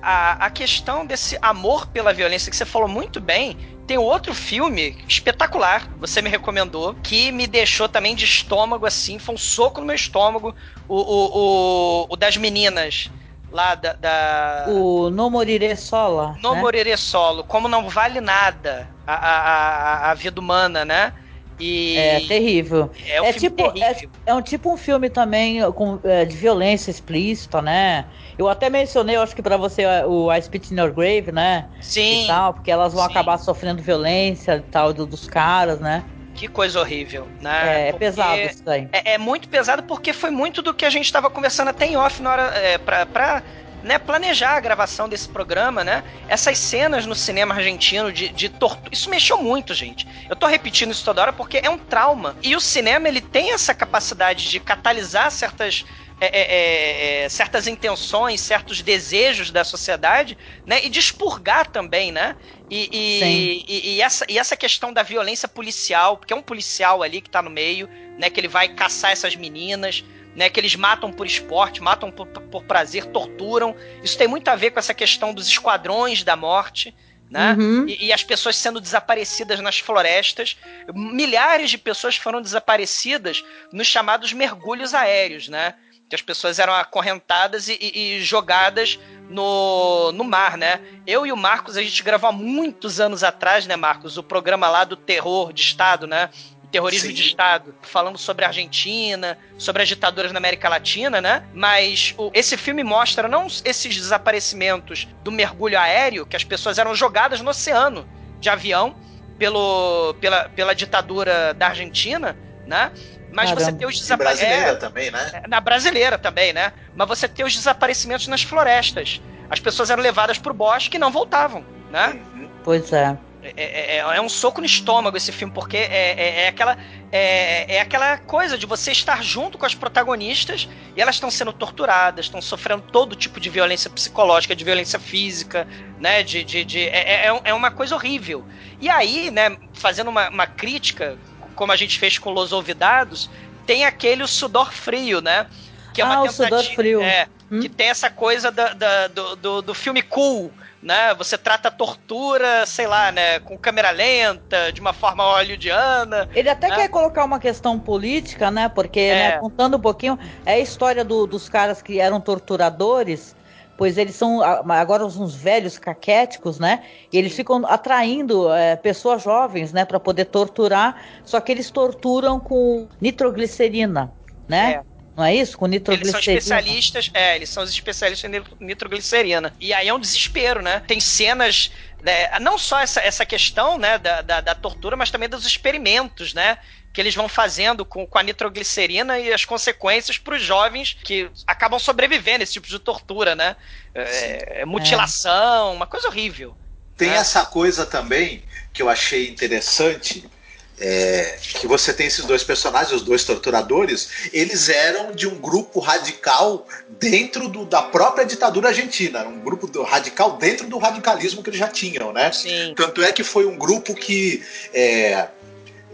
A, a questão desse amor pela violência que você falou muito bem. Tem outro filme espetacular, você me recomendou, que me deixou também de estômago assim, foi um soco no meu estômago. O, o, o, o das meninas lá da. da... O No Morire Sola. No né? Solo, como não vale nada a, a, a, a vida humana, né? E É terrível. É um é filme tipo, é, terrível. é um tipo um filme também com, é, de violência explícita, né? Eu até mencionei, eu acho que pra você, o I Spit in Your Grave, né? Sim. E tal, porque elas vão Sim. acabar sofrendo violência e tal do- dos caras, né? Que coisa horrível, É, né? é Porque pesado isso daí. É, é muito pesado porque foi muito do que a gente estava conversando até em off na hora é, pra né, planejar a gravação desse programa, né? Essas cenas no cinema argentino de, de tortura. Isso mexeu muito, gente. Eu tô repetindo isso toda hora porque é um trauma. E o cinema, ele tem essa capacidade de catalisar certas. é, é, é, é, certas intenções, certos desejos da sociedade, né? E de expurgar também, né? E, e, e, e essa, e essa questão da violência policial, porque é um policial ali que tá no meio, né? Que ele vai caçar essas meninas, né? Que eles matam por esporte, matam por, por prazer, torturam. Isso tem muito a ver com essa questão dos esquadrões da morte. Né? Uhum. E, e as pessoas sendo desaparecidas nas florestas. Milhares de pessoas foram desaparecidas nos chamados mergulhos aéreos, né? Que as pessoas eram acorrentadas e, e- e jogadas no, no mar, né? Eu e o Marcos, a gente gravou há muitos anos atrás, né, Marcos? O programa lá do terror de Estado, né? Terrorismo Sim. de Estado, falando sobre a Argentina, sobre as ditaduras na América Latina, né? Mas o- esse filme mostra não esses desaparecimentos do mergulho aéreo, que as pessoas eram jogadas no oceano de avião pelo, pela, pela ditadura da Argentina, né? Mas você Caramba. tem os E brasileira desaparecimentos. também, né? Na brasileira também, né? Mas você tem os desaparecimentos nas florestas. As pessoas eram levadas pro bosque e não voltavam, né? Pois é. É, é- é- é um soco no estômago esse filme, porque é, é- é aquela, é, é aquela coisa de você estar junto com as protagonistas e elas estão sendo torturadas, estão sofrendo todo tipo de violência psicológica, de violência física, né? De, de, de- é, é- é uma coisa horrível. E aí, né, fazendo uma, uma crítica, como a gente fez com Los Olvidados, tem aquele o sudor frio, né? Que é uma Ah, o Sudor Frio. É, Hum? que tem essa coisa da- da- do, do, do filme cool, né? Você trata a tortura, sei lá, né? Com câmera lenta, de uma forma hollywoodiana. Ele até né? quer colocar uma questão política, né? Porque, É. né, contando um pouquinho, é a história do- dos caras que eram torturadores, pois eles são agora uns velhos caquéticos, né? E eles ficam atraindo é, pessoas jovens, né, para poder torturar, só que eles torturam com nitroglicerina, né? Não é isso? Com Eles são nitroglicerina. especialistas, é, eles são os especialistas em nitro- nitroglicerina. E aí é um desespero, né? Tem cenas, né, não só essa, essa questão, né, da, da, da tortura, mas também dos experimentos, né? Que eles vão fazendo com, com a nitroglicerina e as consequências para os jovens que acabam sobrevivendo a esse tipo de tortura, né? É, é mutilação, uma coisa horrível. Tem né? essa coisa também que eu achei interessante. É, que você tem esses dois personagens, os dois torturadores, eles eram de um grupo radical dentro do- da própria ditadura argentina, um grupo do- radical dentro do radicalismo que eles já tinham, né? Sim. Tanto é que foi um grupo que é,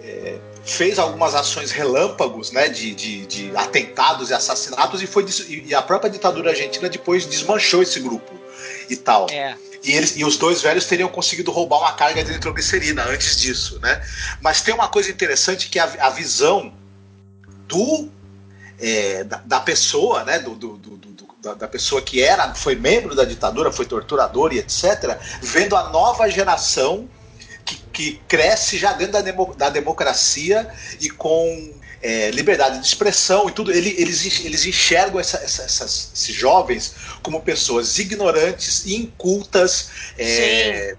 é, fez algumas ações relâmpagos, né, de, de, de atentados e assassinatos e foi e a própria ditadura argentina depois desmanchou esse grupo e tal. É. E, eles, e os dois velhos teriam conseguido roubar uma carga de nitroglicerina antes disso, né? Mas tem uma coisa interessante que a, a visão do é, da, da, pessoa, né? Do, do, do, da, da, pessoa que era, foi membro da ditadura, foi torturador e etc., vendo a nova geração que, que cresce já dentro da, demo, da democracia e com é, liberdade de expressão e tudo, ele, eles, eles enxergam essa, essa, essas, esses jovens como pessoas ignorantes, incultas, é,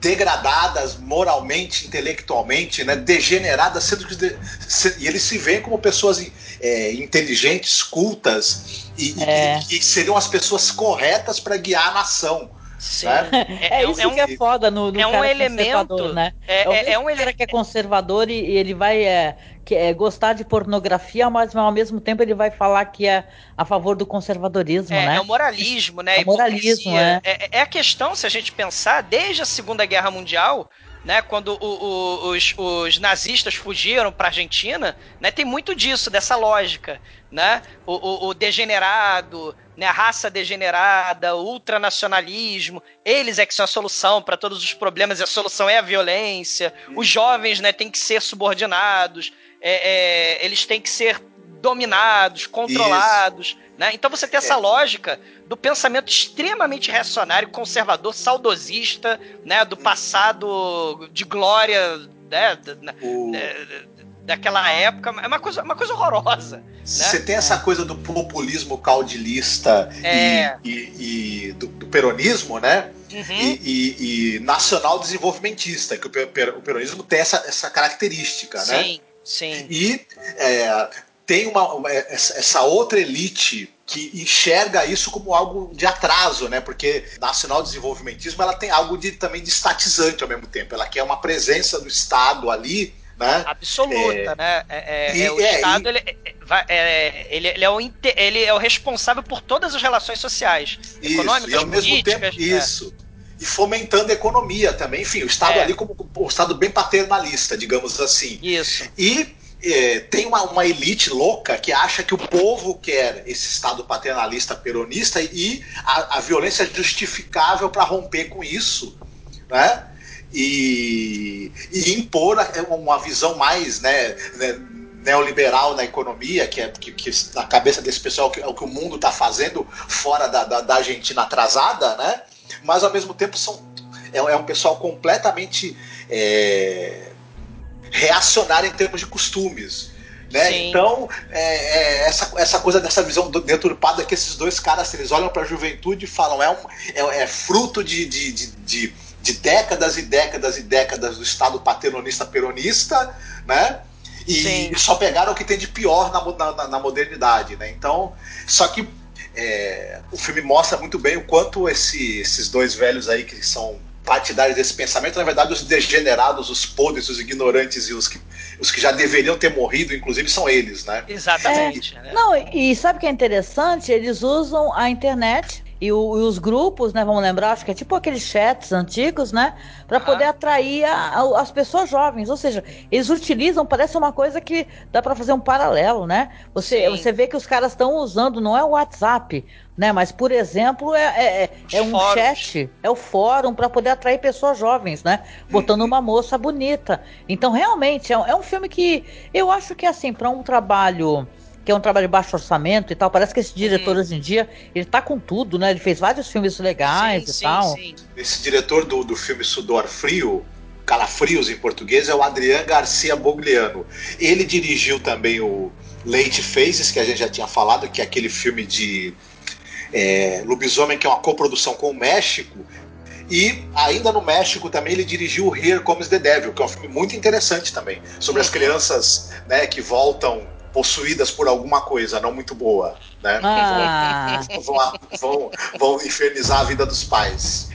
degradadas moralmente, intelectualmente, né, degeneradas, sendo que de, se, e eles se veem como pessoas é, inteligentes, cultas e, é. e, e, seriam as pessoas corretas para guiar a nação. Sim. Né? É, é, isso é um, que é foda no, no é um elemento, né? É, é, é um cara que é conservador e, e ele vai é, que é, gostar de pornografia, mas ao mesmo tempo ele vai falar que é a favor do conservadorismo, é, né? É o moralismo, né? É o moralismo, é. é. É a questão, se a gente pensar, desde a Segunda Guerra Mundial, né, quando o, o, os, os, nazistas fugiram para a Argentina, né, tem muito disso, dessa lógica, né, o, o, degenerado, né, raça degenerada, ultranacionalismo, eles é que são a solução para todos os problemas, e a solução é a violência, os jovens, né, têm que ser subordinados, é, é, eles têm que ser dominados, controlados, né? Então você tem essa é. lógica do pensamento extremamente reacionário, conservador, saudosista, né? Do passado de glória, né? O... daquela época, é uma coisa, uma coisa horrorosa. Né? Você né? tem essa coisa do populismo caudilista é. e, e, e do, do, peronismo, né? Uhum. E, e, nacional desenvolvimentista, que o, peronismo tem essa, essa característica, sim, né? Sim, sim. E é, tem uma, essa outra elite que enxerga isso como algo de atraso, né? Porque nacional desenvolvimentismo ela tem algo de também de estatizante ao mesmo tempo. Ela quer uma presença do Estado ali, né? Absoluta, é, né? É, é, é o Estado, e, ele, é, ele, ele, é o, ele é o responsável por todas as relações sociais, isso, econômicas, e ao mesmo tempo isso. E fomentando a economia também, enfim, o Estado ali como o Estado bem paternalista, digamos assim. Isso. E é, tem uma, uma, elite louca que acha que o povo quer esse Estado paternalista peronista e a, a violência é justificável para romper com isso, né? E, e, impor uma visão mais né, né, neoliberal na economia, que é que, que, na cabeça desse pessoal que é o que o mundo está fazendo fora da, da, da, Argentina atrasada, né? Mas ao mesmo tempo são, é, é um pessoal completamente é, reacionário em termos de costumes. Né? Então, é, é, essa, essa coisa dessa visão deturpada que esses dois caras, eles olham para a juventude e falam é, um, é, é fruto de, de, de, de, de décadas e décadas e décadas do Estado paternalista peronista, né? E, e, só pegaram o que tem de pior na, na, na modernidade, né? Então, só que é, o filme mostra muito bem o quanto esse, esses dois velhos aí que são partidários desse pensamento, na verdade, os degenerados, os podres, os ignorantes e os que, os que já deveriam ter morrido, inclusive, são eles, né? Exatamente. É, né? Não, e sabe o que é interessante? Eles usam a internet e, o, e, os grupos, né, vamos lembrar, acho que é tipo aqueles chats antigos, né, para poder atrair a, a, as pessoas jovens. Ou seja, eles utilizam, parece uma coisa que dá para fazer um paralelo, né? Você, você vê que os caras estão usando, não é o WhatsApp, né? Mas, por exemplo, é, é, é, é um fóruns. chat, é o fórum para poder atrair pessoas jovens, né? Botando uma moça bonita. Então, realmente, é, é um filme que eu acho que, assim, para um trabalho que é um trabalho de baixo orçamento e tal. Parece que esse diretor hoje em dia, ele tá com tudo, né? Ele fez vários filmes legais sim, e sim, tal. Sim. Esse diretor do, do filme Sudor Frio, Calafrios em português, é o Adrian Garcia Bogliano. Ele dirigiu também o Late Faces, que a gente já tinha falado, que é aquele filme de é, lobisomem, que é uma coprodução com o México. E ainda no México também ele dirigiu Here Comes the Devil, que é um filme muito interessante também, sobre as crianças né, que voltam possuídas por alguma coisa não muito boa, né? Ah. Vão, vão, vão infernizar a vida dos pais.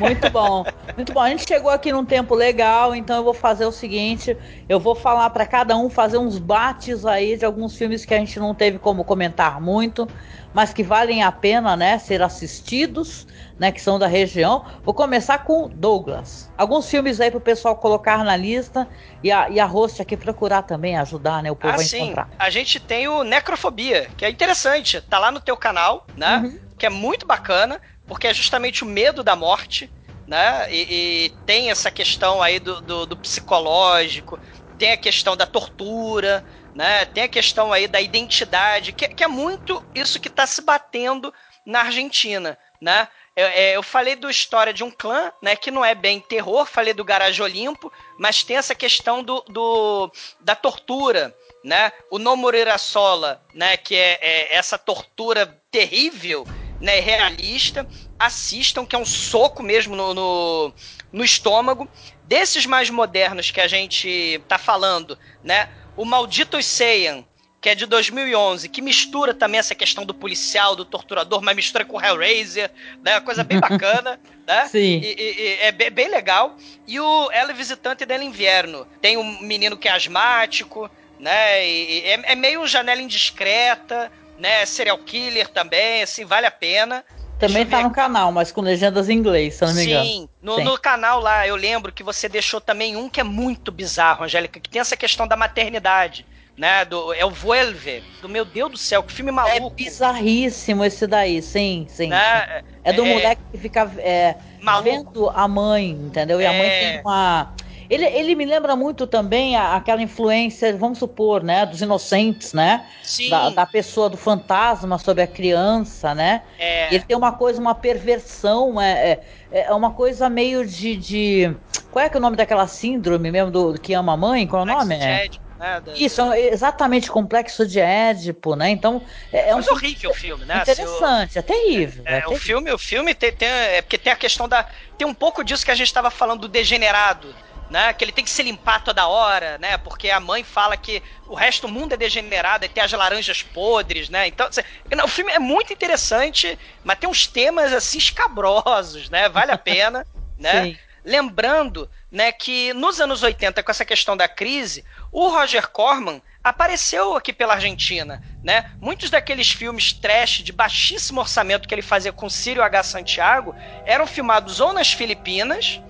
Muito bom, muito bom. A gente chegou aqui num tempo legal, então eu vou fazer o seguinte: eu vou falar para cada um fazer uns bates aí de alguns filmes que a gente não teve como comentar muito, mas que valem a pena, né, ser assistidos, né, que são da região. Vou começar com Douglas. Alguns filmes aí pro pessoal colocar na lista e a, e a host aqui procurar também ajudar, né, o povo ah, a sim. encontrar. A gente tem o Necrofobia, que é interessante. Tá lá no teu canal, né? Uhum. Que é muito bacana, porque é justamente o medo da morte, né? E, e tem essa questão aí do, do, do psicológico, tem a questão da tortura, né? Tem a questão aí da identidade, que, que é muito isso que está se batendo na Argentina, né? Eu, é, eu falei do história de um clã, né? Que não é bem terror, falei do Garagem Olimpo, mas tem essa questão do, do da tortura, né? O No Moreira Sola, né? Que é, é essa tortura terrível, né? Realista. Assistam, que é um soco mesmo no, no, no estômago. Desses mais modernos que a gente tá falando, né? O Maldito Seiyan, que é de 2011, que mistura também essa questão do policial, do torturador, mas mistura com Hellraiser, né? Uma coisa bem bacana, né? Sim. E, e- e é bem, bem legal. E o Ela Visitante del Inverno. Tem um menino que é asmático, né? E, e é, é meio janela indiscreta, né? Serial killer também, assim, vale a pena. Também tá no canal, mas com legendas em inglês, se não me engano. Sim, no, Sim. no canal lá eu lembro que você deixou também um que é muito bizarro, Angélica, que tem essa questão da maternidade, né? Do, é o Vuelve, do meu Deus do céu, que filme maluco. Bizarríssimo esse daí, sim, sim. Né? É do É- moleque que fica é, vendo a mãe, entendeu? E a mãe É. tem uma. Ele, ele me lembra muito também a- aquela influência, vamos supor, né? Dos inocentes, né? Sim. Da, da pessoa, do fantasma sobre a criança, né? É. Ele tem uma coisa, uma perversão, é, é, é uma coisa meio de, de. Qual é que é o nome daquela síndrome mesmo do que ama a mãe? Qual é o nome? É. Né? Da- Isso, é exatamente complexo de Édipo, né? Então, é, é um horrível o filme, né? interessante, é terrível. É, é o terrível. filme, o filme tem, tem- é porque tem a questão da tem um pouco disso que a gente estava falando do degenerado, né? Que ele tem que se limpar toda hora, né? Porque a mãe fala que o resto do mundo é degenerado e tem as laranjas podres, né? Então, assim, não, o filme é muito interessante, mas tem uns temas assim escabrosos, né? Vale a pena, né? Sim. Lembrando, né, que nos anos 80, com essa questão da crise, o Roger Corman apareceu aqui pela Argentina, né? Muitos daqueles filmes trash de baixíssimo orçamento que ele fazia com Círio H. Santiago eram filmados ou nas Filipinas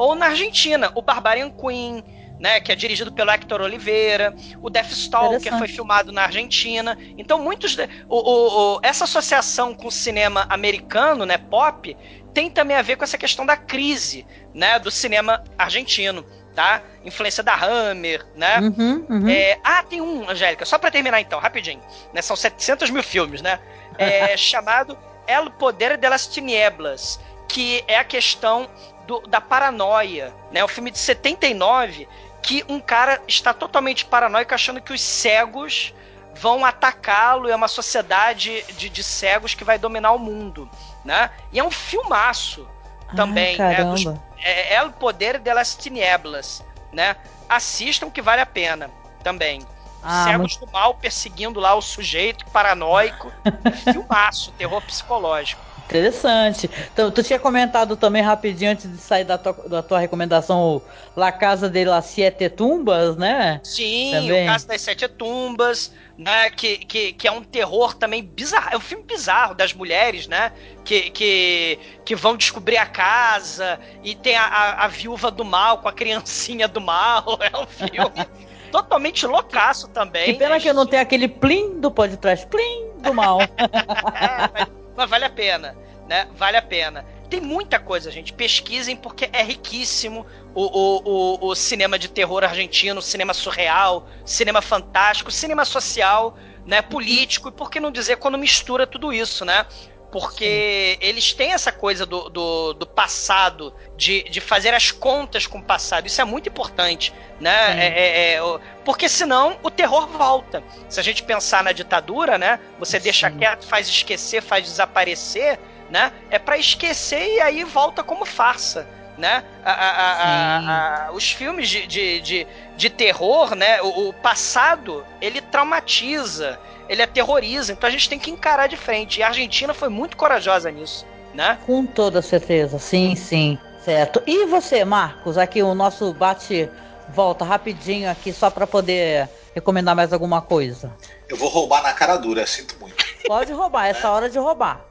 ou na Argentina. O Barbarian Queen, né, que é dirigido pelo Hector Oliveira, o Deathstalker foi filmado na Argentina. Então muitos de- o- o- o- essa associação com o cinema americano, né, pop, tem também a ver com essa questão da crise, né, do cinema argentino, tá? Influência da Hammer, né? Uhum, uhum. É, ah, tem um, Angélica, só pra terminar então, rapidinho. Né, são 700 mil filmes, né? É, chamado El Poder de las Tinieblas, que é a questão do- da paranoia, né? Um filme de 79 que um cara está totalmente paranoico achando que os cegos vão atacá-lo é uma sociedade de, de cegos que vai dominar o mundo, né? E é um filmaço também, né? caramba. Dos, é, El Poder de las Tinieblas, né? Assistam que vale a pena também. Ah, Cegos do mal perseguindo lá o sujeito paranoico. Filmaço, terror psicológico. Interessante. Então, tu tinha comentado também rapidinho antes de sair da tua, da tua recomendação La Casa de las Siete Tumbas, né? Sim, Também. o caso das Sete Tumbas, né? Que, que, que é um terror também bizarro. É um filme bizarro das mulheres, né? Que, que, que vão descobrir a casa e tem a, a, a viúva do mal com a criancinha do mal. É um filme totalmente loucaço também. Que pena né? que eu não tenho aquele plim do podcast, plim do mal. Mas vale a pena, né? Vale a pena. Tem muita coisa, gente. Pesquisem porque é riquíssimo o, o, o, o cinema de terror argentino, cinema surreal, cinema fantástico, cinema social, né? Político, e por que não dizer quando mistura tudo isso, né? Porque eles têm essa coisa do, do, do passado, de, de fazer as contas com o passado. Isso é muito importante, né? É, é, é, porque senão o terror volta. Se a gente pensar na ditadura, né? Você deixa quieto, faz esquecer, faz desaparecer, né? É pra esquecer e aí volta como farsa, né? A- a- a- os filmes de, de, de, de terror, né? O, o passado, ele traumatiza, ele aterroriza. Então a gente tem que encarar de frente. E a Argentina foi muito corajosa nisso. né? Com toda certeza, sim, sim. Certo. E você, Marcos? Aqui o nosso bate volta rapidinho aqui só para poder recomendar mais alguma coisa. Eu vou roubar na cara dura, sinto muito. Pode roubar, essa é hora de roubar.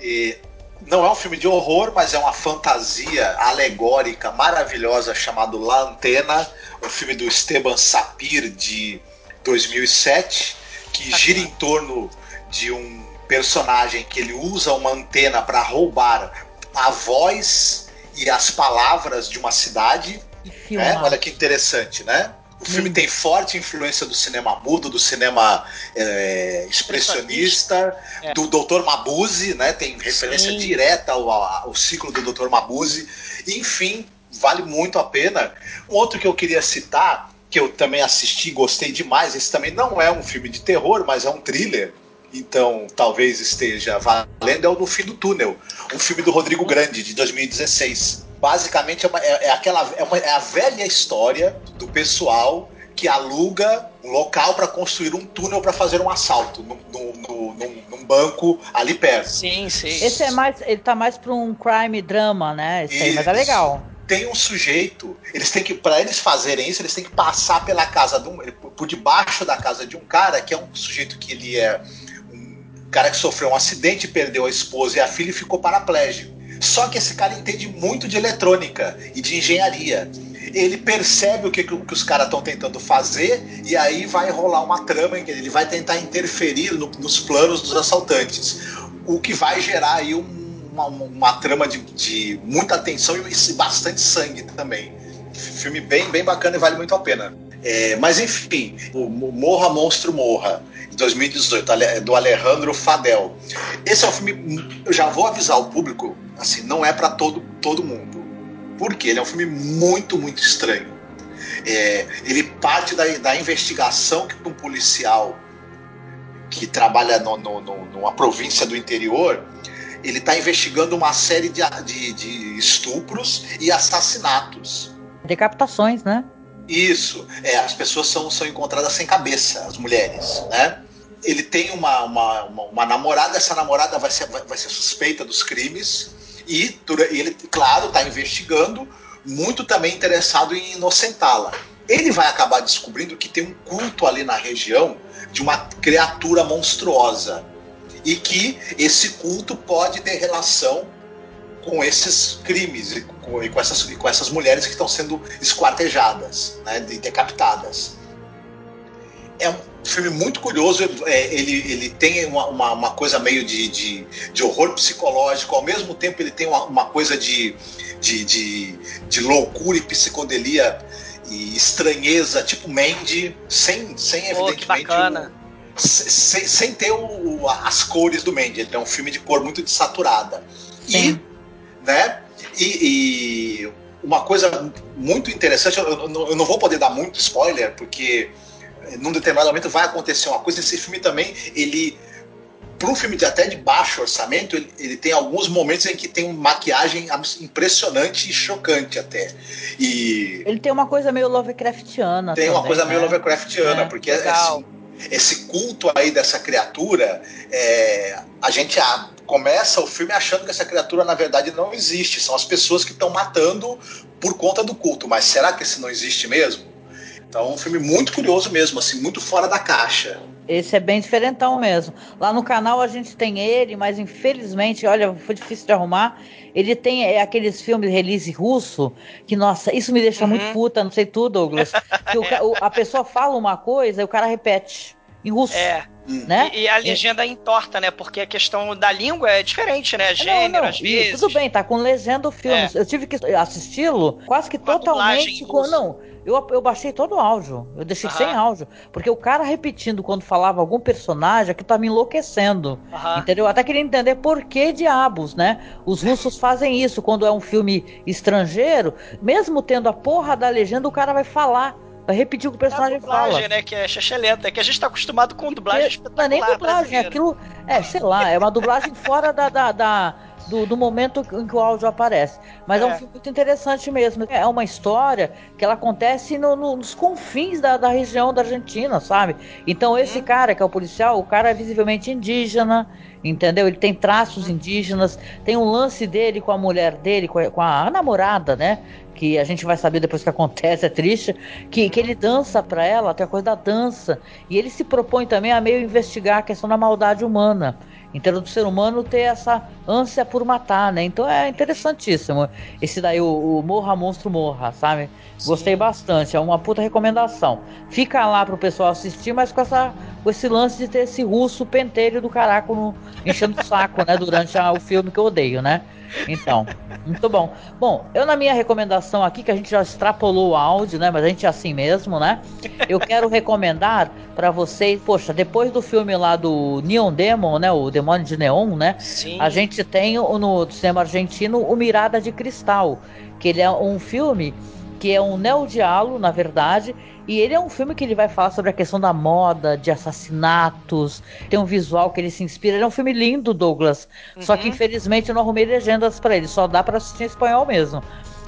E não é um filme de horror, mas é uma fantasia alegórica maravilhosa chamado La Antena, um filme do Esteban Sapir de 2007, que gira em torno de um personagem que ele usa uma antena para roubar a voz e as palavras de uma cidade. Né? Olha que interessante, né? O filme tem forte influência do cinema mudo, do cinema é, expressionista, é. do Dr. Mabuse, né? Tem referência Sim. direta ao, ao, ciclo do Dr. Mabuse. Enfim, vale muito a pena. Um outro que eu queria citar, que eu também assisti, gostei demais. Esse também não é um filme de terror, mas é um thriller. Então, talvez esteja valendo. É o No Fim do Túnel, um filme do Rodrigo Grande, de 2016 basicamente é, uma, é, é aquela é, uma, é, a velha história do pessoal que aluga um local para construir um túnel para fazer um assalto no, no, no, num, num, banco ali perto. Sim, sim. Esse é mais, ele tá mais para um crime drama, né? Esse aí, mas é legal. Tem um sujeito, eles têm que, para eles fazerem isso, eles têm que passar pela casa de um, por debaixo da casa de um cara que é um sujeito que ele é um cara que sofreu um acidente, perdeu a esposa e a filha e ficou paraplégico. Só que esse cara entende muito de eletrônica e de engenharia. Ele percebe o que, que os caras estão tentando fazer e aí vai rolar uma trama em que ele vai tentar interferir no, nos planos dos assaltantes. O que vai gerar aí um, uma, uma, trama de, de muita tensão e bastante sangue também. Filme bem, bem bacana e vale muito a pena. É, mas enfim, o Morra Monstro Morra, de 2018, do Alejandro Fadel. Esse é um filme, eu já vou avisar o público, assim, não é para todo, todo mundo. Porque ele é um filme muito, muito estranho. É, ele parte da, da investigação que um policial que trabalha no, no, no, numa província do interior ele está investigando uma série de, de, de estupros e assassinatos. Decapitações, né? Isso. É, as pessoas são, são encontradas sem cabeça, as mulheres, né? Ele tem uma, uma, uma, uma namorada, essa namorada vai ser, vai, vai ser suspeita dos crimes e, ele, claro, está investigando, muito também interessado em inocentá-la. Ele vai acabar descobrindo que tem um culto ali na região de uma criatura monstruosa e que esse culto pode ter relação com esses crimes e com, e com, essas, e com essas mulheres que estão sendo esquartejadas, né, decapitadas. É um filme muito curioso, é, ele, ele tem uma, uma, uma coisa meio de, de, de, horror psicológico, ao mesmo tempo ele tem uma, uma coisa de, de, de, de loucura e psicodelia e estranheza, tipo Mandy, sem, sem evidentemente. bacana. Sem, sem ter o, as cores do Mandy. Ele é um filme de cor muito desaturada. Sim. E né? E, e uma coisa muito interessante, eu, eu, não vou poder dar muito spoiler, porque num determinado momento vai acontecer uma coisa. Esse filme também, ele para um filme de até de baixo orçamento, ele, ele, tem alguns momentos em que tem uma maquiagem impressionante e chocante até. E ele tem uma coisa meio Lovecraftiana. Tem também, uma coisa né? meio Lovecraftiana, é, porque assim, esse culto aí dessa criatura, é, a gente começa o filme achando que essa criatura na verdade não existe, são as pessoas que estão matando por conta do culto, mas será que esse não existe mesmo? Então, é um filme muito curioso mesmo, assim, muito fora da caixa. Esse é bem diferentão mesmo. Lá no canal a gente tem ele, mas infelizmente, olha, foi difícil de arrumar. Ele tem é, aqueles filmes de release russo, que, nossa, isso me deixa uhum. muito puta, não sei tudo, Douglas. que o, a pessoa fala uma coisa e o cara repete em russo. É. Né? E, e, a legenda é. entorta, né? Porque a questão da língua é diferente, né? Gênero, não, não. às vezes. Tudo bem, tá com legenda o filme. É. Eu tive que assisti-lo quase que Uma totalmente com. Não, eu, eu baixei todo o áudio. Eu deixei uh -huh. sem áudio. Porque o cara repetindo quando falava algum personagem, aquilo tá me enlouquecendo. Uh -huh. Entendeu? Eu até queria entender por que diabos, né? Os russos fazem isso quando é um filme estrangeiro. Mesmo tendo a porra da legenda, o cara vai falar. Vai repetir o que o personagem é dublagem, fala. né? Que é chechelenta. É que a gente tá acostumado com dublagem é, espetacular. Não é nem dublagem, é aquilo. É, sei lá, é uma dublagem fora da, da, da do, do momento em que o áudio aparece. Mas é. é. um filme muito interessante mesmo. É uma história que ela acontece no, no, nos confins da, da região da Argentina, sabe? Então esse uhum. cara que é o policial, o cara é visivelmente indígena, entendeu? Ele tem traços indígenas, tem um lance dele com a mulher dele, com a, com a namorada, né? Que a gente vai saber depois que acontece, é triste, que, que ele dança para ela, tem a coisa da dança. E ele se propõe também a meio investigar a questão da maldade humana. Então, do ser humano ter essa ânsia por matar, né? Então é interessantíssimo. Esse daí, o, o Morra Monstro Morra, sabe? Sim. Gostei bastante, é uma puta recomendação. Fica lá pro pessoal assistir, mas com, essa, com esse lance de ter esse russo pentelho do caraco no, enchendo o saco, né? Durante a, o filme que eu odeio, né? Então, muito bom. Bom, eu na minha recomendação aqui, que a gente já extrapolou o áudio, né? Mas a gente é assim mesmo, né? Eu quero recomendar para vocês, poxa, depois do filme lá do Neon Demon, né? O Demônio de Neon, né? Sim. A gente tem no cinema argentino o Mirada de Cristal, que ele é um filme que é um neodialo, na verdade, e ele é um filme que ele vai falar sobre a questão da moda, de assassinatos, tem um visual que ele se inspira. Ele é um filme lindo, Douglas. Uhum. Só que uhum. infelizmente eu não arrumei legendas para ele, só dá para assistir em espanhol mesmo.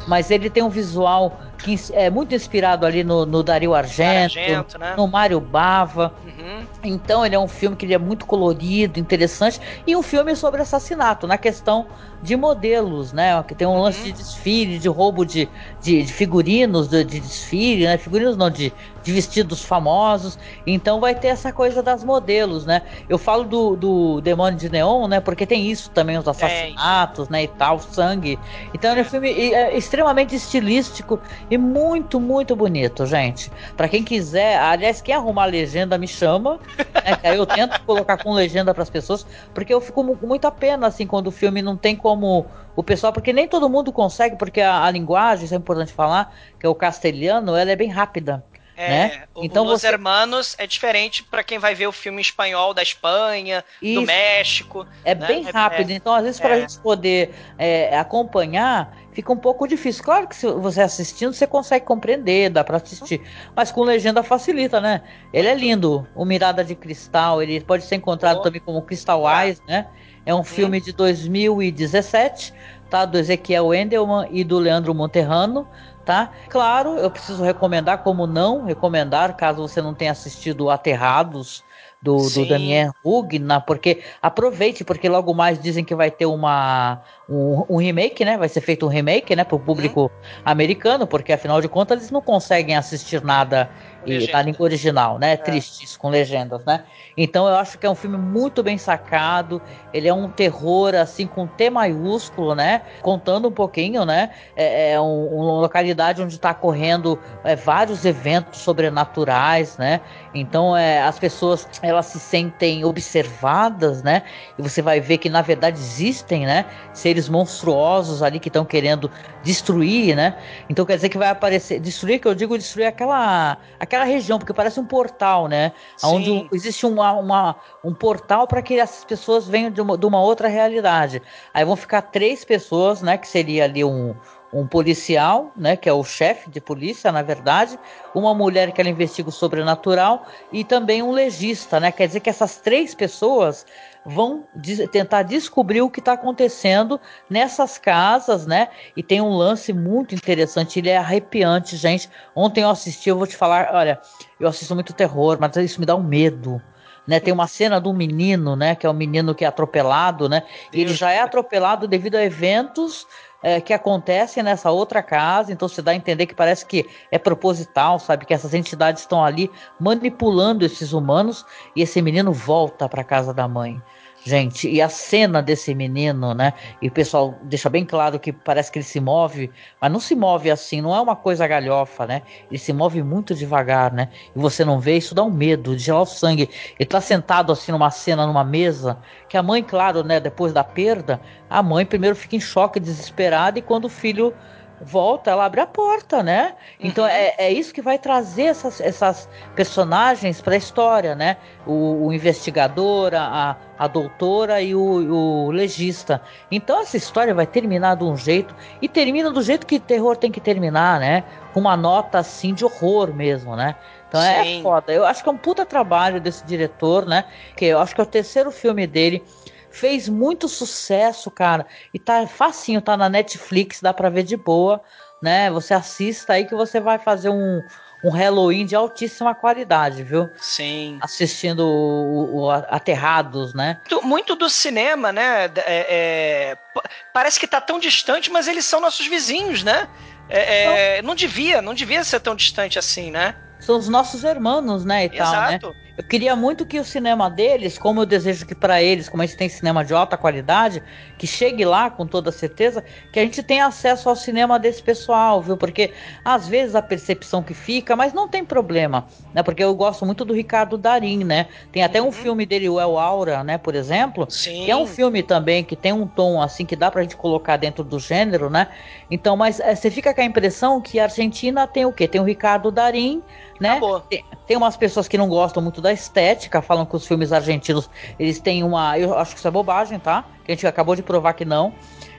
Mas ele tem um visual que é muito inspirado ali no, no Dario Argento, Argento né? no Mário Bava. Uhum. Então ele é um filme que ele é muito colorido, interessante e um filme sobre assassinato, na questão de modelos, né? Que tem um lance uhum. de desfile, de roubo de, de, de figurinos, de, de, desfile, né? Figurinos não, de, de vestidos famosos. Então vai ter essa coisa das modelos, né? Eu falo do, do Demônio de Neon, né? Porque tem isso também, os assassinatos, é. né? E tal, sangue. Então é um filme é extremamente estilístico e muito, muito bonito, gente. Para quem quiser, aliás, quem arrumar legenda me chama, né? Que aí eu tento colocar com legenda para as pessoas, porque eu fico com muita pena assim quando o filme não tem como o pessoal, porque nem todo mundo consegue, porque a, a linguagem, isso é importante falar, que é o castelhano, ela é bem rápida. É, né? o então Los você... Hermanos é diferente para quem vai ver o filme espanhol da Espanha, Isso. do México. É né? bem é, rápido, é, então às vezes para a é. gente poder é, acompanhar fica um pouco difícil. Claro que se você assistindo você consegue compreender, dá para assistir, mas com legenda facilita, né? Ele é lindo, o Mirada de Cristal, ele pode ser encontrado oh. também como Crystal Eyes, né? É um filme de 2017, tá? Do Ezequiel Endelman e do Leandro Monterrano, tá? Claro, eu preciso recomendar, como não recomendar, caso você não tenha assistido Aterrados, do, do Damien Rugna, porque aproveite, porque logo mais dizem que vai ter uma, um, um remake, né? Vai ser feito um remake, né? Para o público hum. americano, porque afinal de contas eles não conseguem assistir nada e, na língua original, né? É. Tristes com legendas, né? Então eu acho que é um filme muito bem sacado. Ele é um terror assim com T maiúsculo, né? Contando um pouquinho, né? É, é um, uma localidade onde está correndo é, vários eventos sobrenaturais, né? Então é, as pessoas elas se sentem observadas, né? E você vai ver que na verdade existem, né? Seres monstruosos ali que estão querendo destruir, né? Então quer dizer que vai aparecer destruir, que eu digo destruir aquela aquela região, porque parece um portal, né? Sim. Onde existe uma, uma um portal para que essas pessoas venham de uma, de uma outra realidade. Aí vão ficar três pessoas, né? Que seria ali um um policial, né, que é o chefe de polícia, na verdade, uma mulher que ela investiga o sobrenatural e também um legista, né? Quer dizer que essas três pessoas vão de tentar descobrir o que está acontecendo nessas casas, né? E tem um lance muito interessante, ele é arrepiante, gente. Ontem eu assisti, eu vou te falar, olha, eu assisto muito terror, mas isso me dá um medo. Né, tem uma cena do menino, né, que é o um menino que é atropelado, né? E ele já é atropelado devido a eventos é, que acontecem nessa outra casa, então se dá a entender que parece que é proposital, sabe? Que essas entidades estão ali manipulando esses humanos e esse menino volta para casa da mãe. Gente, e a cena desse menino, né? E o pessoal deixa bem claro que parece que ele se move, mas não se move assim, não é uma coisa galhofa, né? Ele se move muito devagar, né? E você não vê, isso dá um medo de gelar o sangue. Ele tá sentado assim numa cena, numa mesa, que a mãe, claro, né? Depois da perda, a mãe primeiro fica em choque, desesperada, e quando o filho volta, ela abre a porta, né? Então uhum. é, é isso que vai trazer essas, essas personagens para a história, né? O, o, investigador, a, a doutora e o, o, legista. Então essa história vai terminar de um jeito e termina do jeito que terror tem que terminar, né? Com uma nota assim de horror mesmo, né? Então é Sim. é foda. Eu acho que é um puta trabalho desse diretor, né? Que eu acho que é o terceiro filme dele fez muito sucesso, cara. E tá facinho, tá na Netflix, dá pra ver de boa, né? Você assista aí que você vai fazer um, um Halloween de altíssima qualidade, viu? Sim. Assistindo o, o Aterrados, né? Muito, muito do cinema, né? É, é, parece que tá tão distante, mas eles são nossos vizinhos, né? É, é, não devia, não devia ser tão distante assim, né? São os nossos irmãos, né, e Exato. tal, né? Eu queria muito que o cinema deles, como eu desejo que para eles, como a gente tem cinema de alta qualidade, que chegue lá com toda certeza, que a gente tenha acesso ao cinema desse pessoal, viu? Porque às vezes a percepção que fica, mas não tem problema, né? Porque eu gosto muito do Ricardo Darim, né? Tem até um Uhum. filme dele, o El Aura, né, por exemplo, Sim. que é um filme também que tem um tom assim que dá pra gente colocar dentro do gênero, né? Então, mas eh, você fica com a impressão que a Argentina tem o quê? Tem o Ricardo Darim, né? Tem, tem umas pessoas que não gostam muito da estética, falam que os filmes argentinos eles têm uma. Eu acho que isso é bobagem, tá? Que a gente acabou de provar que não.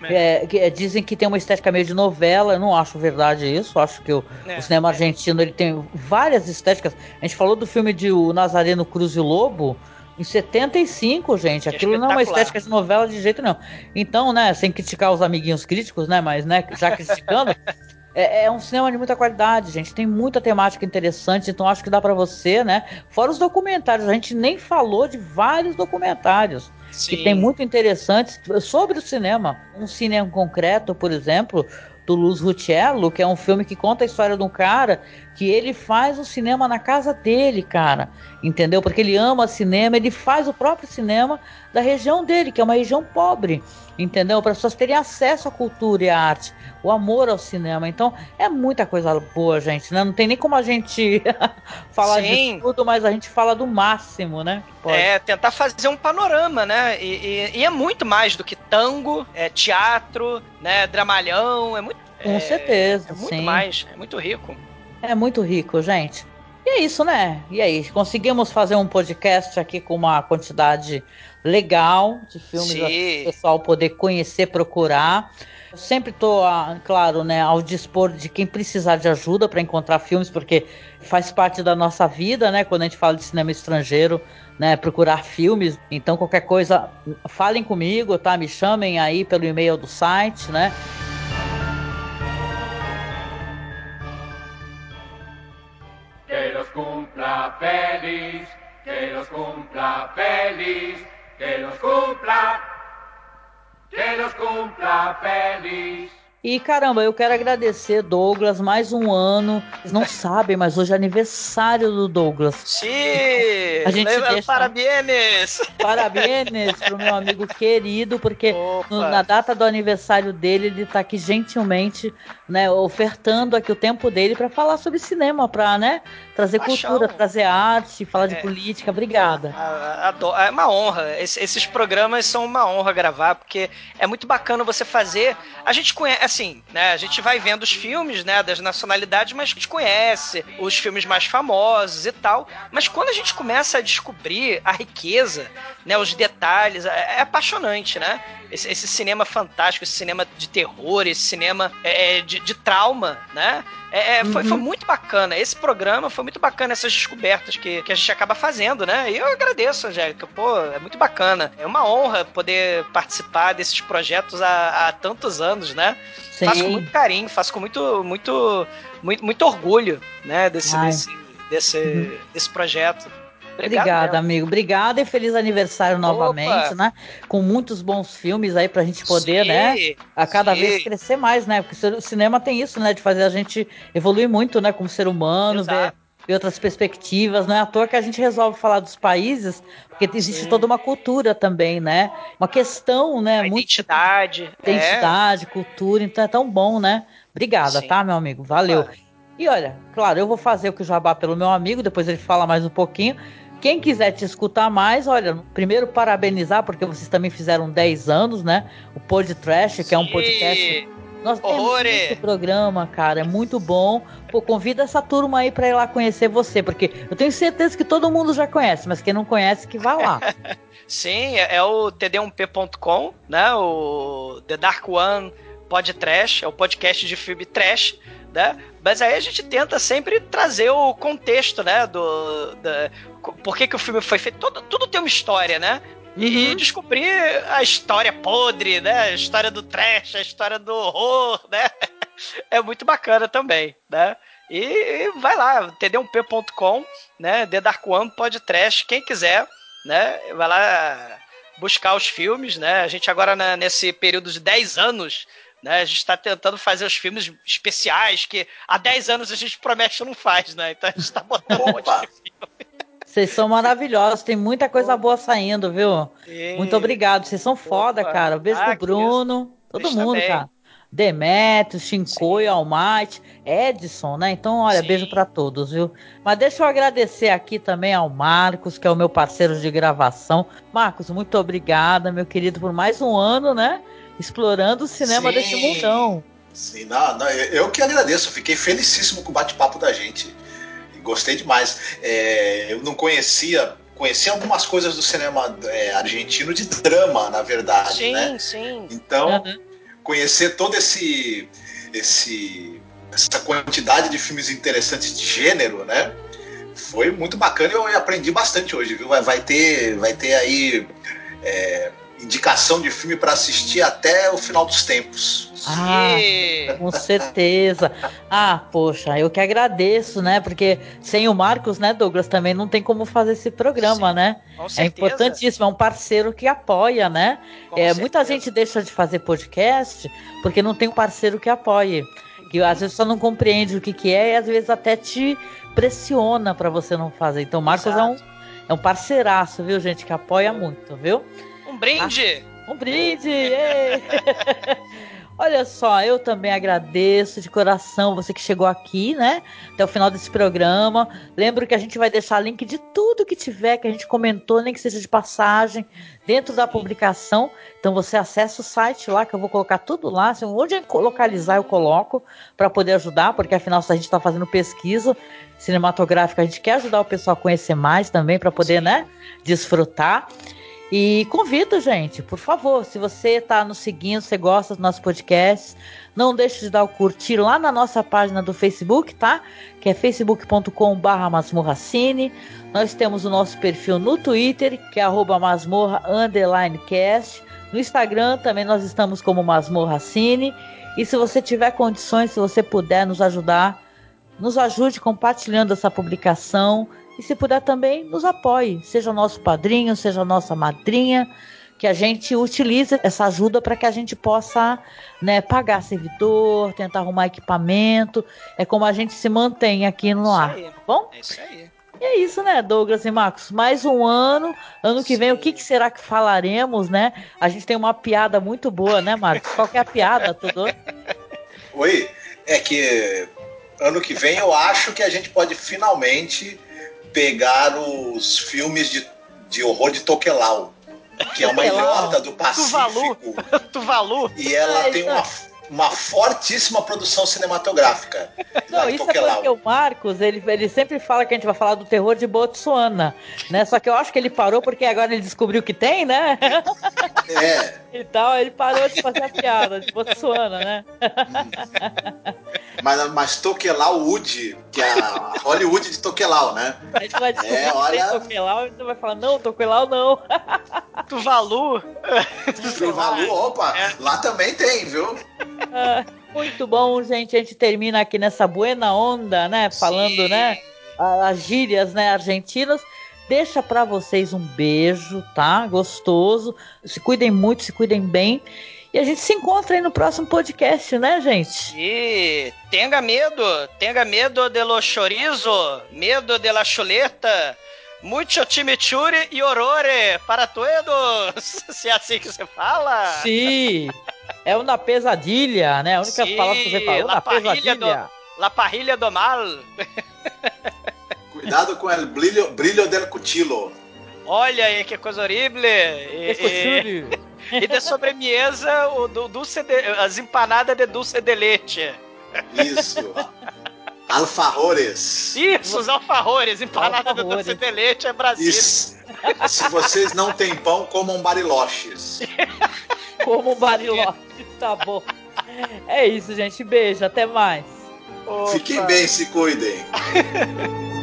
É, que, é, dizem que tem uma estética meio de novela, eu não acho verdade isso. Acho que o, É, o cinema argentino ele tem várias estéticas. A gente falou do filme de O Nazareno Cruz e o Lobo. Em 75, gente, é aquilo não é uma estética de novela de jeito nenhum. Então, né, sem criticar os amiguinhos críticos, né, mas, né, já criticando, é, é um cinema de muita qualidade, gente. Tem muita temática interessante, então acho que dá pra você, né? Fora os documentários, a gente nem falou de vários documentários que Sim. tem muito interessantes sobre o cinema. Um cinema concreto, por exemplo, do Luz Rutiello, que é um filme que conta a história de um cara que ele faz o cinema na casa dele, cara. Entendeu? Porque ele ama cinema, ele faz o próprio cinema da região dele, que é uma região pobre. Entendeu? Para as pessoas terem acesso à cultura e à arte, o amor ao cinema. Então, é muita coisa boa, gente, né? Não tem nem como a gente falar Sim. de tudo, mas a gente fala do máximo, né? É, tentar fazer um panorama, né? E, e- e é muito mais do que tango, é teatro, né? Dramalhão, é muito. Com é, certeza, É muito sim. mais, é muito rico. É muito rico, gente. E é isso, né? E aí, conseguimos fazer um podcast aqui com uma quantidade legal de filmes Sim. para o pessoal poder conhecer, procurar. Sempre estou, claro, né, ao dispor de quem precisar de ajuda para encontrar filmes, porque faz parte da nossa vida, né? Quando a gente fala de cinema estrangeiro, né? Procurar filmes. Então, qualquer coisa, falem comigo, tá? Me chamem aí pelo e-mail do site, né? Que los cumpla feliz, que los cumpla feliz, que los cumpla, que los cumpla feliz. E caramba, eu quero agradecer, Douglas, mais um ano. Vocês não sabem, mas hoje é aniversário do Douglas. Sim! A gente leva- deixa- Parabéns! Parabéns pro meu amigo querido, porque no- na data do aniversário dele, ele tá aqui gentilmente, né, ofertando aqui o tempo dele para falar sobre cinema, pra, né, trazer Paixão. cultura, trazer arte, falar de É. política. Obrigada. É uma honra. Esse- Esses programas são uma honra gravar, porque é muito bacana você fazer. A gente conhece, assim, né? A gente vai vendo os filmes, né? Das nacionalidades, mas a gente conhece os filmes mais famosos e tal. Mas quando a gente começa a descobrir a riqueza, né? Os detalhes, é, é apaixonante, né? Esse, esse cinema fantástico, esse cinema de terror, esse cinema é, é, de, de trauma, né? É, é, foi, Uhum. foi muito bacana. Esse programa foi muito bacana, essas descobertas que, que a gente acaba fazendo, né? E eu agradeço, Angélica. Pô, é muito bacana. É uma honra poder participar desses projetos há, há tantos anos, né? Sim. Faço com muito carinho, faço com muito, muito, muito, muito orgulho, né? Desse, Ai. desse, desse, desse projeto. Obrigado Obrigada, mesmo. amigo. Obrigada e feliz aniversário novamente, né? Com muitos bons filmes aí pra gente poder, Sim, né? A cada sim. vez crescer mais, né? Porque o cinema tem isso, né? De fazer a gente evoluir muito, né? Como ser humano, ver, ver outras perspectivas. Não é à toa que a gente resolve falar dos países, porque existe toda uma cultura também, né? Uma questão, né? muito Identidade. é. identidade, cultura, então é tão bom, né? Obrigada, Sim. tá, meu amigo? Valeu. E olha, claro, eu vou fazer o que o jabá pelo meu amigo, depois ele fala mais um pouquinho. Quem quiser te escutar mais, olha, primeiro parabenizar, porque vocês também fizeram 10 anos, né? O Pod Trash, que é um podcast. Nós temos esse programa, cara, é muito bom. Pô, convida essa turma aí pra ir lá conhecer você, porque eu tenho certeza que todo mundo já conhece, mas quem não conhece, que vá lá. Sim, é, é o td1p.com, né? O The Dark One Pod Trash, é o podcast de filme trash, né? Mas aí a gente tenta sempre trazer o contexto, né? Do, da, por que, que o filme foi feito. Tudo, tudo tem uma história, né? E, Uhum. descobrir a história podre, né? A história do trash, a história do horror, né? É muito bacana também, né? E, vai lá, td1p.com, né? The Dark One pode trash, quem quiser, né? Vai lá buscar os filmes, né? A gente agora né, nesse período de 10 anos, né? A gente está tentando fazer os filmes especiais que há 10 anos a gente promete e não faz, né? Então a gente está botando um monte de Vocês são maravilhosos, tem muita coisa boa saindo, viu? Sim. Muito obrigado, vocês são foda, cara. Beijo Ah, pro que Bruno, todo Vocês mundo, também. cara. Demetrio, Shinkoi, Almighty, Edson, né? Então, olha, beijo pra todos, viu? Mas deixa eu agradecer aqui também ao Marcos, que é o meu parceiro de gravação. Marcos, muito obrigada, meu querido, por mais um ano, né? Explorando o cinema Sim. desse mundão. Sim, não, não, eu que agradeço, fiquei felicíssimo com o bate-papo da gente. Gostei demais. É, eu não conhecia, conhecia algumas coisas do cinema é, argentino de drama, na verdade, Sim, né? sim. Então, conhecer todo esse, esse essa quantidade de filmes interessantes de gênero, né? Foi muito bacana e eu aprendi bastante hoje, viu? Vai, vai ter, vai ter aí é, indicação de filme para assistir até o final dos tempos. Ah, com certeza. Ah, poxa, eu que agradeço, né? Porque sem o Marcos, né, Douglas, também não tem como fazer esse programa, né? com É importantíssimo, é um parceiro que apoia, né? Com É, muita gente deixa de fazer podcast porque não tem um parceiro que apoie. Que às vezes só não compreende o que, que é e às vezes até te pressiona para você não fazer. Então, o Marcos é um, é um parceiraço, viu, gente, que apoia muito, viu? Um brinde! Um brinde! Olha só, eu também agradeço de coração você que chegou aqui, né? Até o final desse programa. Lembro que a gente vai deixar link de tudo que tiver que a gente comentou, nem que seja de passagem, dentro da publicação. Então você acessa o site lá, que eu vou colocar tudo lá. Se onde eu localizar, eu coloco para poder ajudar, porque afinal, se a gente está fazendo pesquisa cinematográfica, a gente quer ajudar o pessoal a conhecer mais também, para poder, né, desfrutar. E convido, gente, por favor, se você está nos seguindo, você gosta do nosso podcast, não deixe de dar o curtir lá na nossa página do Facebook, tá? Que é facebook.com.br masmorracine. Nós temos o nosso perfil no Twitter, que é arroba masmorra cast. No Instagram também nós estamos como Masmorra Cine. E se você tiver condições, se você puder nos ajudar, nos ajude compartilhando essa publicação. E se puder também, nos apoie. Seja nosso padrinho, seja nossa madrinha. Que a gente utilize essa ajuda para que a gente possa né, pagar servidor, tentar arrumar equipamento. É como a gente se mantém aqui no ar. Tá bom? É isso aí. E é isso, né, Douglas e Marcos? Mais um ano. Ano que vem, o que, que será que falaremos, né? A gente tem uma piada muito boa, né, Marcos? Qual que é a piada, tudo? Oi, é que ano que vem eu acho que a gente pode finalmente pegar os filmes de, de horror de Tokelau, que é uma ilhota do Pacífico. Tuvalu. E ela É, tem uma, uma fortíssima produção cinematográfica. Não, isso é porque o Marcos, ele, ele sempre fala que a gente vai falar do terror de Botsuana, né? Só que eu acho que ele parou porque agora ele descobriu que tem, né? É. Então ele parou de fazer a piada de Botsuana, né? Mas, mas Tokelau Wood, que é a Hollywood de Tokelau, né? A gente vai descobrir É, que olha- tem Tokelau e você vai falar, não, Tokelau não. Tuvalu. Tuvalu, opa, lá também tem, viu? Ah, Muito bom, gente. A gente termina aqui nessa buena onda, né? Falando, né? a- As gírias, né? Argentinas. Deixa pra vocês um beijo, tá? Gostoso. Se cuidem muito, se cuidem bem. E a gente se encontra aí no próximo podcast, né, gente? E tenga medo, tenga medo de lo chorizo, medo de la chuleta, mucho chimichurri e orore para todos. Se é assim que você fala. Sim. É uma pesadilha, né? A única Sim, palavra que você falou, la parrilha pesadilha. do, la parrilha do mal. Cuidado com o brilho, brilho del cuchillo. Olha aí que coisa horrível. E, e, e de sobremesa, o do, de, as empanadas de dulce de leite. Isso. Alfarrores. Isso, os alfarrores, empanada alfarrores. do Cidelete é Brasil. Isso. Se vocês não têm pão, comam bariloches. Comam bariloches, tá bom. É isso, gente. Beijo, até mais. Opa. Fiquem bem, se cuidem.